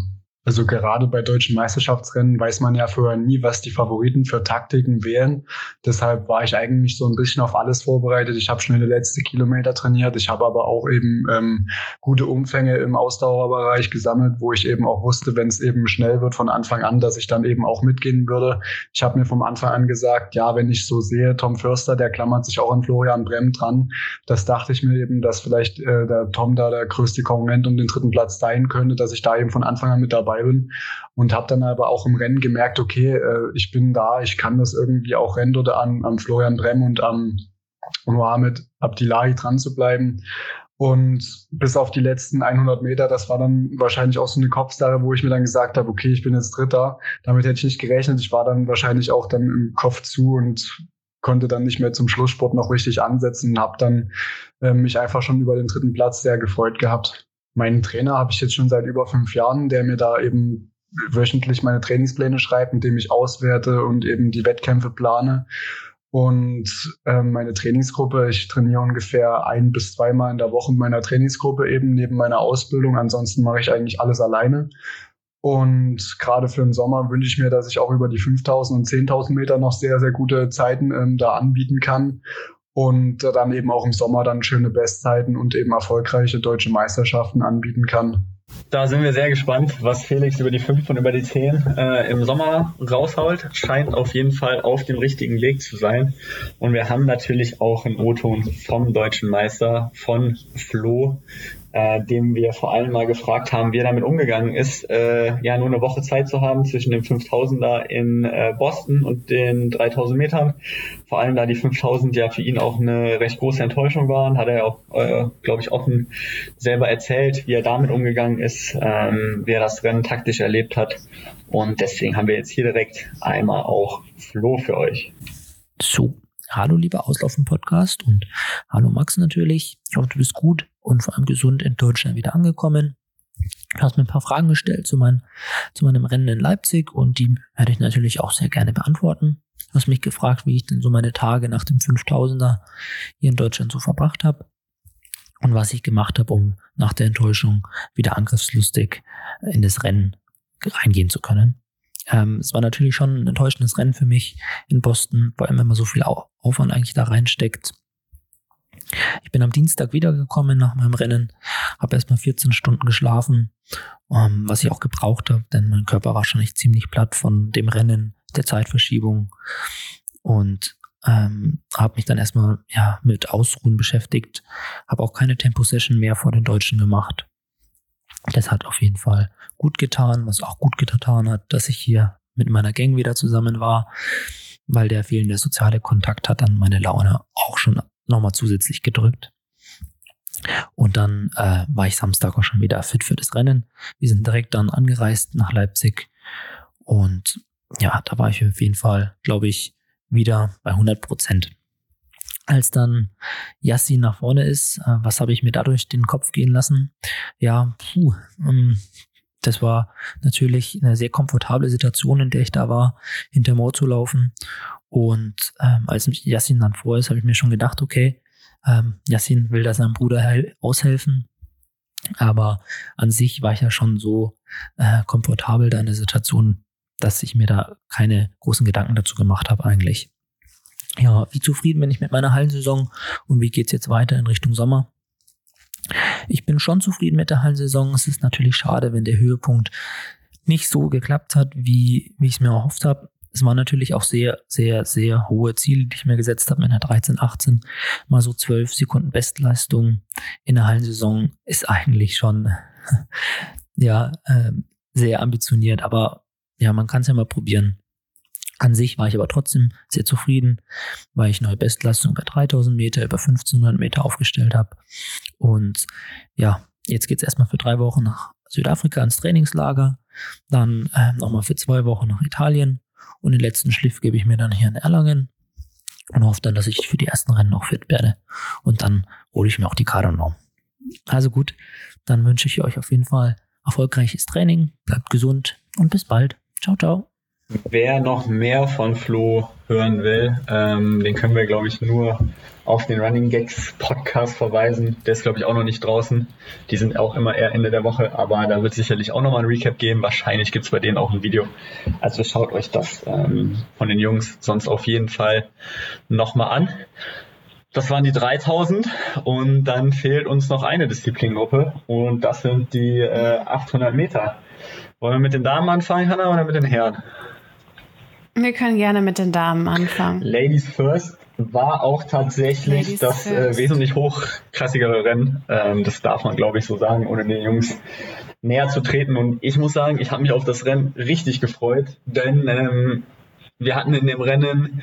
Also gerade bei deutschen Meisterschaftsrennen weiß man ja vorher nie, was die Favoriten für Taktiken wählen. Deshalb war ich eigentlich so ein bisschen auf alles vorbereitet. Ich habe schnelle letzte Kilometer trainiert. Ich habe aber auch eben ähm, gute Umfänge im Ausdauerbereich gesammelt, wo ich eben auch wusste, wenn es eben schnell wird von Anfang an, dass ich dann eben auch mitgehen würde. Ich habe mir vom Anfang an gesagt, ja, wenn ich so sehe, Tom Förster, der klammert sich auch an Florian Bremm dran. Das dachte ich mir eben, dass vielleicht äh, der Tom da der größte Konkurrent um den dritten Platz sein könnte, dass ich da eben von Anfang an mit dabei dabei. Und habe dann aber auch im Rennen gemerkt, okay, äh, ich bin da, ich kann das irgendwie auch rennen oder an, am Florian Brem und am Mohamed Abdillahi dran zu bleiben. Und bis auf die letzten 100 Meter, das war dann wahrscheinlich auch so eine Kopfsache, wo ich mir dann gesagt habe, okay, ich bin jetzt Dritter. Damit hätte ich nicht gerechnet. Ich war dann wahrscheinlich auch dann im Kopf zu und konnte dann nicht mehr zum Schlusssport noch richtig ansetzen und habe dann äh, mich einfach schon über den dritten Platz sehr gefreut gehabt. Meinen Trainer habe ich jetzt schon seit über fünf Jahren, der mir da eben wöchentlich meine Trainingspläne schreibt, mit dem ich auswerte und eben die Wettkämpfe plane. Und ähm, meine Trainingsgruppe, ich trainiere ungefähr ein bis zweimal in der Woche in meiner Trainingsgruppe eben neben meiner Ausbildung. Ansonsten mache ich eigentlich alles alleine. Und gerade für den Sommer wünsche ich mir, dass ich auch über die 5000 und 10.000 Meter noch sehr, sehr gute Zeiten ähm, da anbieten kann. Und dann eben auch im Sommer dann schöne Bestzeiten und eben erfolgreiche deutsche Meisterschaften anbieten kann. Da sind wir sehr gespannt, was Felix über die 5 und über die 10 äh, im Sommer raushaut. Scheint auf jeden Fall auf dem richtigen Weg zu sein. Und wir haben natürlich auch einen O-Ton vom deutschen Meister, von Flo, äh, dem wir vor allem mal gefragt haben, wie er damit umgegangen ist, äh, ja nur eine Woche Zeit zu haben zwischen dem 5000er in äh, Boston und den 3000 Metern. Vor allem da die 5000 ja für ihn auch eine recht große Enttäuschung waren, hat er ja auch, äh, glaube ich, offen selber erzählt, wie er damit umgegangen ist, ähm, wie er das Rennen taktisch erlebt hat. Und deswegen haben wir jetzt hier direkt einmal auch Flo für euch. So, hallo lieber Auslaufen-Podcast und hallo Max natürlich. Ich hoffe, du bist gut und vor allem gesund in Deutschland wieder angekommen. Du hast mir ein paar Fragen gestellt zu, mein, zu meinem Rennen in Leipzig und die werde ich natürlich auch sehr gerne beantworten. Du hast mich gefragt, wie ich denn so meine Tage nach dem 5000er hier in Deutschland so verbracht habe und was ich gemacht habe, um nach der Enttäuschung wieder angriffslustig in das Rennen reingehen zu können. Ähm, es war natürlich schon ein enttäuschendes Rennen für mich in Boston, vor allem wenn man so viel Aufwand eigentlich da reinsteckt. Ich bin am Dienstag wiedergekommen nach meinem Rennen, habe erstmal 14 Stunden geschlafen, ähm, was ich auch gebraucht habe, denn mein Körper war schon echt ziemlich platt von dem Rennen, der Zeitverschiebung und ähm, habe mich dann erstmal ja mit Ausruhen beschäftigt, habe auch keine Tempo-Session mehr vor den Deutschen gemacht. Das hat auf jeden Fall gut getan, was auch gut getan hat, dass ich hier mit meiner Gang wieder zusammen war, weil der fehlende soziale Kontakt hat dann meine Laune auch schon nochmal zusätzlich gedrückt. Und dann äh, war ich Samstag auch schon wieder fit für das Rennen. Wir sind direkt dann angereist nach Leipzig. Und ja, da war ich auf jeden Fall, glaube ich, wieder bei 100 Prozent. Als dann Yassin nach vorne ist, äh, was habe ich mir dadurch den Kopf gehen lassen? Ja, puh, ähm, das war natürlich eine sehr komfortable Situation, in der ich da war, hinter Mo zu laufen. Und ähm, als Yassin dann vor ist, habe ich mir schon gedacht, okay, ähm, Yassin will da seinem Bruder aushelfen. Aber an sich war ich ja schon so äh, komfortabel da in der Situation, dass ich mir da keine großen Gedanken dazu gemacht habe eigentlich. Ja, wie zufrieden bin ich mit meiner Hallensaison und wie geht's jetzt weiter in Richtung Sommer? Ich bin schon zufrieden mit der Hallensaison. Es ist natürlich schade, wenn der Höhepunkt nicht so geklappt hat, wie, wie ich es mir erhofft habe. Es waren natürlich auch sehr, sehr, sehr hohe Ziele, die ich mir gesetzt habe in der 13, 18. Mal so 12 Sekunden Bestleistung in der Hallensaison ist eigentlich schon, [LAUGHS] ja, äh, sehr ambitioniert. Aber ja, man kann es ja mal probieren. An sich war ich aber trotzdem sehr zufrieden, weil ich neue Bestleistung bei 3000 Meter, über 1500 Meter aufgestellt habe. Und ja, jetzt geht's erstmal für drei Wochen nach Südafrika ins Trainingslager, dann äh, nochmal für zwei Wochen nach Italien und den letzten Schliff gebe ich mir dann hier in Erlangen und hoffe dann, dass ich für die ersten Rennen noch fit werde. Und dann hole ich mir auch die Kadernorm. Also gut, dann wünsche ich euch auf jeden Fall erfolgreiches Training, bleibt gesund und bis bald. Ciao, ciao. Wer noch mehr von Flo hören will, ähm, den können wir, glaube ich, nur auf den Running Gags Podcast verweisen. Der ist, glaube ich, auch noch nicht draußen. Die sind auch immer eher Ende der Woche, aber da wird sicherlich auch nochmal ein Recap geben. Wahrscheinlich gibt es bei denen auch ein Video. Also schaut euch das ähm, von den Jungs sonst auf jeden Fall nochmal an. Das waren die 3000 und dann fehlt uns noch eine Disziplingruppe und das sind die äh, 800 Meter. Wollen wir mit den Damen anfangen, Hanna, oder mit den Herren? Wir können gerne mit den Damen anfangen. Ladies first. war auch tatsächlich Ladies das äh, wesentlich hochklassigere Rennen. Ähm, das darf man, glaube ich, so sagen, ohne den Jungs näher zu treten. Und ich muss sagen, ich habe mich auf das Rennen richtig gefreut, denn ähm, wir hatten in dem Rennen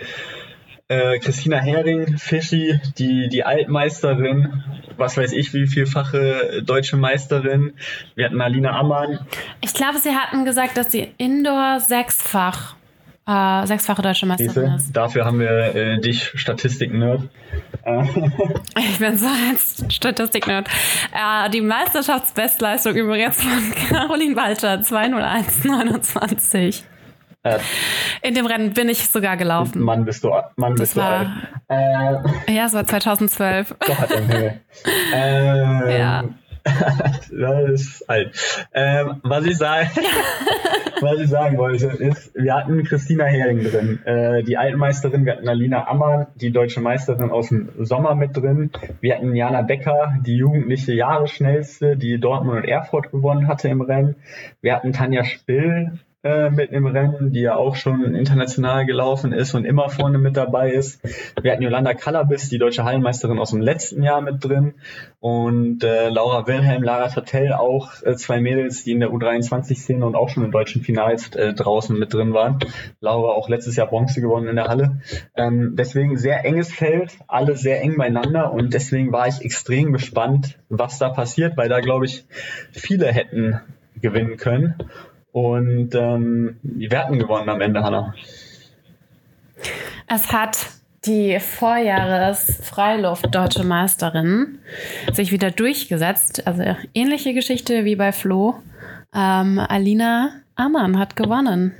äh, Christina Hering, Fischi, die, die Altmeisterin, was weiß ich, wie vielfache deutsche Meisterin. Wir hatten Alina Ammann. Ich glaube, sie hatten gesagt, dass sie Indoor sechsfach äh, sechsfache deutsche Meisterin ist. Dafür haben wir äh, dich, Statistik-Nerd. [LAUGHS] ich bin so ein Statistik-Nerd. Äh, die Meisterschaftsbestleistung übrigens von [LAUGHS] Caroline Walter, 201,29. Äh, In dem Rennen bin ich sogar gelaufen. Mann, bist du, Mann, das bist war, du alt. Ja, es war 2012. Gott im Himmel. [LAUGHS] Ähm, ja. [LAUGHS] das ist alt. Ähm, was ich sagen, [LAUGHS] was ich sagen wollte, ist, wir hatten Christina Hering drin, äh, die Altmeisterin, wir hatten Alina Ammann, die deutsche Meisterin aus dem Sommer mit drin, wir hatten Jana Becker, die jugendliche Jahresschnellste, die Dortmund und Erfurt gewonnen hatte im Rennen, wir hatten Tanja Spill, äh, mit im Rennen, die ja auch schon international gelaufen ist und immer vorne mit dabei ist. Wir hatten Yolanda Kalabis, die deutsche Hallenmeisterin aus dem letzten Jahr mit drin und äh, Laura Wilhelm, Lara Tatel auch äh, zwei Mädels, die in der U23-Szene und auch schon in deutschen Finals äh, draußen mit drin waren. Laura auch letztes Jahr Bronze gewonnen in der Halle. Ähm, deswegen sehr enges Feld, alle sehr eng beieinander und deswegen war ich extrem gespannt, was da passiert, weil da glaube ich viele hätten gewinnen können. Und ähm, wir hatten gewonnen am Ende, Hanna. Es hat die Vorjahres-Freiluft-Deutsche Meisterin sich wieder durchgesetzt. Also ähnliche Geschichte wie bei Flo. Ähm, Alina Ammann hat gewonnen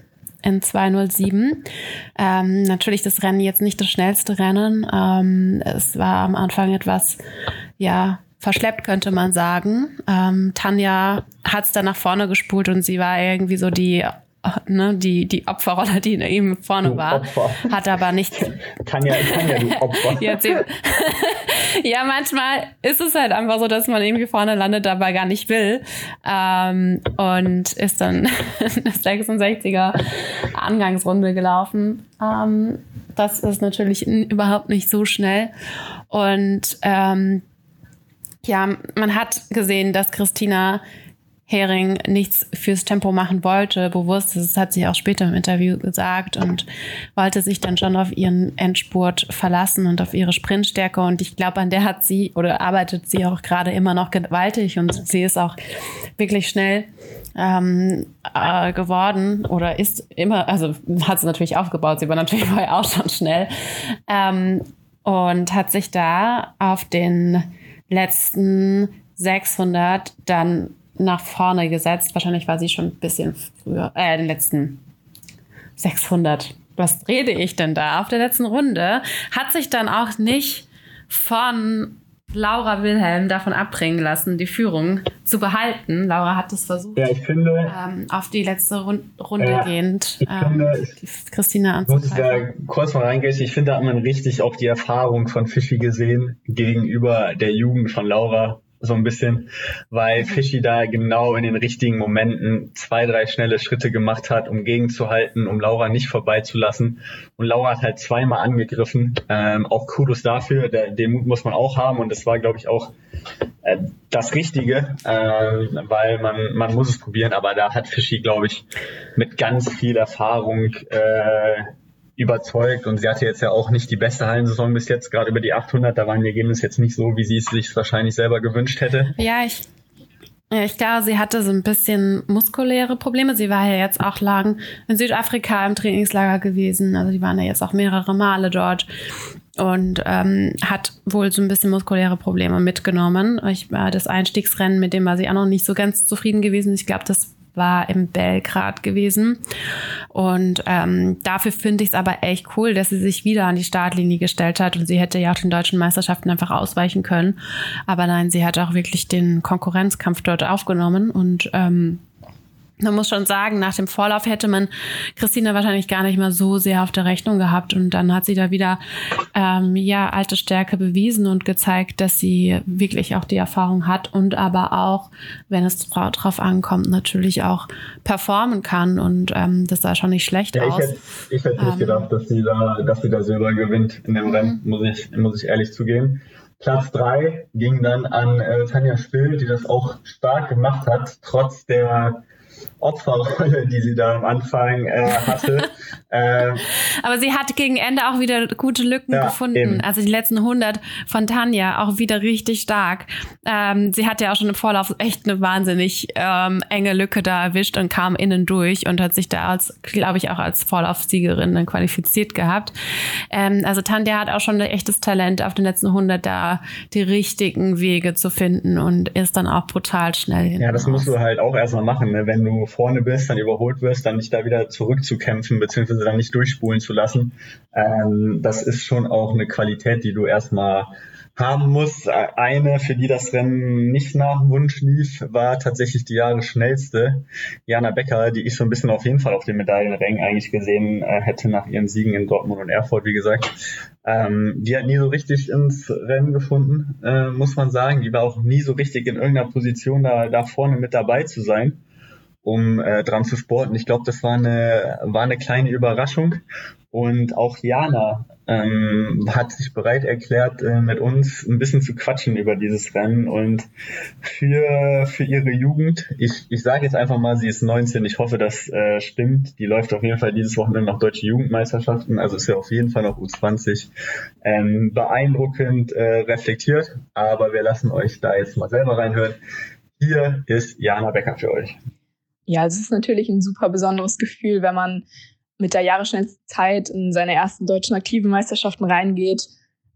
in 207. Ähm, natürlich das Rennen jetzt nicht das schnellste Rennen. Ähm, es war am Anfang etwas, ja, verschleppt, könnte man sagen. Ähm, Tanja hat es dann nach vorne gespult und sie war irgendwie so die ne, die, die Opferrolle, die eben vorne du war, Opfer. hat aber nicht. [LAUGHS] Tanja, Tanja, du Opfer. [LAUGHS] [LAUGHS] ja, manchmal ist es halt einfach so, dass man irgendwie vorne landet, dabei gar nicht will. Ähm, und ist dann eine 66er Angangsrunde gelaufen. Ähm, das ist natürlich überhaupt nicht so schnell. Und ähm, ja, man hat gesehen, dass Christina Hering nichts fürs Tempo machen wollte, bewusst. Das hat sie auch später im Interview gesagt und wollte sich dann schon auf ihren Endspurt verlassen und auf ihre Sprintstärke. Und ich glaube, an der hat sie oder arbeitet sie auch gerade immer noch gewaltig und sie ist auch wirklich schnell ähm, äh, geworden oder ist immer, also hat sie natürlich aufgebaut, sie war natürlich [LAUGHS] vorher auch schon schnell ähm, und hat sich da auf den letzten 600 dann nach vorne gesetzt. Wahrscheinlich war sie schon ein bisschen früher, äh, den letzten 600. Was rede ich denn da? Auf der letzten Runde hat sich dann auch nicht von Laura Wilhelm davon abbringen lassen, die Führung zu behalten. Laura hat es versucht, ja, ich finde, ähm, auf die letzte Rund Runde äh, gehend ich ähm, finde, Christina anzugreifen. Muss da kurz mal reingehen. Ich finde, da hat man richtig auch die Erfahrung von Fischi gesehen gegenüber der Jugend von Laura so ein bisschen, weil mhm. Fischi da genau in den richtigen Momenten zwei, drei schnelle Schritte gemacht hat, um gegenzuhalten, um Laura nicht vorbeizulassen. Und Laura hat halt zweimal angegriffen. Ähm, auch Kudos dafür, der, den Mut muss man auch haben und das war, glaube ich, auch äh, das Richtige, äh, weil man, man muss es probieren, aber da hat Fischi, glaube ich, mit ganz viel Erfahrung äh, überzeugt und sie hatte jetzt ja auch nicht die beste Hallensaison bis jetzt, gerade über die 800, da waren die Ergebnisse jetzt nicht so, wie sie es sich wahrscheinlich selber gewünscht hätte. Ja, ich ich glaube, sie hatte so ein bisschen muskuläre Probleme. Sie war ja jetzt auch lang in Südafrika im Trainingslager gewesen. Also die waren ja jetzt auch mehrere Male dort und ähm, hat wohl so ein bisschen muskuläre Probleme mitgenommen. Ich, äh, das Einstiegsrennen, mit dem war sie auch noch nicht so ganz zufrieden gewesen. Ich glaube, das war im Belgrad gewesen. Und ähm, dafür finde ich es aber echt cool, dass sie sich wieder an die Startlinie gestellt hat und sie hätte ja auch den deutschen Meisterschaften einfach ausweichen können. Aber nein, sie hat auch wirklich den Konkurrenzkampf dort aufgenommen und ähm, man muss schon sagen, nach dem Vorlauf hätte man Christina wahrscheinlich gar nicht mal so sehr auf der Rechnung gehabt. Und dann hat sie da wieder ähm, ja alte Stärke bewiesen und gezeigt, dass sie wirklich auch die Erfahrung hat und aber auch, wenn es drauf ankommt, natürlich auch performen kann. Und ähm, das sah schon nicht schlecht ja, aus. Ich hätte, ich hätte nicht ähm, gedacht, dass sie da, dass sie da Silber gewinnt in dem Rennen, muss ich, muss ich ehrlich zugeben. Platz drei ging dann an äh, Tanja Spill, die das auch stark gemacht hat, trotz der Opferrolle, [LAUGHS] die sie da am Anfang äh, hatte. Ähm, Aber sie hat gegen Ende auch wieder gute Lücken ja, gefunden. Eben. Also die letzten 100 von Tanja auch wieder richtig stark. Ähm, sie hat ja auch schon im Vorlauf echt eine wahnsinnig ähm, enge Lücke da erwischt und kam innen durch und hat sich da als, glaube ich, auch als Vorlaufsiegerin dann qualifiziert gehabt. Ähm, also Tanja hat auch schon ein echtes Talent auf den letzten 100 da die richtigen Wege zu finden und ist dann auch brutal schnell. Ja, das musst du halt auch erstmal machen, ne? wenn du vorne bist, dann überholt wirst, dann nicht da wieder zurückzukämpfen, beziehungsweise dann nicht durchspulen zu lassen. Ähm, das ist schon auch eine Qualität, die du erstmal haben musst. Eine, für die das Rennen nicht nach Wunsch lief, war tatsächlich die Jahre schnellste. Jana Becker, die ich so ein bisschen auf jeden Fall auf den Medaillenrängen eigentlich gesehen äh, hätte nach ihren Siegen in Dortmund und Erfurt, wie gesagt. Ähm, die hat nie so richtig ins Rennen gefunden, äh, muss man sagen. Die war auch nie so richtig in irgendeiner Position da, da vorne mit dabei zu sein um äh, dran zu sporten. Ich glaube, das war eine, war eine kleine Überraschung. Und auch Jana ähm, hat sich bereit erklärt, äh, mit uns ein bisschen zu quatschen über dieses Rennen. Und für, für ihre Jugend, ich, ich sage jetzt einfach mal, sie ist 19, ich hoffe, das äh, stimmt. Die läuft auf jeden Fall dieses Wochenende noch Deutsche Jugendmeisterschaften, also ist ja auf jeden Fall noch U20. Ähm, beeindruckend äh, reflektiert, aber wir lassen euch da jetzt mal selber reinhören. Hier ist Jana Becker für euch. Ja, es ist natürlich ein super besonderes Gefühl, wenn man mit der Jahresschnellzeit in seine ersten deutschen aktiven Meisterschaften reingeht.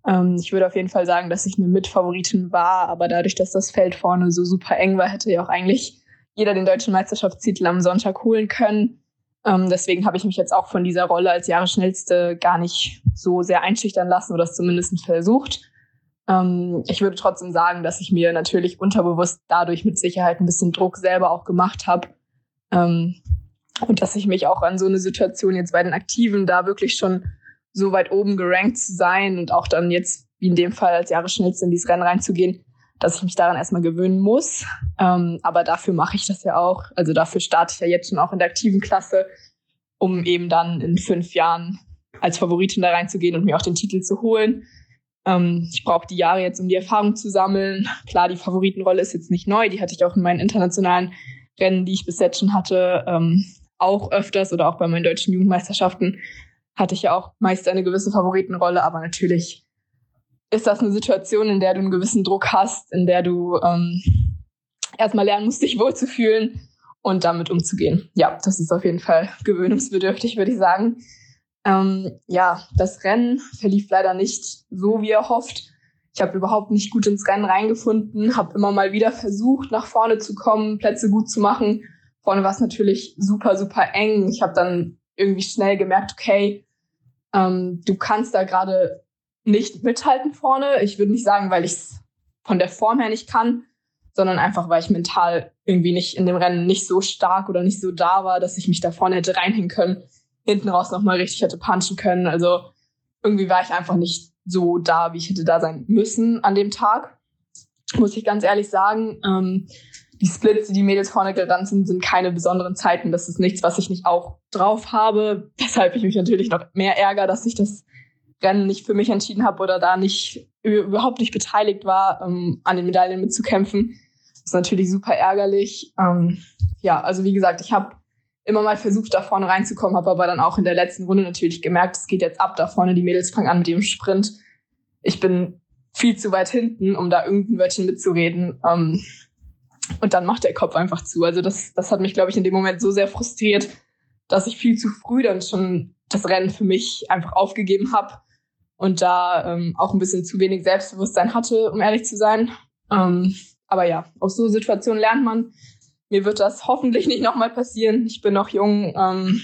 Ähm, ich würde auf jeden Fall sagen, dass ich eine Mitfavoritin war, aber dadurch, dass das Feld vorne so super eng war, hätte ja auch eigentlich jeder den deutschen Meisterschaftstitel am Sonntag holen können. Ähm, deswegen habe ich mich jetzt auch von dieser Rolle als Jahresschnellste gar nicht so sehr einschüchtern lassen oder es zumindest versucht. Ähm, ich würde trotzdem sagen, dass ich mir natürlich unterbewusst dadurch mit Sicherheit ein bisschen Druck selber auch gemacht habe, ähm, und dass ich mich auch an so eine Situation jetzt bei den Aktiven da wirklich schon so weit oben gerankt zu sein und auch dann jetzt, wie in dem Fall, als Jahresschnellste in dieses Rennen reinzugehen, dass ich mich daran erstmal gewöhnen muss. Ähm, aber dafür mache ich das ja auch. Also dafür starte ich ja jetzt schon auch in der aktiven Klasse, um eben dann in fünf Jahren als Favoritin da reinzugehen und mir auch den Titel zu holen. Ähm, ich brauche die Jahre jetzt, um die Erfahrung zu sammeln. Klar, die Favoritenrolle ist jetzt nicht neu. Die hatte ich auch in meinen internationalen Rennen, die ich bis jetzt schon hatte, ähm, auch öfters oder auch bei meinen deutschen Jugendmeisterschaften hatte ich ja auch meist eine gewisse Favoritenrolle, aber natürlich ist das eine Situation, in der du einen gewissen Druck hast, in der du ähm, erstmal lernen musst, dich wohlzufühlen und damit umzugehen. Ja, das ist auf jeden Fall gewöhnungsbedürftig, würde ich sagen. Ähm, ja, das Rennen verlief leider nicht so, wie er hofft. Ich habe überhaupt nicht gut ins Rennen reingefunden, habe immer mal wieder versucht, nach vorne zu kommen, Plätze gut zu machen. Vorne war es natürlich super, super eng. Ich habe dann irgendwie schnell gemerkt, okay, ähm, du kannst da gerade nicht mithalten vorne. Ich würde nicht sagen, weil ich es von der Form her nicht kann, sondern einfach, weil ich mental irgendwie nicht in dem Rennen nicht so stark oder nicht so da war, dass ich mich da vorne hätte reinhängen können, hinten raus nochmal richtig hätte punchen können. Also irgendwie war ich einfach nicht so da, wie ich hätte da sein müssen an dem Tag. Muss ich ganz ehrlich sagen. Ähm, die Splits, die die Mädels vorne gerannt sind, sind keine besonderen Zeiten. Das ist nichts, was ich nicht auch drauf habe. [LAUGHS] Weshalb ich mich natürlich noch mehr ärgere, dass ich das Rennen nicht für mich entschieden habe oder da nicht überhaupt nicht beteiligt war, ähm, an den Medaillen mitzukämpfen. Das ist natürlich super ärgerlich. Ähm, ja, also wie gesagt, ich habe immer mal versucht, da vorne reinzukommen, habe aber dann auch in der letzten Runde natürlich gemerkt, es geht jetzt ab da vorne, die Mädels fangen an mit dem Sprint. Ich bin viel zu weit hinten, um da irgendein Wörtchen mitzureden. Ähm, und dann macht der Kopf einfach zu. Also das, das hat mich, glaube ich, in dem Moment so sehr frustriert, dass ich viel zu früh dann schon das Rennen für mich einfach aufgegeben habe und da ähm, auch ein bisschen zu wenig Selbstbewusstsein hatte, um ehrlich zu sein. Ähm, aber ja, aus so Situationen lernt man. Mir wird das hoffentlich nicht nochmal passieren. Ich bin noch jung. Ähm,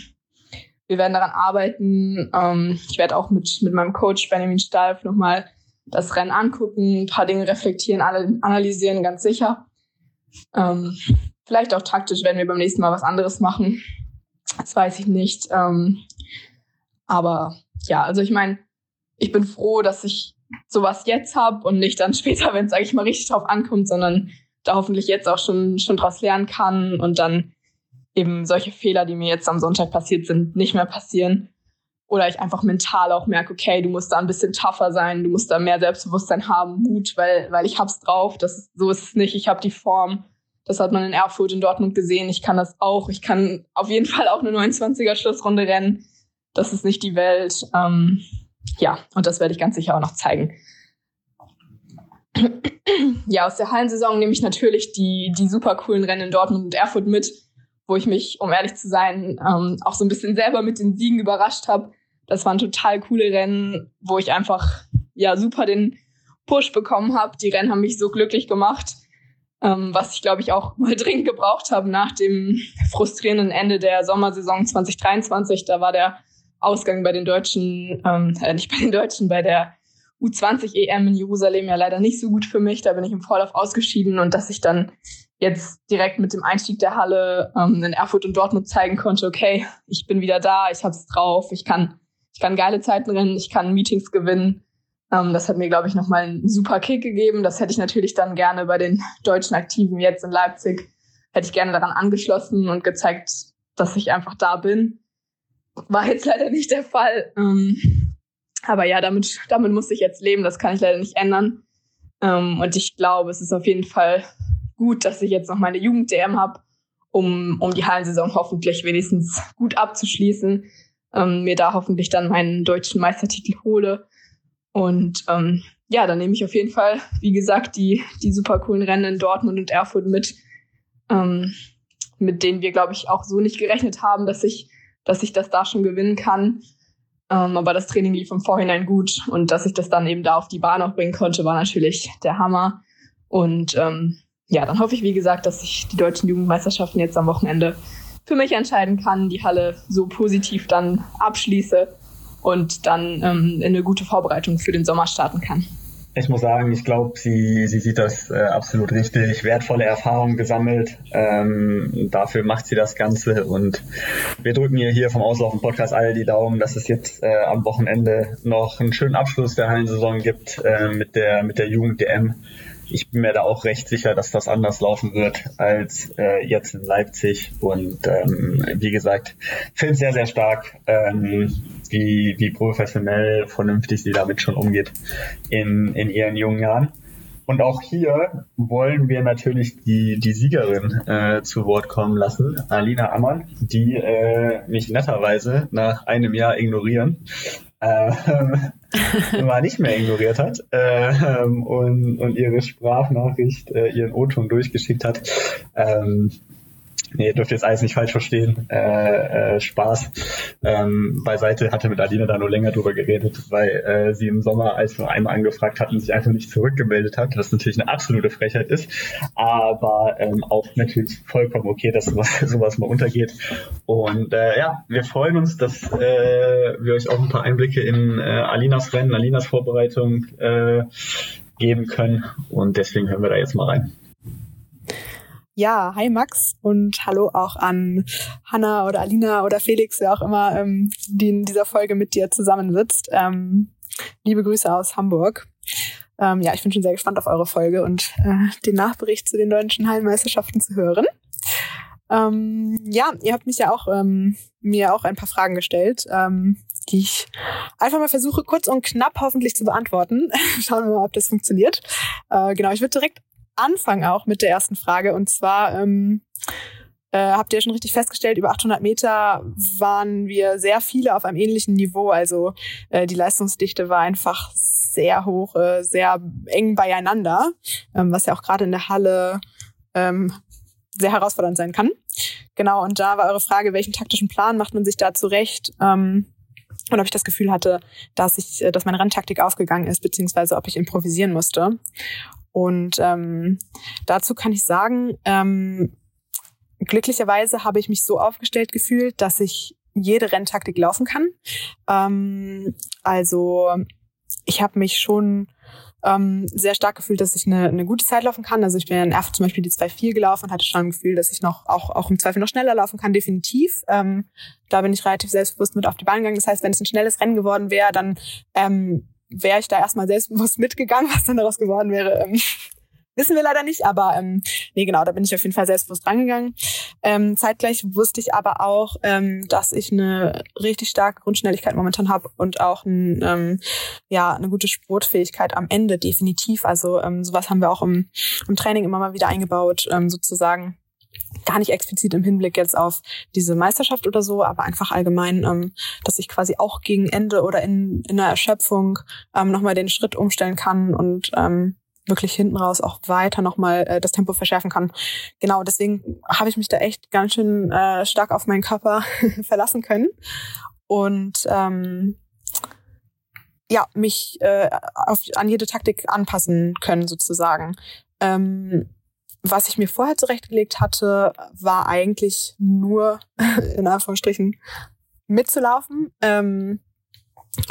wir werden daran arbeiten. Ähm, ich werde auch mit, mit meinem Coach Benjamin Stalf nochmal das Rennen angucken, ein paar Dinge reflektieren, analysieren, ganz sicher. Ähm, vielleicht auch taktisch, wenn wir beim nächsten Mal was anderes machen. Das weiß ich nicht. Ähm, aber ja, also ich meine, ich bin froh, dass ich sowas jetzt habe und nicht dann später, [LAUGHS] wenn es, sage ich mal, richtig drauf ankommt, sondern hoffentlich jetzt auch schon, schon draus lernen kann und dann eben solche Fehler, die mir jetzt am Sonntag passiert sind, nicht mehr passieren. Oder ich einfach mental auch merke, okay, du musst da ein bisschen tougher sein, du musst da mehr Selbstbewusstsein haben, Mut, weil, weil ich hab's drauf. Das ist, so ist es nicht, ich habe die Form. Das hat man in Erfurt in Dortmund gesehen. Ich kann das auch. Ich kann auf jeden Fall auch eine 29er Schlussrunde rennen. Das ist nicht die Welt. Ähm, ja, und das werde ich ganz sicher auch noch zeigen. Ja, aus der Hallensaison nehme ich natürlich die, die super coolen Rennen in Dortmund und Erfurt mit, wo ich mich, um ehrlich zu sein, ähm, auch so ein bisschen selber mit den Siegen überrascht habe. Das waren total coole Rennen, wo ich einfach ja super den Push bekommen habe. Die Rennen haben mich so glücklich gemacht, ähm, was ich glaube ich auch [LAUGHS] mal dringend gebraucht habe nach dem frustrierenden Ende der Sommersaison 2023. Da war der Ausgang bei den Deutschen, ähm, äh, nicht bei den Deutschen, bei der U20 EM in Jerusalem ja leider nicht so gut für mich. Da bin ich im Vorlauf ausgeschieden und dass ich dann jetzt direkt mit dem Einstieg der Halle ähm, in Erfurt und Dortmund zeigen konnte, okay, ich bin wieder da, ich hab's drauf, ich kann, ich kann geile Zeiten rennen, ich kann Meetings gewinnen. Ähm, das hat mir, glaube ich, nochmal einen super Kick gegeben. Das hätte ich natürlich dann gerne bei den deutschen Aktiven jetzt in Leipzig, hätte ich gerne daran angeschlossen und gezeigt, dass ich einfach da bin. War jetzt leider nicht der Fall. Ähm, aber ja, damit, damit muss ich jetzt leben. Das kann ich leider nicht ändern. Ähm, und ich glaube, es ist auf jeden Fall gut, dass ich jetzt noch meine Jugend-DM habe, um, um die Hallensaison hoffentlich wenigstens gut abzuschließen. Ähm, mir da hoffentlich dann meinen deutschen Meistertitel hole. Und ähm, ja, dann nehme ich auf jeden Fall, wie gesagt, die, die super coolen Rennen in Dortmund und Erfurt mit, ähm, mit denen wir, glaube ich, auch so nicht gerechnet haben, dass ich dass ich das da schon gewinnen kann. Ähm, aber das Training lief im Vorhinein gut und dass ich das dann eben da auf die Bahn auch bringen konnte, war natürlich der Hammer. Und ähm, ja, dann hoffe ich, wie gesagt, dass ich die deutschen Jugendmeisterschaften jetzt am Wochenende für mich entscheiden kann, die Halle so positiv dann abschließe und dann ähm, in eine gute Vorbereitung für den Sommer starten kann. Ich muss sagen, ich glaube, sie, sie sieht das äh, absolut richtig. Wertvolle Erfahrungen gesammelt. Ähm, dafür macht sie das Ganze. Und wir drücken ihr hier vom Auslaufen Podcast alle die Daumen, dass es jetzt äh, am Wochenende noch einen schönen Abschluss der Hallensaison gibt äh, mit der, mit der Jugend-DM ich bin mir da auch recht sicher, dass das anders laufen wird als äh, jetzt in Leipzig. Und ähm, wie gesagt, finde sehr, sehr stark, ähm, wie, wie professionell, vernünftig sie damit schon umgeht in, in ihren jungen Jahren. Und auch hier wollen wir natürlich die, die Siegerin äh, zu Wort kommen lassen, Alina Ammann, die äh, mich netterweise nach einem Jahr ignorieren ähm, [LAUGHS] mal nicht mehr ignoriert hat ähm, und, und ihre Sprachnachricht, äh, ihren O-Ton durchgeschickt hat. Ähm, nee, dürft jetzt alles nicht falsch verstehen. Äh, äh, Spaß ähm, beiseite hatte mit Alina da nur länger drüber geredet, weil äh, sie im Sommer, als wir einmal angefragt hatten, sich einfach nicht zurückgemeldet hat, was natürlich eine absolute Frechheit ist, aber ähm, auch natürlich vollkommen okay, dass sowas, [LAUGHS] sowas mal untergeht. Und äh, ja, wir freuen uns, dass äh, wir euch auch ein paar Einblicke in äh, Alinas Rennen, Alinas Vorbereitung äh, geben können und deswegen hören wir da jetzt mal rein. Ja, hi Max und hallo auch an Hanna oder Alina oder Felix, wer auch immer, ähm, die in dieser Folge mit dir zusammensitzt. Ähm, liebe Grüße aus Hamburg. Ähm, ja, ich bin schon sehr gespannt auf eure Folge und äh, den Nachbericht zu den deutschen Hallenmeisterschaften zu hören. Ähm, ja, ihr habt mich ja auch ähm, mir auch ein paar Fragen gestellt, ähm, die ich einfach mal versuche kurz und knapp hoffentlich zu beantworten. [LAUGHS] Schauen wir mal, ob das funktioniert. Äh, genau, ich würde direkt Anfang auch mit der ersten Frage. Und zwar ähm, äh, habt ihr schon richtig festgestellt, über 800 Meter waren wir sehr viele auf einem ähnlichen Niveau. Also äh, die Leistungsdichte war einfach sehr hoch, äh, sehr eng beieinander, ähm, was ja auch gerade in der Halle ähm, sehr herausfordernd sein kann. Genau, und da war eure Frage, welchen taktischen Plan macht man sich da zurecht? Ähm, und ob ich das Gefühl hatte, dass ich, äh, dass meine Renntaktik aufgegangen ist, beziehungsweise ob ich improvisieren musste. Und ähm, dazu kann ich sagen, ähm, glücklicherweise habe ich mich so aufgestellt gefühlt, dass ich jede Renntaktik laufen kann. Ähm, also ich habe mich schon ähm, sehr stark gefühlt, dass ich eine, eine gute Zeit laufen kann. Also ich bin in Erfurt zum Beispiel die 2.4 gelaufen und hatte schon ein Gefühl, dass ich noch auch, auch im Zweifel noch schneller laufen kann, definitiv. Ähm, da bin ich relativ selbstbewusst mit auf die Bahn gegangen. Das heißt, wenn es ein schnelles Rennen geworden wäre, dann ähm, wäre ich da erstmal selbstbewusst mitgegangen, [LAUGHS] was dann daraus geworden wäre. Ähm, [LAUGHS] Wissen wir leider nicht, aber ähm, nee, genau, da bin ich auf jeden Fall selbstbewusst rangegangen. Ähm, zeitgleich wusste ich aber auch, ähm, dass ich eine richtig starke Grundschnelligkeit momentan habe und auch ein, ähm, ja, eine gute Sportfähigkeit am Ende, definitiv. Also ähm, sowas haben wir auch im, im Training immer mal wieder eingebaut, ähm, sozusagen gar nicht explizit im Hinblick jetzt auf diese Meisterschaft oder so, aber einfach allgemein, ähm, dass ich quasi auch gegen Ende oder in, in einer Erschöpfung ähm, nochmal den Schritt umstellen kann und ähm, wirklich hinten raus auch weiter nochmal äh, das Tempo verschärfen kann. Genau, deswegen habe ich mich da echt ganz schön äh, stark auf meinen Körper [LAUGHS] verlassen können und ähm, ja, mich äh, auf, an jede Taktik anpassen können sozusagen. Ähm, was ich mir vorher zurechtgelegt hatte, war eigentlich nur, [LAUGHS] in Anführungsstrichen, mitzulaufen. Ähm,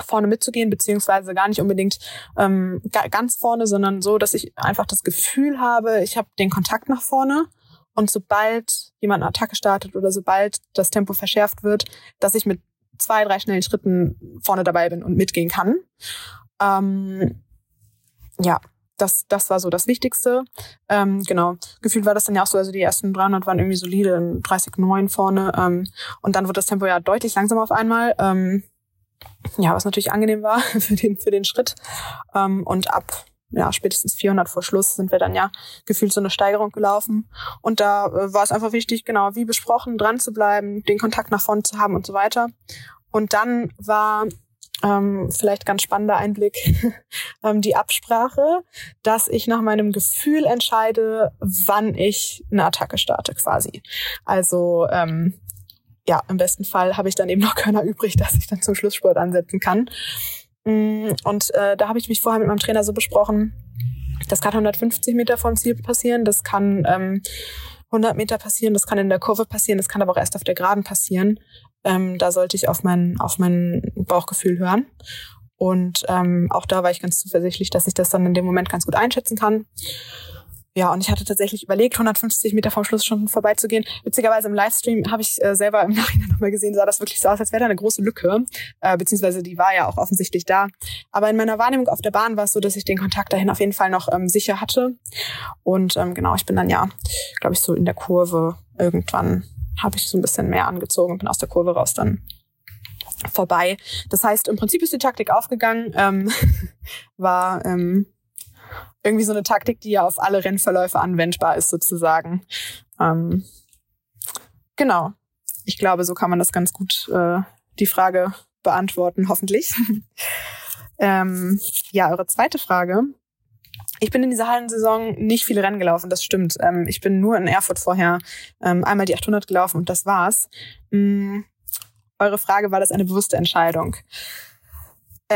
vorne mitzugehen, beziehungsweise gar nicht unbedingt ähm, ganz vorne, sondern so, dass ich einfach das Gefühl habe, ich habe den Kontakt nach vorne und sobald jemand eine Attacke startet oder sobald das Tempo verschärft wird, dass ich mit zwei, drei schnellen Schritten vorne dabei bin und mitgehen kann. Ähm, ja, das, das war so das Wichtigste. Ähm, genau. Gefühlt war das dann ja auch so, also die ersten 300 waren irgendwie solide, 30,9 vorne. Ähm, und dann wird das Tempo ja deutlich langsamer auf einmal. Ähm, ja, was natürlich angenehm war [LAUGHS] für den, für den Schritt. Ähm, und ab ja, spätestens 400 vor Schluss sind wir dann ja gefühlt so eine Steigerung gelaufen. Und da äh, war es einfach wichtig, genau wie besprochen, dran zu bleiben, den Kontakt nach vorne zu haben und so weiter. Und dann war ähm, vielleicht ganz spannender Einblick [LAUGHS] ähm, die Absprache, dass ich nach meinem Gefühl entscheide, wann ich eine Attacke starte quasi. Also ähm, ja, im besten Fall habe ich dann eben noch [LAUGHS] Körner übrig, dass ich dann zum Schlusssport ansetzen kann. Mm, und äh, da habe ich mich vorher mit meinem Trainer so besprochen, das kann 150 Meter vom Ziel passieren, das kann ähm, 100 Meter passieren, das kann in der Kurve passieren, das kann aber auch erst auf der Geraden passieren. Ähm, da sollte ich auf mein, auf mein Bauchgefühl hören. Und ähm, auch da war ich ganz zuversichtlich, dass ich das dann in dem Moment ganz gut einschätzen kann. Ja, und ich hatte tatsächlich überlegt, 150 Meter vom Schluss schon vorbeizugehen. Witzigerweise im Livestream habe ich äh, selber im [LAUGHS] Nachhinein nochmal gesehen, sah das wirklich so aus, als wäre da eine große Lücke. Äh, beziehungsweise die war ja auch offensichtlich da. Aber in meiner Wahrnehmung auf der Bahn war es so, dass ich den Kontakt dahin auf jeden Fall noch ähm, sicher hatte. Und ähm, genau, ich bin dann ja, glaube ich, so in der Kurve irgendwann habe ich so ein bisschen mehr angezogen und bin aus der Kurve raus dann vorbei. Das heißt, im Prinzip ist die Taktik aufgegangen, ähm, [LAUGHS] war ähm, irgendwie so eine Taktik, die ja auf alle Rennverläufe anwendbar ist, sozusagen. Ähm, genau. Ich glaube, so kann man das ganz gut äh, die Frage beantworten, hoffentlich. [LAUGHS] ähm, ja, eure zweite Frage. Ich bin in dieser Hallensaison nicht viele Rennen gelaufen, das stimmt. Ähm, ich bin nur in Erfurt vorher ähm, einmal die 800 gelaufen und das war's. Ähm, eure Frage, war das eine bewusste Entscheidung?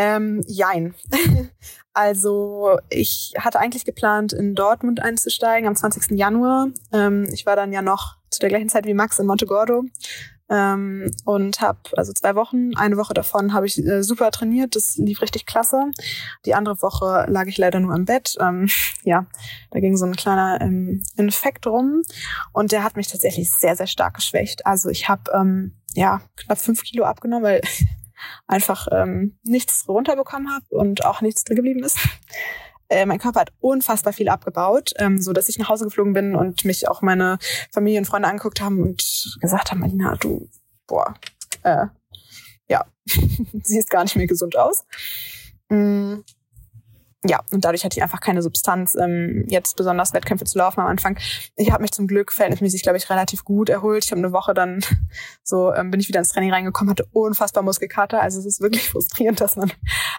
Ähm, jein. [LAUGHS] also ich hatte eigentlich geplant, in Dortmund einzusteigen am 20. Januar. Ähm, ich war dann ja noch zu der gleichen Zeit wie Max in Montegordo ähm, und habe also zwei Wochen, eine Woche davon habe ich äh, super trainiert, das lief richtig klasse. Die andere Woche lag ich leider nur im Bett. Ähm, ja, da ging so ein kleiner ähm, Infekt rum und der hat mich tatsächlich sehr, sehr stark geschwächt. Also ich habe ähm, ja knapp fünf Kilo abgenommen, weil einfach ähm, nichts runterbekommen habe und auch nichts drin geblieben ist. [LAUGHS] Äh, mein Körper hat unfassbar viel abgebaut, ähm, so dass ich nach Hause geflogen bin und mich auch meine Familie und Freunde angeguckt haben und gesagt haben, Marina, du, boah, äh, ja, [LAUGHS] siehst gar nicht mehr gesund aus. Mm, ja, und dadurch hatte ich einfach keine Substanz, ähm, jetzt besonders Wettkämpfe zu laufen am Anfang. Ich habe mich zum Glück verhältnismäßig, glaube ich, relativ gut erholt. Ich habe eine Woche dann [LAUGHS] so, ähm, bin ich wieder ins Training reingekommen, hatte unfassbar Muskelkater. Also es ist wirklich [LAUGHS] frustrierend, dass man,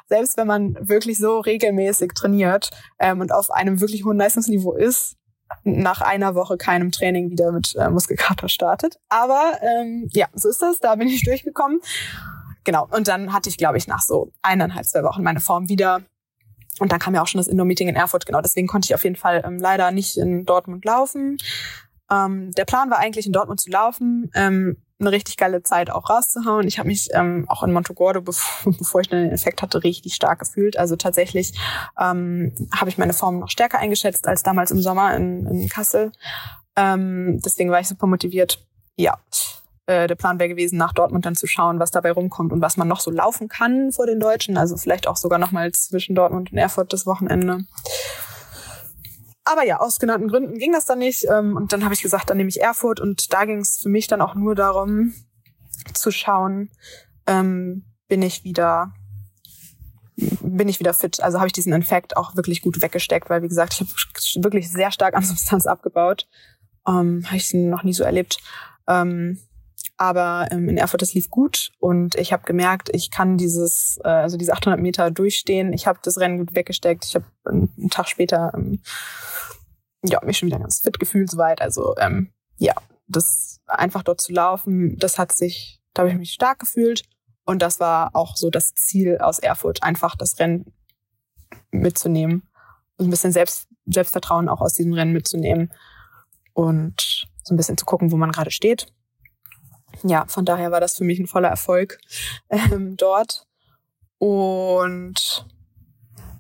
selbst wenn man wirklich so regelmäßig trainiert ähm, und auf einem wirklich hohen Leistungsniveau ist, nach einer Woche keinem Training wieder mit äh, Muskelkater startet. Aber ähm, ja, so ist das. Da bin ich [LAUGHS] durchgekommen. Genau. Und dann hatte ich, glaube ich, nach so eineinhalb, zwei Wochen meine Form wieder. Und dann kam ja auch schon das Indoor-Meeting in Erfurt, genau. Deswegen konnte ich auf jeden Fall ähm, leider nicht in Dortmund laufen. Ähm, der Plan war eigentlich, in Dortmund zu laufen. Ähm, eine richtig geile Zeit auch rauszuhauen. Ich habe mich ähm, auch in Montogordo, bevor, [LAUGHS] bevor ich den Effekt hatte, richtig stark gefühlt. Also tatsächlich ähm, habe ich meine Form noch stärker eingeschätzt als damals im Sommer in, in Kassel. Ähm, deswegen war ich super motiviert. Ja, äh, der Plan wäre gewesen, nach Dortmund dann zu schauen, was dabei rumkommt und was man noch so laufen kann vor den Deutschen. Also vielleicht auch sogar noch mal zwischen Dortmund und Erfurt das Wochenende. Aber ja, aus genannten Gründen ging das dann nicht. Ähm, und dann habe ich gesagt, dann nehme ich Erfurt. Und da ging es für mich dann auch nur darum, zu schauen, ähm, bin ich wieder bin ich wieder fit. Also habe ich diesen Infekt auch wirklich gut weggesteckt, weil wie gesagt, ich habe wirklich sehr stark an Substanz abgebaut. Ähm, habe ich noch nie so erlebt. Ähm, aber ähm, in Erfurt, das lief gut und ich habe gemerkt, ich kann dieses, äh, also diese 800 Meter durchstehen. Ich habe das Rennen gut weggesteckt. Ich habe einen Tag später ähm, ja, mich schon wieder ganz fit gefühlt soweit. Also ähm, ja, das einfach dort zu laufen, das hat sich, da habe ich mich stark gefühlt. Und das war auch so das Ziel aus Erfurt, einfach das Rennen mitzunehmen. Und ein bisschen Selbst, Selbstvertrauen auch aus diesem Rennen mitzunehmen. Und so ein bisschen zu gucken, wo man gerade steht ja, von daher war das für mich ein voller Erfolg ähm, dort. Und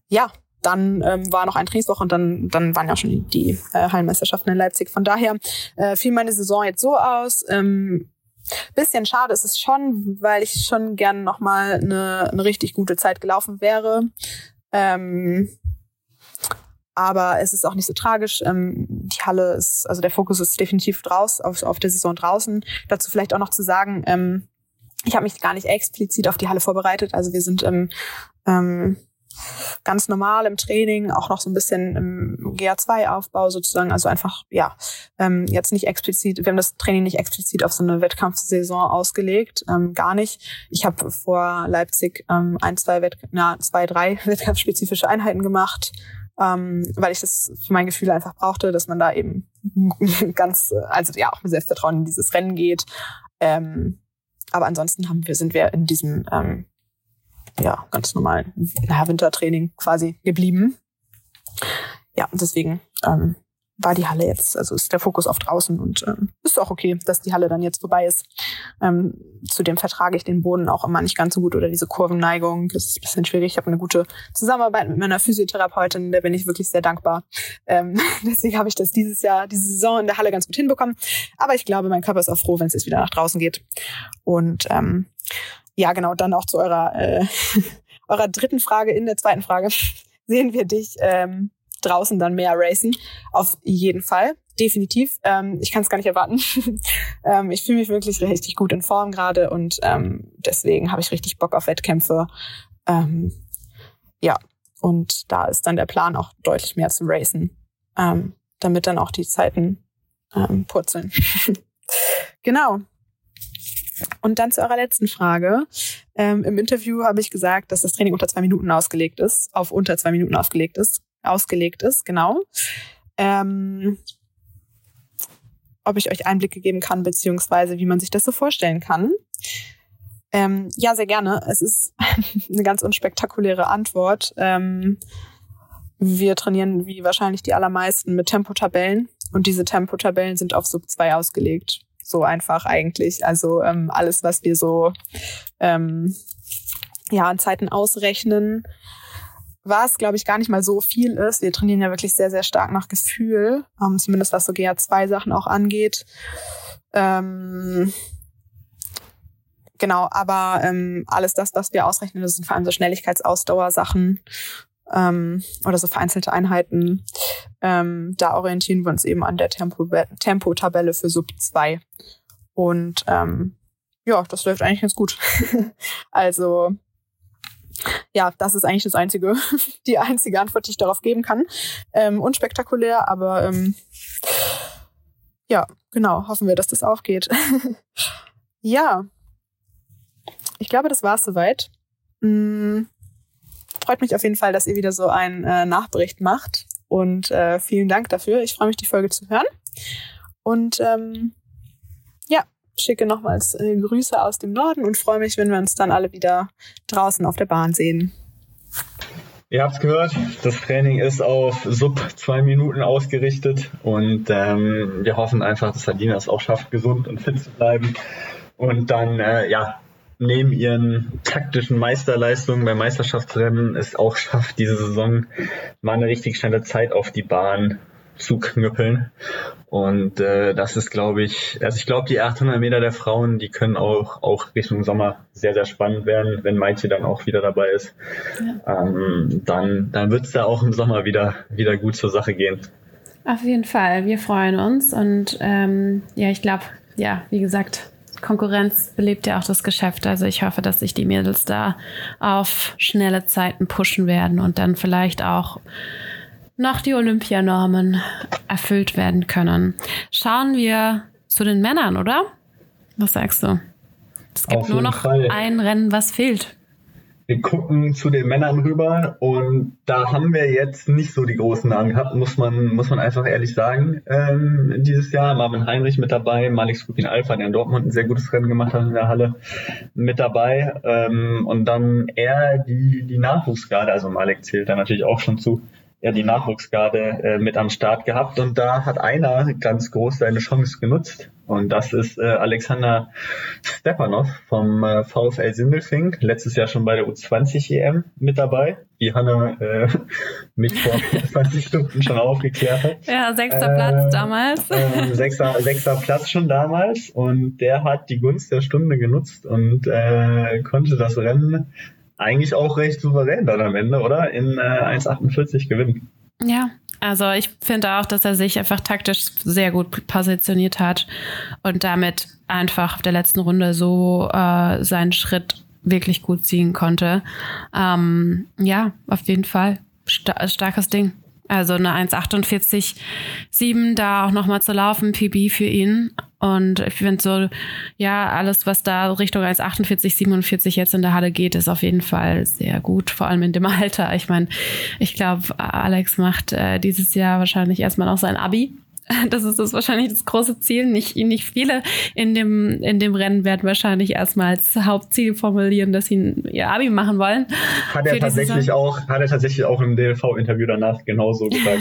ja, dann ähm, war noch ein Trainingswoche und dann, dann waren ja schon die, äh, Hallenmeisterschaften in Leipzig. Von daher äh, fiel meine Saison jetzt so aus. Ähm, bisschen schade ist es schon, weil ich schon gerne nochmal eine, eine richtig gute Zeit gelaufen wäre. Ähm, aber es ist auch nicht so tragisch. Ähm, die Halle ist, also der Fokus ist definitiv draus, auf, auf der Saison draußen. Dazu vielleicht auch noch zu sagen, ähm, ich habe mich gar nicht explizit auf die Halle vorbereitet. Also wir sind ähm, ähm, ganz normal im Training, auch noch so ein bisschen im GA2-Aufbau sozusagen. Also einfach, ja, ähm, jetzt nicht explizit, wir haben das Training nicht explizit auf so eine Wettkampfsaison ausgelegt, ähm, gar nicht. Ich habe vor Leipzig ähm, ein, zwei, Wett na, zwei, drei [LAUGHS] wettkampfspezifische Einheiten gemacht ähm, weil ich das für mein Gefühl einfach brauchte, dass man da eben [LAUGHS] ganz, also ja, auch mit Selbstvertrauen in dieses Rennen geht. Ähm, aber ansonsten haben wir, sind wir in diesem ähm, ja, ganz normalen Wintertraining quasi geblieben. Ja, deswegen ähm, war die Halle jetzt, also ist der Fokus auf draußen und ähm, ist auch okay, dass die Halle dann jetzt vorbei ist. Ähm, zudem vertrage ich den Boden auch immer nicht ganz so gut oder diese Kurvenneigung. Das ist ein bisschen schwierig. Ich habe eine gute Zusammenarbeit mit meiner Physiotherapeutin, der bin ich wirklich sehr dankbar. Ähm, [LAUGHS] deswegen habe ich das dieses Jahr, diese Saison in der Halle ganz gut hinbekommen. Aber ich glaube, mein Körper ist auch froh, wenn es jetzt wieder nach draußen geht. Und ähm, ja, genau, dann auch zu eurer, äh, [LAUGHS] eurer dritten Frage in der zweiten Frage. [LAUGHS] Sehen wir dich ähm, draußen dann mehr racen. Auf jeden Fall. Definitiv. Ähm, ich kann es gar nicht erwarten. [LAUGHS] ähm, ich fühle mich wirklich richtig gut in Form gerade und ähm, deswegen habe ich richtig Bock auf Wettkämpfe. Ähm, ja, und da ist dann der Plan auch deutlich mehr zu racen, ähm, damit dann auch die Zeiten ähm, purzeln. [LAUGHS] genau. Und dann zu eurer letzten Frage. Ähm, Im Interview habe ich gesagt, dass das Training unter zwei Minuten ausgelegt ist, auf unter zwei Minuten ausgelegt ist ausgelegt ist, genau. Ähm, ob ich euch Einblicke geben kann, beziehungsweise wie man sich das so vorstellen kann. Ähm, ja, sehr gerne. Es ist [LAUGHS] eine ganz unspektakuläre Antwort. Ähm, wir trainieren wie wahrscheinlich die allermeisten mit Tempotabellen und diese Tempotabellen sind auf Sub 2 ausgelegt. So einfach eigentlich. Also ähm, alles, was wir so ähm, ja, an Zeiten ausrechnen, was, glaube ich, gar nicht mal so viel ist. Wir trainieren ja wirklich sehr, sehr stark nach Gefühl, ähm, zumindest was so GA2-Sachen auch angeht. Ähm, genau, aber ähm, alles das, was wir ausrechnen, das sind vor allem so Schnelligkeitsausdauersachen ähm, oder so vereinzelte Einheiten. Ähm, da orientieren wir uns eben an der Tempo-Tabelle für Sub 2. Und ähm, ja, das läuft eigentlich ganz gut. [LAUGHS] also ja, das ist eigentlich das einzige, [LAUGHS] die einzige Antwort, die ich darauf geben kann. Ähm, unspektakulär, aber ähm, ja, genau, hoffen wir, dass das aufgeht. [LAUGHS] ja, ich glaube, das war's soweit. Hm, freut mich auf jeden Fall, dass ihr wieder so einen äh, Nachbericht macht und äh, vielen Dank dafür. Ich freue mich, die Folge zu hören. Und ähm, schicke nochmals äh, Grüße aus dem Norden und freue mich, wenn wir uns dann alle wieder draußen auf der Bahn sehen. Ihr habt es gehört, das Training ist auf sub zwei Minuten ausgerichtet und ähm, wir hoffen einfach, dass Alina es auch schafft, gesund und fit zu bleiben. Und dann, äh, ja, neben ihren taktischen Meisterleistungen beim Meisterschaftsrennen es auch schafft, diese Saison mal eine richtig schnelle Zeit auf die Bahn zu knüppeln. Und äh, das ist, glaube ich, also ich glaube, die 800 Meter der Frauen, die können auch, auch Richtung Sommer sehr, sehr spannend werden, wenn Maitje dann auch wieder dabei ist. Ja. Ähm, dann dann wird es da auch im Sommer wieder, wieder gut zur Sache gehen. Auf jeden Fall, wir freuen uns und ähm, ja, ich glaube, ja, wie gesagt, Konkurrenz belebt ja auch das Geschäft. Also ich hoffe, dass sich die Mädels da auf schnelle Zeiten pushen werden und dann vielleicht auch noch die Olympianormen erfüllt werden können. Schauen wir zu den Männern, oder? Was sagst du? Es gibt nur noch Fall. ein Rennen, was fehlt wir gucken zu den Männern rüber und da haben wir jetzt nicht so die großen Namen gehabt, muss man, muss man einfach ehrlich sagen. Ähm, dieses Jahr Marvin Heinrich mit dabei, Malik Skupin Alpha, der in Dortmund ein sehr gutes Rennen gemacht hat in der Halle, mit dabei. Ähm, und dann eher die, die Nachwuchsgarde, also Malik zählt da natürlich auch schon zu, ja die Nachwuchsgarde äh, mit am Start gehabt und da hat einer ganz groß seine Chance genutzt und das ist äh, Alexander Stepanov vom äh, VfL Sindelfing, letztes Jahr schon bei der U20 EM mit dabei, wie Hanna äh, [LAUGHS] mich vor 20 Stunden schon aufgeklärt hat. Ja, sechster Platz ähm, damals. Äh, sechster, sechster Platz schon damals und der hat die Gunst der Stunde genutzt und äh, konnte das Rennen eigentlich auch recht souverän dann am Ende, oder? In äh, 1,48 gewinnen. Ja, also ich finde auch, dass er sich einfach taktisch sehr gut positioniert hat und damit einfach auf der letzten Runde so äh, seinen Schritt wirklich gut ziehen konnte. Ähm, ja, auf jeden Fall. Sta starkes Ding. Also eine 1,48,7 da auch nochmal zu laufen, PB für ihn. Und ich finde so, ja, alles, was da Richtung 1,48, 47 jetzt in der Halle geht, ist auf jeden Fall sehr gut, vor allem in dem [LAUGHS] Alter. Ich meine, ich glaube, Alex macht äh, dieses Jahr wahrscheinlich erstmal noch sein Abi. [LAUGHS] Das ist das wahrscheinlich das große Ziel. Nicht, nicht viele in dem, in dem Rennen werden wahrscheinlich erstmal als Hauptziel formulieren, dass sie ihr Abi machen wollen. Hat er tatsächlich auch, hat er tatsächlich auch im DLV-Interview danach genauso gesagt.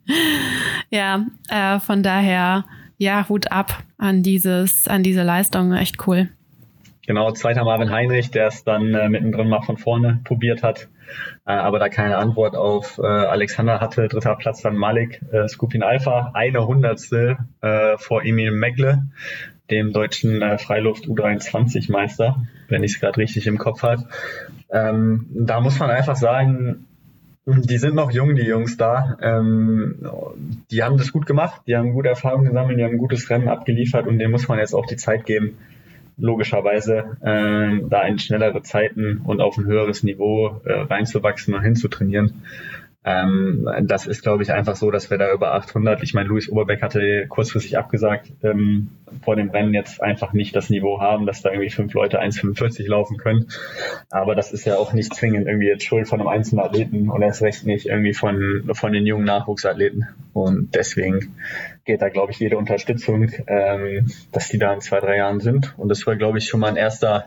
[LAUGHS] ja, äh, von daher, ja, Hut ab an dieses, an diese Leistung. Echt cool. Genau, zweiter Marvin Heinrich, der es dann äh, mittendrin mal von vorne probiert hat, aber da keine Antwort auf äh, Alexander hatte. Dritter Platz dann Malik äh, Skupin Alpha, eine Hundertstel äh, vor Emil Megle, dem deutschen äh, Freiluft U23 Meister, wenn ich es gerade richtig im Kopf habe. Ähm, da muss man einfach sagen, die sind noch jung, die Jungs da. Ähm, die haben das gut gemacht, die haben gute Erfahrungen gesammelt, die haben ein gutes Rennen abgeliefert und dem muss man jetzt auch die Zeit geben, logischerweise äh, da in schnellere Zeiten und auf ein höheres Niveau äh, reinzuwachsen und hinzutrainieren. Ähm, das ist, glaube ich, einfach so, dass wir da über 800, ich meine, Luis Oberbeck hatte kurzfristig abgesagt, ähm, vor dem Rennen jetzt einfach nicht das Niveau haben, dass da irgendwie fünf Leute 1,45 laufen können. Aber das ist ja auch nicht zwingend irgendwie jetzt Schuld von einem einzelnen Athleten und erst recht nicht irgendwie von, von den jungen Nachwuchsathleten. Und deswegen geht da, glaube ich, jede Unterstützung, ähm, dass die da in zwei, drei Jahren sind. Und das war, glaube ich, schon mal ein erster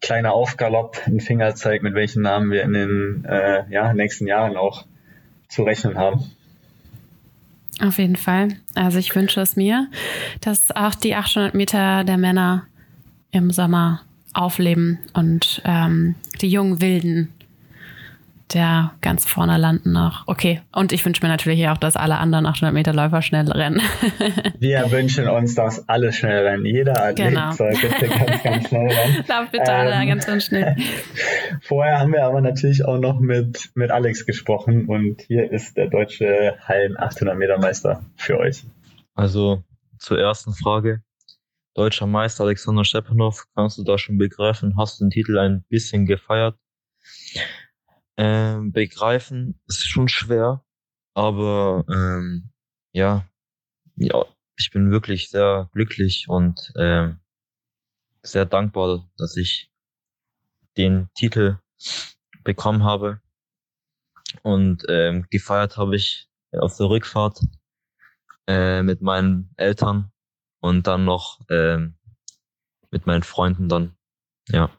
kleiner Aufgalopp, ein Fingerzeig, mit welchen Namen wir in den äh, ja, nächsten Jahren auch zu rechnen haben. Auf jeden Fall. Also ich wünsche es mir, dass auch die 800 Meter der Männer im Sommer aufleben und ähm, die jungen Wilden der ganz vorne landen noch. Okay, und ich wünsche mir natürlich auch, dass alle anderen 800 Meter Läufer schnell rennen. [LAUGHS] Wir wünschen uns, dass alle schnell rennen. Jeder Athlet genau. soll bitte ganz, ganz schnell rennen. [LAUGHS] Lauf bitte ähm, alle ganz, ganz schnell. [LAUGHS] Vorher haben wir aber natürlich auch noch mit, mit Alex gesprochen und hier ist der deutsche Hallen 800 Meter Meister für euch. Also zur ersten Frage. Deutscher Meister Alexander Stepanov, kannst du da schon begreifen? Hast du den Titel ein bisschen gefeiert? Ähm, begreifen ist schon schwer, aber ähm, ja, ja, ich bin wirklich sehr glücklich und ähm, sehr dankbar, dass ich den Titel bekommen habe. Und ähm, gefeiert habe ich auf der Rückfahrt äh, mit meinen Eltern und dann noch ähm, mit meinen Freunden dann. Ja.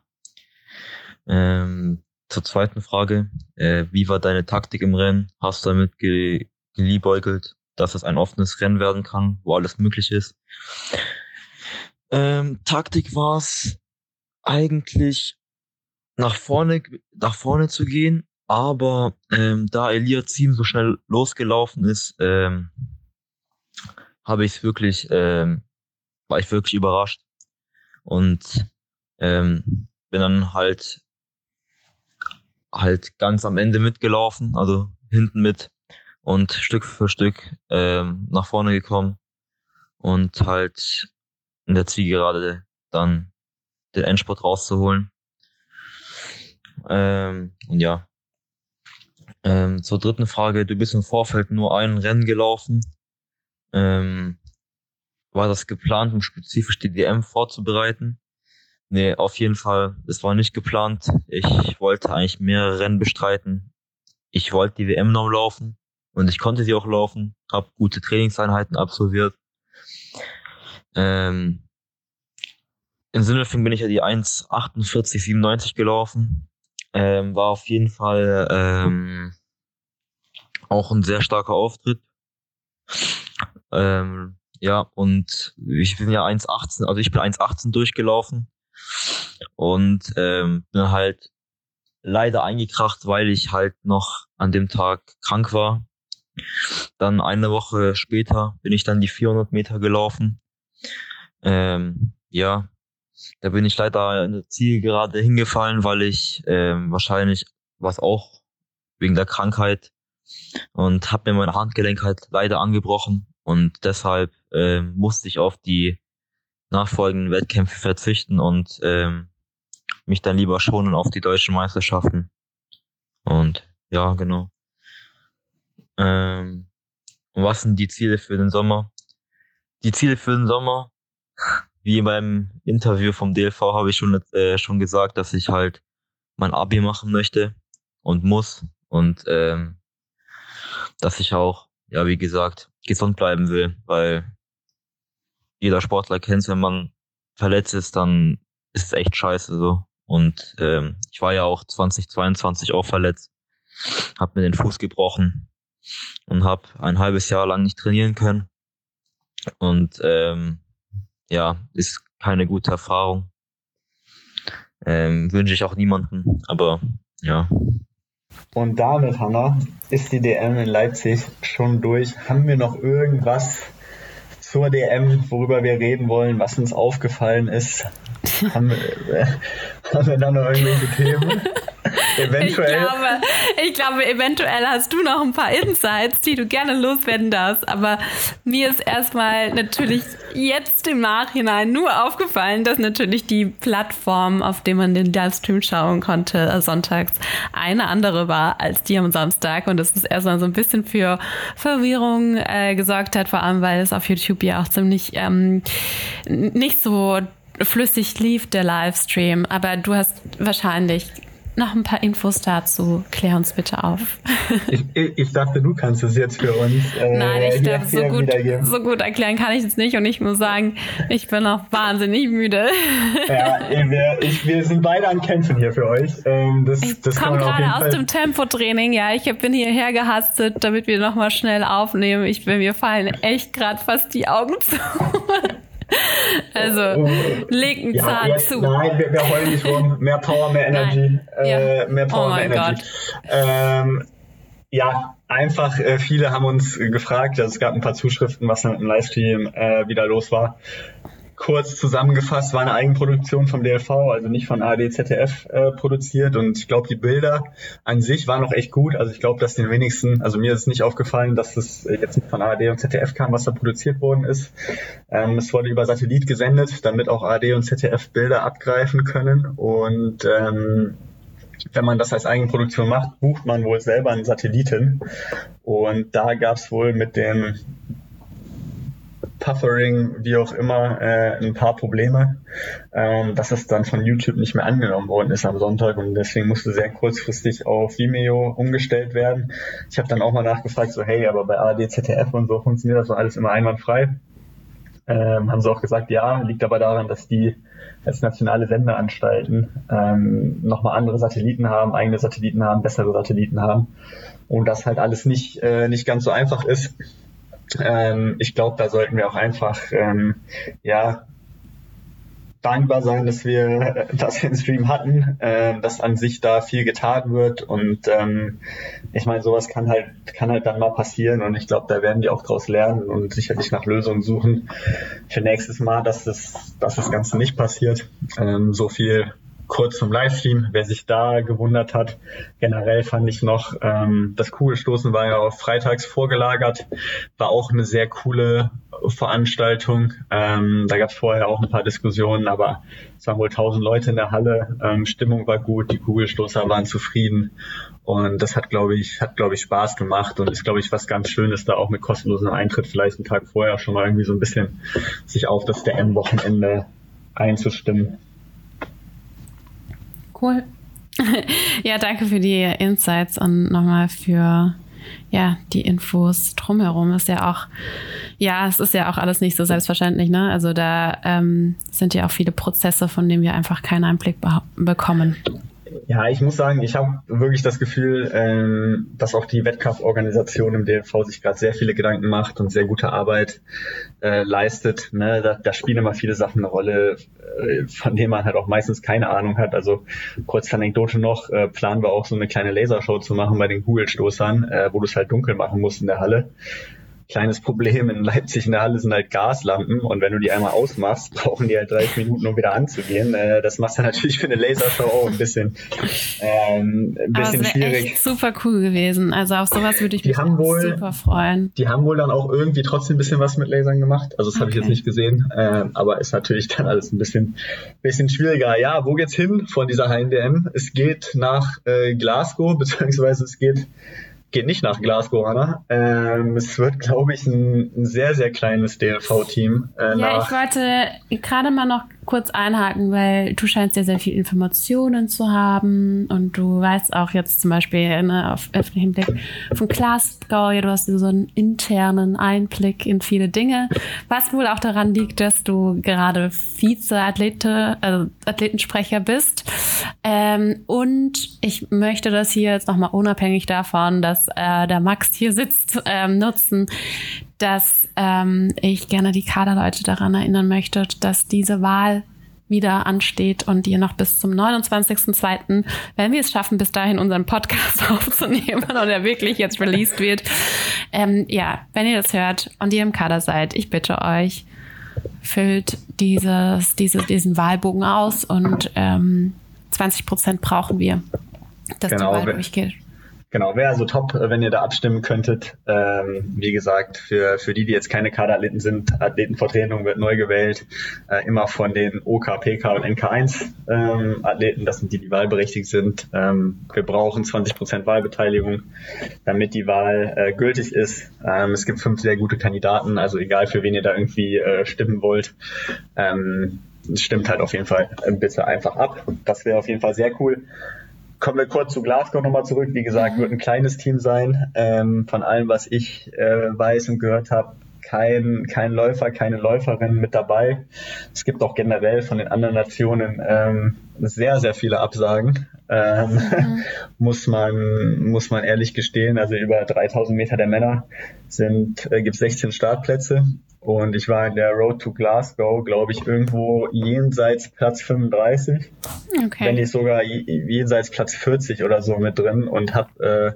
Ähm, zur zweiten Frage. Äh, wie war deine Taktik im Rennen? Hast du damit ge geliebäugelt, dass es ein offenes Rennen werden kann, wo alles möglich ist? Ähm, Taktik war es eigentlich nach vorne, nach vorne zu gehen, aber ähm, da Elia Ziem so schnell losgelaufen ist, ähm, habe ich wirklich, ähm, war ich wirklich überrascht und ähm, bin dann halt halt ganz am Ende mitgelaufen, also hinten mit und Stück für Stück ähm, nach vorne gekommen und halt in der Zielgerade dann den Endspurt rauszuholen. Ähm, und ja. Ähm, zur dritten Frage, du bist im Vorfeld nur ein Rennen gelaufen. Ähm, war das geplant, um spezifisch die DM vorzubereiten? Nee, auf jeden Fall. Es war nicht geplant. Ich wollte eigentlich mehrere Rennen bestreiten. Ich wollte die WM noch laufen und ich konnte sie auch laufen, habe gute Trainingseinheiten absolviert. Ähm, in Sindelfing bin ich ja die 1,48,97 gelaufen. Ähm, war auf jeden Fall ähm, auch ein sehr starker Auftritt. Ähm, ja, und ich bin ja 1,18, also ich bin 1,18 durchgelaufen und ähm, bin halt leider eingekracht, weil ich halt noch an dem Tag krank war. Dann eine Woche später bin ich dann die 400 Meter gelaufen. Ähm, ja, da bin ich leider in der Zielgerade hingefallen, weil ich ähm, wahrscheinlich was auch wegen der Krankheit und habe mir mein Handgelenk halt leider angebrochen und deshalb ähm, musste ich auf die nachfolgenden Wettkämpfe verzichten und ähm, mich dann lieber schonen auf die deutschen Meisterschaften. Und ja, genau. Ähm, was sind die Ziele für den Sommer? Die Ziele für den Sommer, wie beim Interview vom DLV habe ich schon, äh, schon gesagt, dass ich halt mein Abi machen möchte und muss und ähm, dass ich auch, ja, wie gesagt, gesund bleiben will, weil jeder Sportler kennt wenn man verletzt ist, dann ist es echt scheiße so. Und ähm, ich war ja auch 2022 auch verletzt, habe mir den Fuß gebrochen und habe ein halbes Jahr lang nicht trainieren können. Und ähm, ja, ist keine gute Erfahrung. Ähm, wünsche ich auch niemanden, aber ja. Und damit, Hanna, ist die DM in Leipzig schon durch. Haben wir noch irgendwas zur DM, worüber wir reden wollen, was uns aufgefallen ist? haben, wir, äh, [LAUGHS] haben wir da noch irgendwelche Themen? [LAUGHS] eventuell. Ich glaube, ich glaube, eventuell hast du noch ein paar Insights, die du gerne loswerden darfst. Aber mir ist erstmal natürlich jetzt im Nachhinein nur aufgefallen, dass natürlich die Plattform, auf der man den Livestream schauen konnte, äh, sonntags, eine andere war als die am Samstag. Und das ist erstmal so ein bisschen für Verwirrung äh, gesorgt hat, vor allem weil es auf YouTube ja auch ziemlich ähm, nicht so flüssig lief, der Livestream. Aber du hast wahrscheinlich noch ein paar Infos dazu. Klär uns bitte auf. ich, ich, dachte, du kannst es jetzt für uns. Äh, Nein, ich glaube, so gut, so gut erklären kann ich es nicht. Und ich muss sagen, ich bin auch wahnsinnig müde. ja, wir, ich, wir sind beide an Kämpfen hier für euch. Ähm, das, ich komme gerade aus Fall dem Tempotraining. Ja, ich bin hierher gehastet, damit wir nochmal schnell aufnehmen. Ich bin mir fallen echt gerade fast die Augen zu. [LAUGHS] Also, einen ja, Zahn jetzt, zu. Nein, wir, wir heulen nicht rum. Mehr Power, mehr Energy. Äh. Mehr Power, oh mehr Energy. Ähm, ja, einfach, äh, viele haben uns gefragt, also es gab ein paar Zuschriften, was dann im Livestream äh, wieder los war kurz zusammengefasst, war eine Eigenproduktion vom DLV, also nicht von ARD ZDF äh, produziert. Und ich glaube, die Bilder an sich waren noch echt gut. Also ich glaube, dass den wenigsten, also mir ist nicht aufgefallen, dass es jetzt nicht von ARD und ZDF kam, was da produziert worden ist. Ähm, es wurde über Satellit gesendet, damit auch ARD und ZDF Bilder abgreifen können. Und ähm, wenn man das als Eigenproduktion macht, bucht man wohl selber einen Satelliten. Und da gab es wohl mit dem Puffering, wie auch immer, äh, ein paar Probleme, ähm, dass es dann von YouTube nicht mehr angenommen worden ist am Sonntag und deswegen musste sehr kurzfristig auf Vimeo umgestellt werden. Ich habe dann auch mal nachgefragt, so hey, aber bei ARD, ZDF und so funktioniert das so alles immer einwandfrei. Ähm, haben sie auch gesagt, ja, liegt aber daran, dass die als nationale Sendeanstalten ähm, nochmal andere Satelliten haben, eigene Satelliten haben, bessere Satelliten haben und das halt alles nicht, äh, nicht ganz so einfach ist ähm, ich glaube, da sollten wir auch einfach ähm, ja dankbar sein, dass wir, dass wir einen Stream hatten, äh, dass an sich da viel getan wird und ähm, ich meine, sowas kann halt kann halt dann mal passieren und ich glaube, da werden die auch draus lernen und sicherlich nach Lösungen suchen für nächstes Mal, dass das, dass das Ganze nicht passiert. Ähm, so viel kurz zum Livestream, wer sich da gewundert hat. Generell fand ich noch, ähm, das Kugelstoßen war ja auf freitags vorgelagert, war auch eine sehr coole Veranstaltung. Ähm, da gab es vorher auch ein paar Diskussionen, aber es waren wohl tausend Leute in der Halle. Ähm, Stimmung war gut, die Kugelstoßer waren zufrieden und das hat, glaube ich, hat, glaube ich, Spaß gemacht und ist, glaube ich, was ganz Schönes, da auch mit kostenlosem Eintritt vielleicht einen Tag vorher schon mal irgendwie so ein bisschen sich auf das DM-Wochenende einzustimmen. Cool. [LAUGHS] ja, danke für die Insights und nochmal für ja, die Infos drumherum ist ja auch, ja, es ist ja auch alles nicht so selbstverständlich, ne? Also da ähm, sind ja auch viele Prozesse, von denen wir einfach keinen Einblick be bekommen. Ja, ich muss sagen, ich habe wirklich das Gefühl, ähm, dass auch die Wettkampforganisation im DLV sich gerade sehr viele Gedanken macht und sehr gute Arbeit äh, leistet. Ne? Da, da spielen immer viele Sachen eine Rolle, äh, von denen man halt auch meistens keine Ahnung hat. Also kurz Anekdote noch, äh, planen wir auch so eine kleine Lasershow zu machen bei den Kugelstoßern, äh, wo du es halt dunkel machen musst in der Halle kleines Problem in Leipzig in der Halle sind halt Gaslampen und wenn du die einmal ausmachst, [LAUGHS] brauchen die halt 30 Minuten, um wieder anzugehen. Äh, das macht dann natürlich für eine Lasershow auch ein bisschen, ähm, ein bisschen Aber schwierig. Echt super cool gewesen. Also auf sowas würde ich mich wohl, super freuen. Die haben wohl dann auch irgendwie trotzdem ein bisschen was mit Lasern gemacht. Also das okay. habe ich jetzt nicht gesehen, äh, aber ist natürlich dann alles ein bisschen, bisschen schwieriger. Ja, wo geht's hin von dieser HNDM? Es geht nach äh, Glasgow, [LAUGHS] beziehungsweise es geht geht nicht nach Glasgow, Anna. Ähm, es wird, glaube ich, ein, ein, sehr, sehr kleines DLV-Team. Äh, ja, ich wollte gerade mal noch kurz einhaken, weil du scheinst ja sehr viel Informationen zu haben und du weißt auch jetzt zum Beispiel ne, auf öffentlichen Blick von Glasgow, ja, du hast so einen internen Einblick in viele Dinge, was wohl auch daran liegt, dass du gerade Vize-Athlete, also Athletensprecher bist. Ähm, und ich möchte das hier jetzt nochmal unabhängig davon, dass äh, der Max hier sitzt, ähm, nutzen, dass ähm, ich gerne die Kaderleute daran erinnern möchte, dass diese Wahl wieder ansteht und ihr noch bis zum 29.02., wenn wir es schaffen, bis dahin unseren Podcast [LAUGHS] aufzunehmen und er wirklich jetzt released wird. Ähm, ja, wenn ihr das hört und ihr im Kader seid, ich bitte euch, füllt dieses, diese, diesen Wahlbogen aus und ähm, 20 Prozent brauchen wir, dass genau, die Wahl durchgeht. Genau, wäre also top, wenn ihr da abstimmen könntet. Ähm, wie gesagt, für, für die, die jetzt keine Kaderathleten sind, Athletenvertretung wird neu gewählt, äh, immer von den OK, PK und NK1 ähm, Athleten, das sind die, die wahlberechtigt sind. Ähm, wir brauchen 20 Prozent Wahlbeteiligung, damit die Wahl äh, gültig ist. Ähm, es gibt fünf sehr gute Kandidaten, also egal für wen ihr da irgendwie äh, stimmen wollt. Ähm, stimmt halt auf jeden Fall bitte einfach ab. Das wäre auf jeden Fall sehr cool kommen wir kurz zu Glasgow nochmal zurück. Wie gesagt, wird ein kleines Team sein. Ähm, von allem, was ich äh, weiß und gehört habe, kein, kein Läufer, keine Läuferin mit dabei. Es gibt auch generell von den anderen Nationen ähm, sehr, sehr viele Absagen. Ähm, mhm. [LAUGHS] muss man muss man ehrlich gestehen. Also über 3000 Meter der Männer sind äh, gibt 16 Startplätze und ich war in der Road to Glasgow, glaube ich, irgendwo jenseits Platz 35. Okay. Wenn nicht sogar jenseits Platz 40 oder so mit drin und habe äh,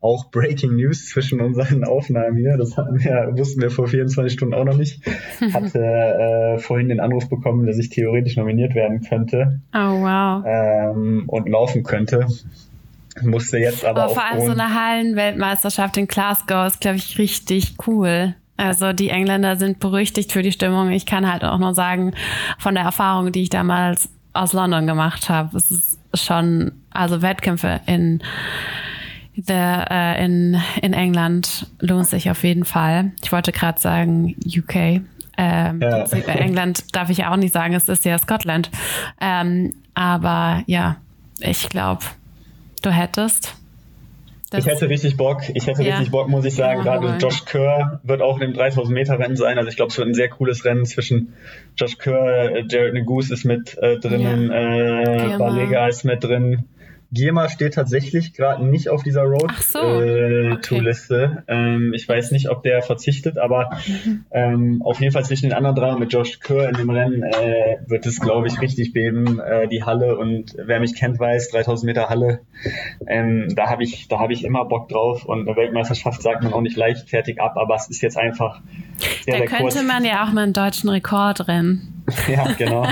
auch Breaking News zwischen unseren Aufnahmen hier. Das hatten wir, wussten wir vor 24 Stunden auch noch nicht. [LAUGHS] Hatte äh, vorhin den Anruf bekommen, dass ich theoretisch nominiert werden könnte. Oh wow. Ähm, und laufen könnte musste jetzt aber, aber vor allem so eine Hallenweltmeisterschaft in Glasgow ist, glaube ich, richtig cool. Also die Engländer sind berüchtigt für die Stimmung. Ich kann halt auch nur sagen, von der Erfahrung, die ich damals aus London gemacht habe, es ist schon, also Wettkämpfe in The, äh, in, in England lohnt sich auf jeden Fall. Ich wollte gerade sagen UK. Ähm, ja. England darf ich ja auch nicht sagen, es ist ja Scotland. Ähm, aber ja, ich glaube, du hättest das ich hätte richtig Bock. Ich hätte ja. richtig Bock, muss ich sagen. Ja, Gerade Josh Kerr wird auch in dem 3000 Meter Rennen sein. Also ich glaube, es wird ein sehr cooles Rennen zwischen Josh Kerr, äh, Jared Negus ist mit äh, drinnen, ja. äh, Balega ist mit drin. Gema steht tatsächlich gerade nicht auf dieser Road-To-Liste. So, okay. ähm, ich weiß nicht, ob der verzichtet, aber ähm, auf jeden Fall zwischen den anderen drei mit Josh Kerr in dem Rennen äh, wird es, glaube ich, richtig beben, äh, die Halle. Und wer mich kennt, weiß, 3000 Meter Halle, ähm, da habe ich, da habe ich immer Bock drauf. Und eine Weltmeisterschaft sagt man auch nicht leichtfertig ab, aber es ist jetzt einfach sehr, Da sehr könnte kurz. man ja auch mal einen deutschen Rekord rennen. [LAUGHS] Ja, genau.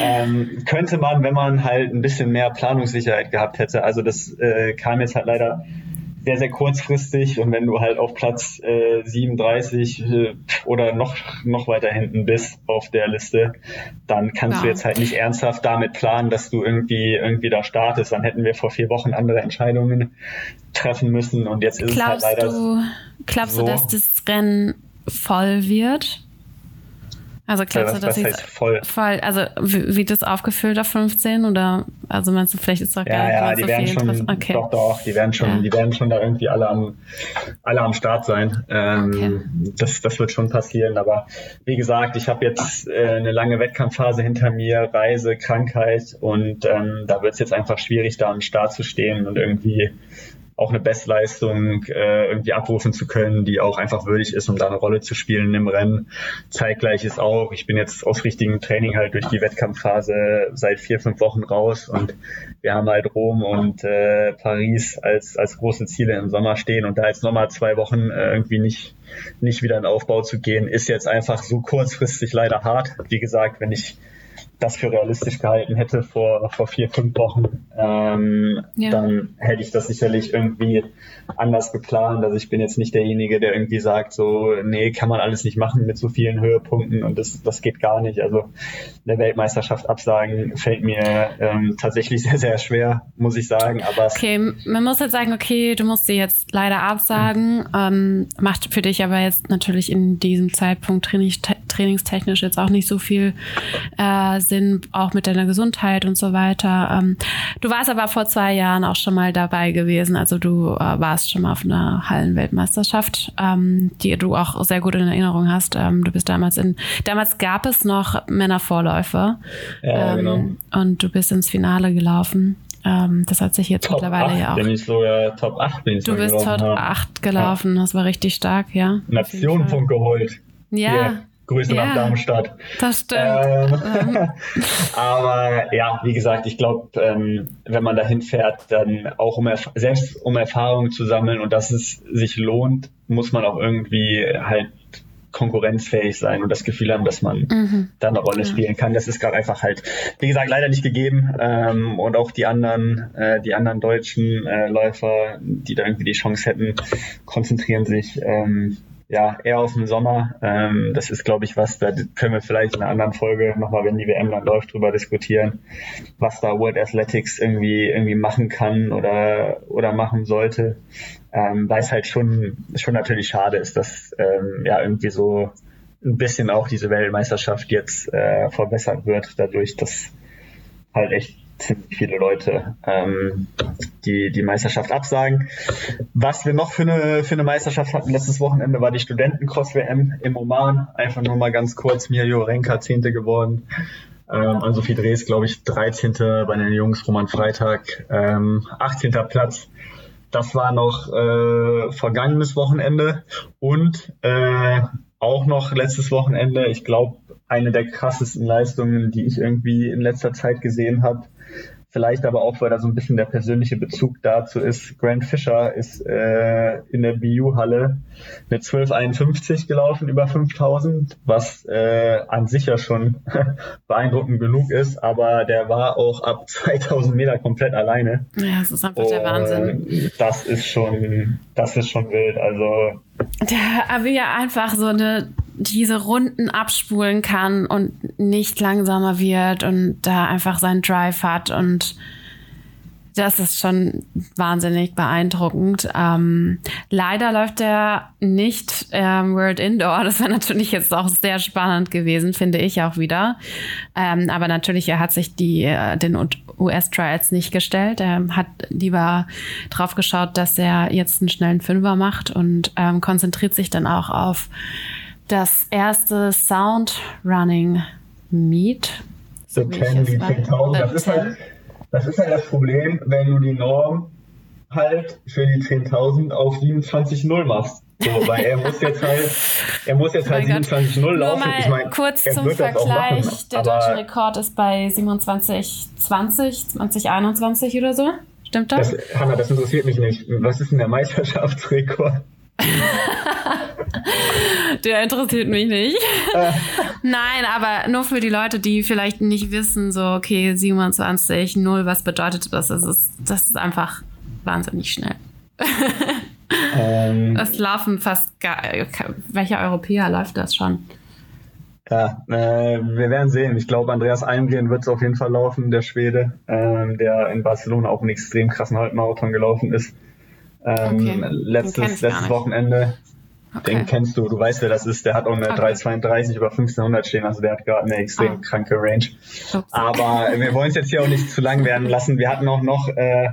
ähm, könnte man, wenn man halt ein bisschen mehr Planungssicherheit gehabt hätte. Also das äh, kam jetzt halt leider sehr, sehr kurzfristig und wenn du halt auf Platz äh, 37 äh, oder noch, noch weiter hinten bist auf der Liste, dann kannst du Ja. jetzt halt nicht ernsthaft damit planen, dass du irgendwie, irgendwie da startest. Dann hätten wir vor vier Wochen andere Entscheidungen treffen müssen und jetzt ist Glaubst es halt leider du, glaubst so. du, dass das Rennen voll wird? Also glaubst was, du, dass ich voll. voll, also wie- wird das aufgefüllt auf 15 oder also meinst du vielleicht ist doch gar Ja, ja, nicht die so werden schon? Okay. doch, doch, die werden schon, Ja. die werden schon da irgendwie alle am, alle am Start sein. Ähm, Okay. das, das wird schon passieren, aber wie gesagt, ich habe jetzt äh, eine lange Wettkampfphase hinter mir, Reise, Krankheit und ähm, da wird es jetzt einfach schwierig, da am Start zu stehen und irgendwie auch eine Bestleistung äh, irgendwie abrufen zu können, die auch einfach würdig ist, um da eine Rolle zu spielen im Rennen. Zeitgleich ist auch, ich bin jetzt aus richtigem Training halt durch die Wettkampfphase seit vier, fünf Wochen raus und wir haben halt Rom und äh, Paris als, als große Ziele im Sommer stehen und da jetzt nochmal zwei Wochen äh, irgendwie nicht, nicht wieder in Aufbau zu gehen, ist jetzt einfach so kurzfristig leider hart. Wie gesagt, wenn ich das für realistisch gehalten hätte vor, vor vier, fünf Wochen, ähm, Ja. dann hätte ich das sicherlich irgendwie anders geplant. Also ich bin jetzt nicht derjenige, der irgendwie sagt, so, nee, kann man alles nicht machen mit so vielen Höhepunkten und das, das geht gar nicht. Also eine Weltmeisterschaft absagen fällt mir ähm, tatsächlich [LAUGHS] sehr, sehr schwer, muss ich sagen. Aber Okay, man muss jetzt sagen, okay, du musst sie jetzt leider absagen. Ähm, macht für dich aber jetzt natürlich in diesem Zeitpunkt trainings trainingstechnisch jetzt auch nicht so viel äh, Sinn, auch mit deiner Gesundheit und so weiter. Ähm, du warst aber vor zwei Jahren auch schon mal dabei gewesen. Also du äh, warst schon mal auf einer Hallenweltmeisterschaft, ähm, die du auch sehr gut in Erinnerung hast. Ähm, du bist damals in, damals gab es noch Männervorläufe. Ja, genau. Und du bist ins Finale gelaufen. Ähm, das hat sich jetzt Top mittlerweile 8 ja auch. bin ich sogar Top 8 bin ich Du bist gelaufen, Top ja. 8 gelaufen, das war richtig stark, ja. Nationenpunkt geholt. Ja, Hier, Grüße Ja. nach Darmstadt. das stimmt. Ähm, [LAUGHS] aber ja, wie gesagt, ich glaube, ähm, wenn man dahin fährt, dann auch um Erf selbst um Erfahrungen zu sammeln und dass es sich lohnt, muss man auch irgendwie halt konkurrenzfähig sein und das Gefühl haben, dass man Mhm. da eine Rolle Ja. spielen kann. Das ist gerade einfach halt, wie gesagt, leider nicht gegeben. Ähm, und auch die anderen, äh, die anderen deutschen äh, Läufer, die da irgendwie die Chance hätten, konzentrieren sich ähm, ja eher auf den Sommer. Ähm, das ist, glaube ich, was, da können wir vielleicht in einer anderen Folge nochmal, wenn die WM dann läuft, drüber diskutieren, was da World Athletics irgendwie irgendwie machen kann oder oder machen sollte. Ähm, weil es halt schon schon natürlich schade ist, dass ähm, ja irgendwie so ein bisschen auch diese Weltmeisterschaft jetzt äh, verbessert wird, dadurch, dass halt echt ziemlich viele Leute ähm, die die Meisterschaft absagen. Was wir noch für eine für eine Meisterschaft hatten letztes Wochenende war die Studentencross-WM im Oman. Einfach nur mal ganz kurz, Mirjo Renka Zehnte geworden. Ähm, an Sophie Drees, glaube ich, 13. bei den Jungs, Roman Freitag, ähm, 18. Platz. Das war noch äh, vergangenes Wochenende und äh, auch noch letztes Wochenende, ich glaube, eine der krassesten Leistungen, die ich irgendwie in letzter Zeit gesehen habe. Vielleicht aber auch, weil da so ein bisschen der persönliche Bezug dazu ist. Grant Fisher ist äh, in der BU-Halle mit 12,51 gelaufen, über 5000, was äh, an sich ja schon [LAUGHS] beeindruckend genug ist, aber der war auch ab [LAUGHS] 2000 Meter komplett alleine. Ja, das ist einfach der Wahnsinn. Und Das ist schon, das ist schon wild. Also [LAUGHS] Wie er einfach so eine diese Runden abspulen kann und nicht langsamer wird und da einfach seinen Drive hat und das ist schon wahnsinnig beeindruckend. Ähm, leider läuft er nicht ähm, World Indoor. Das wäre natürlich jetzt auch sehr spannend gewesen, finde ich auch wieder. Ähm, aber natürlich, er hat sich die, äh, den US-Trials nicht gestellt. Er hat lieber drauf geschaut, dass er jetzt einen schnellen Fünfer macht und ähm, konzentriert sich dann auch auf das erste Sound Running Meet. The So wie ich 10, es die weiß. 10.000, das ist halt, Das ist halt das Problem, wenn du die Norm halt für die 10.000 auf 27,0 machst. So, weil er muss jetzt halt, er muss jetzt halt 27,0 laufen. ich mein, kurz zum Vergleich, machen, der deutsche Rekord ist bei 27,20, 2021 oder so. Stimmt das? das? Hanna, das interessiert mich nicht. Was ist denn der Meisterschaftsrekord? [LAUGHS] der interessiert mich nicht. Äh. Nein, aber nur für die Leute, die vielleicht nicht wissen, so, okay, 27, 0, was bedeutet das? Das ist, das ist einfach wahnsinnig schnell. Ähm, das laufen fast gar, welcher Europäer läuft das schon? Ja, äh, wir werden sehen. Ich glaube, Andreas Almgren wird es auf jeden Fall laufen, der Schwede, äh, der in Barcelona auch einen extrem krassen Halbmarathon gelaufen ist. Ähm, okay. Letztes, letztes Wochenende. Okay. Den kennst du, du weißt, wer das ist. Der hat auch eine okay. 332 über 1500 stehen, also der hat gerade eine extrem ah. kranke Range. Aber wir wollen es jetzt hier auch nicht zu lang werden lassen. Wir hatten auch noch äh,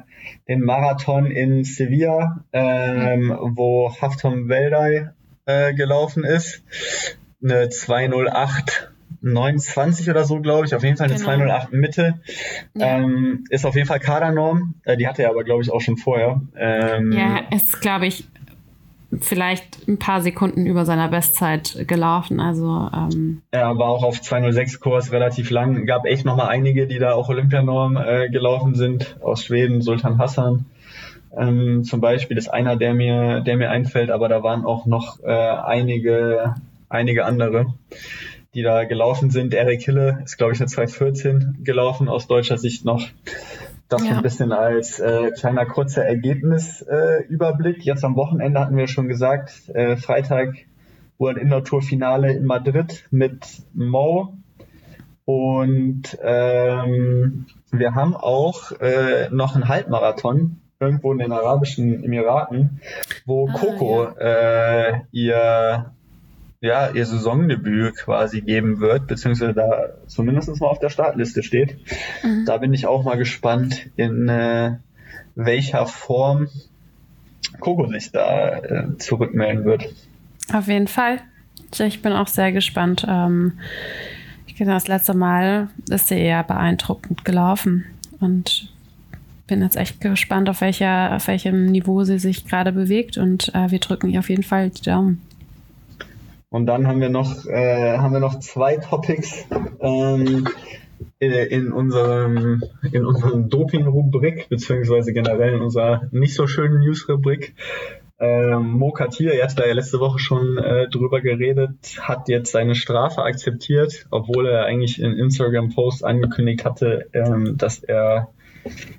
den Marathon in Sevilla, ähm, mhm. wo Haftom Weldai äh, gelaufen ist. Eine 208 29 oder so, glaube ich. Auf jeden Fall eine genau. 208 Mitte. Ja. Ähm, ist auf jeden Fall Kadernorm. Äh, die hatte er aber, glaube ich, auch schon vorher. Ähm, ja, ist, glaube ich, vielleicht ein paar Sekunden über seiner Bestzeit gelaufen. Also ähm er war auch auf 206 Kurs relativ lang. Gab echt noch mal einige, die da auch Olympianorm äh, gelaufen sind aus Schweden. Sultan Hassan ähm, zum Beispiel ist einer, der mir, der mir einfällt. Aber da waren auch noch äh, einige, einige andere, die da gelaufen sind. Eric Hille ist glaube ich eine 214 gelaufen aus deutscher Sicht noch. Das ja. ein bisschen als äh, kleiner kurzer Ergebnisüberblick. Jetzt am Wochenende hatten wir schon gesagt, äh, Freitag World Indoor Tour Finale in Madrid mit Mo. Und ähm, wir haben auch äh, noch einen Halbmarathon irgendwo in den Arabischen Emiraten, wo ah, Coco ja. äh, ihr ja, ihr Saisondebüt quasi geben wird, beziehungsweise da zumindest mal auf der Startliste steht. Mhm. Da bin ich auch mal gespannt, in äh, welcher Form Coco sich da äh, zurückmelden wird. Auf jeden Fall. Ich bin auch sehr gespannt. Ähm, ich glaube, das letzte Mal ist sie eher beeindruckend gelaufen und bin jetzt echt gespannt, auf, welcher, auf welchem Niveau sie sich gerade bewegt und äh, wir drücken ihr auf jeden Fall die Daumen. Und dann haben wir noch, äh, haben wir noch zwei Topics ähm, in, unserem, in unserem Doping-Rubrik, beziehungsweise generell in unserer nicht so schönen News-Rubrik. Ähm, Mo Katir, er hat da ja letzte Woche schon äh, drüber geredet, hat jetzt seine Strafe akzeptiert, obwohl er eigentlich in Instagram-Post angekündigt hatte, ähm, dass er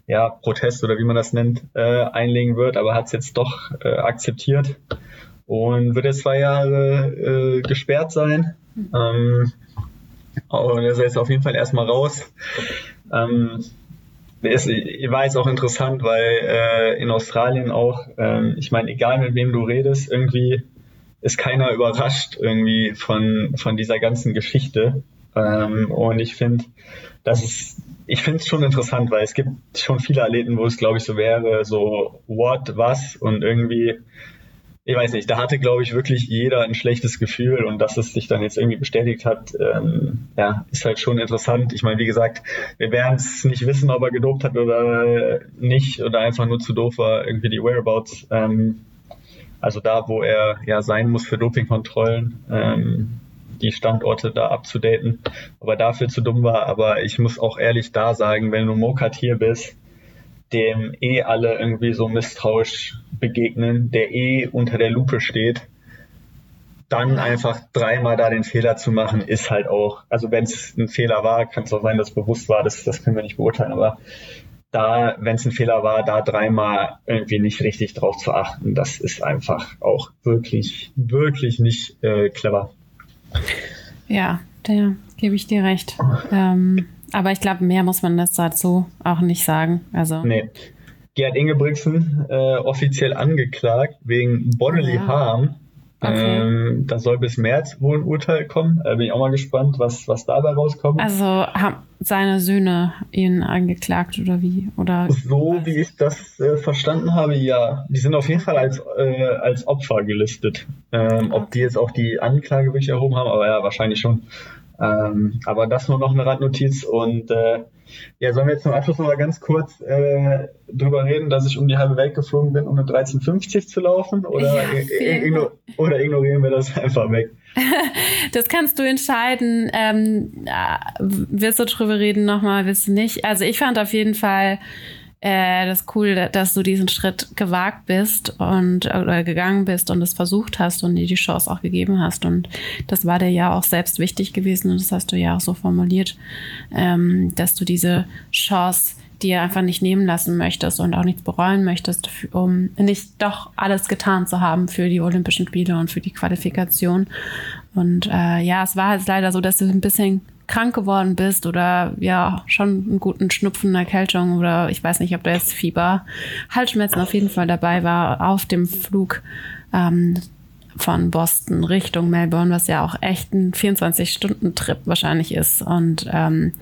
ja Protest oder wie man das nennt, äh, einlegen wird, aber hat es jetzt doch äh, akzeptiert und wird jetzt zwei Jahre äh, gesperrt sein. Ähm, und er ist jetzt auf jeden Fall erstmal raus. Ähm, ist, war jetzt auch interessant, weil äh, in Australien auch, ähm, ich meine, egal mit wem du redest, irgendwie ist keiner überrascht irgendwie von, von dieser ganzen Geschichte. Ähm, und ich finde, das ist, ich finde es schon interessant, weil es gibt schon viele Athleten, wo es glaube ich so wäre, so what, was und irgendwie ich weiß nicht, da hatte, glaube ich, wirklich jeder ein schlechtes Gefühl und dass es sich dann jetzt irgendwie bestätigt hat, ähm, ja, ist halt schon interessant. Ich meine, wie gesagt, wir werden es nicht wissen, ob er gedopt hat oder nicht oder einfach nur zu doof war, irgendwie die Whereabouts, ähm, also da, wo er ja sein muss für Dopingkontrollen, ähm, die Standorte da abzudaten, aber dafür zu dumm war. Aber ich muss auch ehrlich da sagen, wenn du Mokat hier bist, dem eh alle irgendwie so misstrauisch begegnen, der eh unter der Lupe steht, dann einfach dreimal da den Fehler zu machen, ist halt auch, also wenn es ein Fehler war, kann es auch sein, dass es bewusst war, das, das können wir nicht beurteilen, aber da, wenn es ein Fehler war, da dreimal irgendwie nicht richtig drauf zu achten, das ist einfach auch wirklich, wirklich nicht äh, clever. Ja, da gebe ich dir recht. Ähm, aber ich glaube, mehr muss man das dazu auch nicht sagen. Also. Nee. Gerd Ingebrigtsen äh, offiziell angeklagt wegen Bodily ja. Harm. Okay. Ähm, da soll bis März wohl ein Urteil kommen. Da bin ich auch mal gespannt, was, was dabei rauskommt. Also haben seine Söhne ihn angeklagt oder wie? Oder so wie ich das äh, verstanden habe, ja. Die sind auf jeden Fall als, äh, als Opfer gelistet. Ähm, okay. Ob die jetzt auch die Anklage wirklich erhoben haben, aber ja, wahrscheinlich schon. Ähm, aber das nur noch eine Randnotiz und äh, Ja, sollen wir jetzt zum Abschluss noch mal ganz kurz äh, drüber reden, dass ich um die halbe Welt geflogen bin, um eine 1350 zu laufen? Oder, ja, igno oder ignorieren wir das einfach weg? [LAUGHS] Das kannst du entscheiden. Ähm, wirst du drüber reden nochmal, willst du nicht? Also ich fand auf jeden Fall äh, das cool, dass du diesen Schritt gewagt bist und oder gegangen bist und es versucht hast und dir die Chance auch gegeben hast. Und das war dir ja auch selbst wichtig gewesen und das hast du ja auch so formuliert, ähm, dass du diese Chance dir einfach nicht nehmen lassen möchtest und auch nichts bereuen möchtest, um nicht doch alles getan zu haben für die Olympischen Spiele und für die Qualifikation. Und äh, ja, es war halt leider so, dass du ein bisschen krank geworden bist oder ja, schon einen guten Schnupfen, Erkältung oder ich weiß nicht, ob da jetzt Fieber, Halsschmerzen auf jeden Fall dabei war auf dem Flug. Ähm, von Boston Richtung Melbourne, was ja auch echt ein 24-Stunden-Trip wahrscheinlich ist. Und ähm,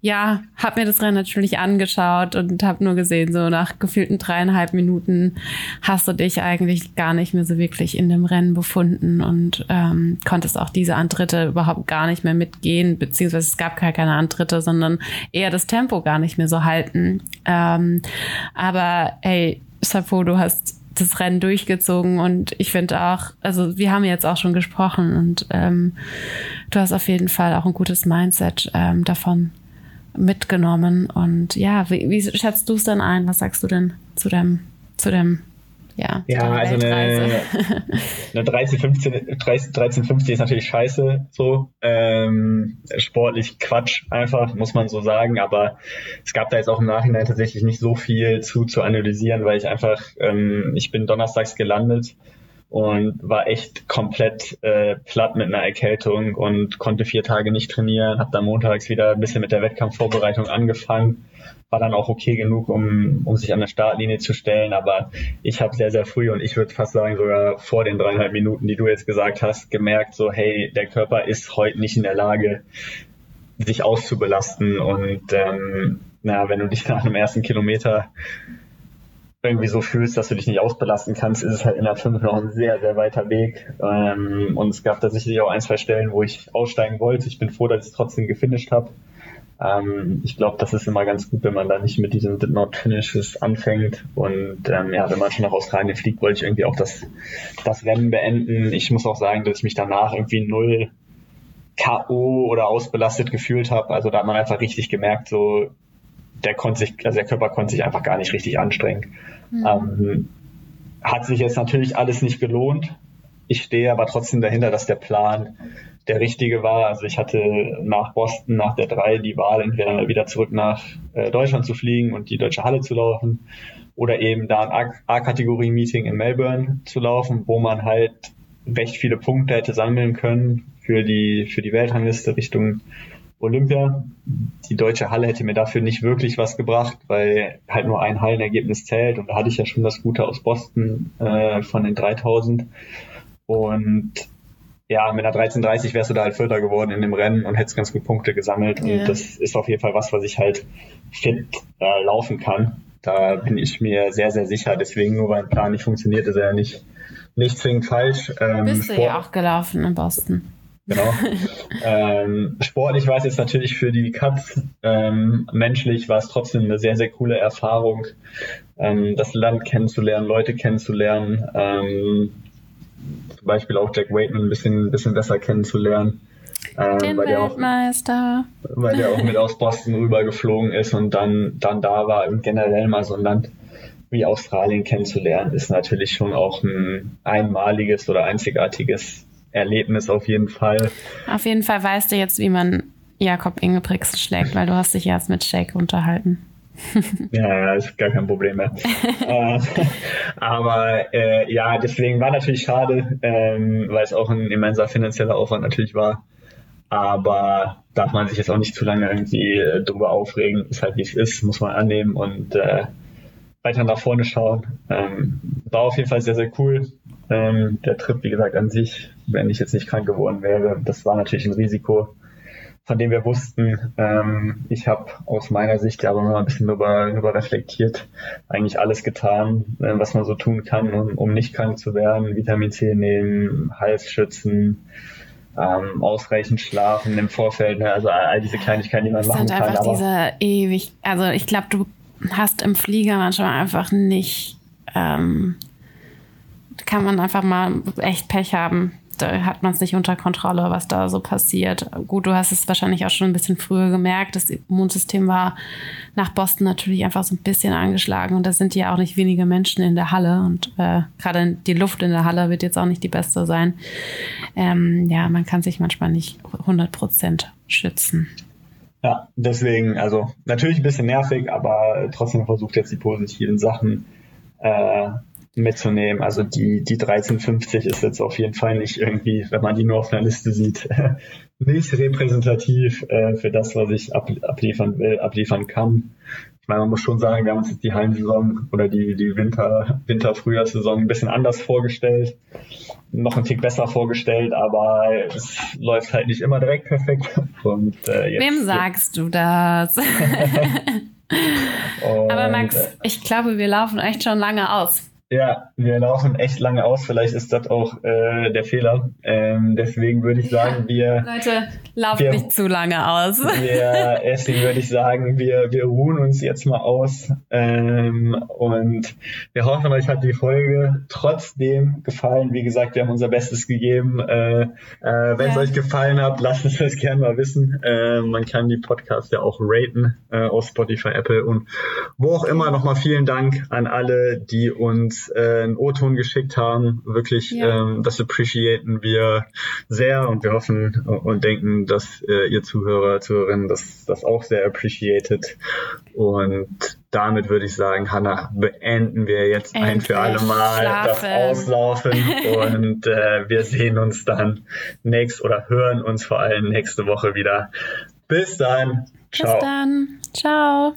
ja, habe mir das Rennen natürlich angeschaut und habe nur gesehen, so nach gefühlten dreieinhalb Minuten hast du dich eigentlich gar nicht mehr so wirklich in dem Rennen befunden und ähm, konntest auch diese Antritte überhaupt gar nicht mehr mitgehen, beziehungsweise es gab gar keine Antritte, sondern eher das Tempo gar nicht mehr so halten. Ähm, aber ey, Sapo, du hast das Rennen durchgezogen und ich finde auch, also wir haben jetzt auch schon gesprochen und ähm, du hast auf jeden Fall auch ein gutes Mindset ähm, davon mitgenommen und ja, wie, wie schätzt du es denn ein? Was sagst du denn zu dem, zu dem ja, ja also eine, [LAUGHS] eine 1315, 1350 ist natürlich scheiße, so ähm, sportlich Quatsch einfach, muss man so sagen, aber es gab da jetzt auch im Nachhinein tatsächlich nicht so viel zu, zu analysieren, weil ich einfach, ähm, ich bin donnerstags gelandet und war echt komplett äh, platt mit einer Erkältung und konnte vier Tage nicht trainieren, habe dann montags wieder ein bisschen mit der Wettkampfvorbereitung angefangen war dann auch okay genug, um, um sich an der Startlinie zu stellen. Aber ich habe sehr, sehr früh und ich würde fast sagen, sogar vor den dreieinhalb Minuten, die du jetzt gesagt hast, gemerkt, so, hey, der Körper ist heute nicht in der Lage, sich auszubelasten. Und ähm, na, wenn du dich [LAUGHS] nach einem ersten Kilometer irgendwie so fühlst, dass du dich nicht ausbelasten kannst, ist es halt in der 5 noch ein sehr, sehr weiter Weg. Ähm, und es gab da sicherlich auch ein, zwei Stellen, wo ich aussteigen wollte. Ich bin froh, dass ich es trotzdem gefinisht habe. Ähm, ich glaube, das ist immer ganz gut, wenn man da nicht mit diesen Did Not Finishes anfängt. Und ähm, ja, wenn man schon nach Australien fliegt, wollte ich irgendwie auch das, das Rennen beenden. Ich muss auch sagen, dass ich mich danach irgendwie null K.O. oder ausbelastet gefühlt habe. Also da hat man einfach richtig gemerkt, so der konnte sich, also der Körper konnte sich einfach gar nicht richtig anstrengen. Mhm. Ähm, hat sich jetzt natürlich alles nicht gelohnt. Ich stehe aber trotzdem dahinter, dass der Plan der richtige war. Also ich hatte nach Boston, nach der 3 die Wahl, entweder wieder zurück nach äh, Deutschland zu fliegen und die deutsche Halle zu laufen oder eben da ein A-Kategorie-Meeting in Melbourne zu laufen, wo man halt recht viele Punkte hätte sammeln können für die, für die Weltrangliste Richtung Olympia. Die deutsche Halle hätte mir dafür nicht wirklich was gebracht, weil halt nur ein Hallenergebnis zählt und da hatte ich ja schon das Gute aus Boston äh, von den 3000 und ja, mit einer 13.30 wärst du da halt Vierter geworden in dem Rennen und hättest ganz gut Punkte gesammelt. Und yeah. das ist auf jeden Fall was, was ich halt fit äh, laufen kann. Da bin ich mir sehr, sehr sicher. Deswegen, nur weil ein Plan nicht funktioniert, ist er ja nicht, nicht zwingend falsch. Ähm, Bist du ja auch gelaufen in Boston. Genau. [LAUGHS] ähm, sportlich war es jetzt natürlich für die Cuts. Ähm, menschlich war es trotzdem eine sehr, sehr coole Erfahrung, ähm, das Land kennenzulernen, Leute kennenzulernen. Zum Beispiel auch Jack Waitman ein bisschen, ein bisschen besser kennenzulernen. Ähm, Den weil Weltmeister. Der auch, weil der auch mit aus Boston rübergeflogen ist und dann, dann da war und generell mal so ein Land wie Australien kennenzulernen, ist natürlich schon auch ein einmaliges oder einzigartiges Erlebnis auf jeden Fall. Auf jeden Fall weißt du jetzt, wie man Jakob Ingebrigtsen schlägt, weil du hast dich erst mit Shake unterhalten. Ja, ja, ist gar kein Problem mehr. äh, [LAUGHS] aber äh, ja, deswegen war natürlich schade, ähm, weil es auch ein immenser finanzieller Aufwand natürlich war. Aber darf man sich jetzt auch nicht zu lange irgendwie äh, drüber aufregen. Ist halt wie es ist, muss man annehmen und äh, weiter nach vorne schauen. Ähm, war auf jeden Fall sehr, sehr cool. Ähm, der Trip, wie gesagt, an sich, wenn ich jetzt nicht krank geworden wäre, das war natürlich ein Risiko von dem wir wussten. Ähm, ich habe aus meiner Sicht aber mal ein bisschen darüber, darüber reflektiert, eigentlich alles getan, äh, was man so tun kann, um, um nicht krank zu werden. Vitamin C nehmen, Hals schützen, ähm, ausreichend schlafen im Vorfeld, ne? also all diese Kleinigkeiten, die man machen kann. Es sind einfach diese ewig, also ich glaube, du hast im Flieger manchmal einfach nicht, ähm, kann man einfach mal echt Pech haben hat man es nicht unter Kontrolle, was da so passiert. Gut, du hast es wahrscheinlich auch schon ein bisschen früher gemerkt. Das Immunsystem war nach Boston natürlich einfach so ein bisschen angeschlagen und da sind ja auch nicht wenige Menschen in der Halle und äh, gerade die Luft in der Halle wird jetzt auch nicht die beste sein. Ähm, ja, man kann sich manchmal nicht 100 Prozent schützen. Ja, deswegen, also natürlich ein bisschen nervig, aber trotzdem versucht jetzt die positiven Sachen äh, mitzunehmen. Also die, die 1350 ist jetzt auf jeden Fall nicht irgendwie, wenn man die nur auf einer Liste sieht, [LAUGHS] nicht repräsentativ äh, für das, was ich ab, abliefern will, abliefern kann. Ich meine, man muss schon sagen, wir haben uns jetzt die Hallensaison oder die, die Winter, Winter-Frühjahrssaison ein bisschen anders vorgestellt. Noch ein Tick besser vorgestellt, aber es läuft halt nicht immer direkt perfekt. [LAUGHS] Und, äh, jetzt, Wem sagst du das? [LAUGHS] aber Max, äh, ich glaube, wir laufen echt schon lange aus. Ja, wir laufen echt lange aus. Vielleicht ist das auch äh, der Fehler. Ähm, deswegen würde ich sagen, wir. Leute, lauft wir, nicht zu lange aus. Wir, [LAUGHS] deswegen würde ich sagen, wir, wir ruhen uns jetzt mal aus. Ähm, und wir hoffen, euch hat die Folge trotzdem gefallen. Wie gesagt, wir haben unser Bestes gegeben. Äh, äh, Wenn es ja. euch gefallen hat, lasst uns das gerne mal wissen. Äh, man kann die Podcasts ja auch raten äh, auf Spotify, Apple und wo auch immer. Nochmal vielen Dank an alle, die uns äh, einen O-Ton geschickt haben. Wirklich, ja. ähm, das appreciaten wir sehr und wir hoffen und denken, dass äh, ihr Zuhörer, Zuhörerinnen das, das auch sehr appreciated. Und damit würde ich sagen, Hanna, beenden wir jetzt Endlich ein für alle Mal schlafen. das Auslaufen [LAUGHS] und äh, wir sehen uns dann nächst oder hören uns vor allem nächste Woche wieder. Bis dann. Ciao. Bis dann. Ciao.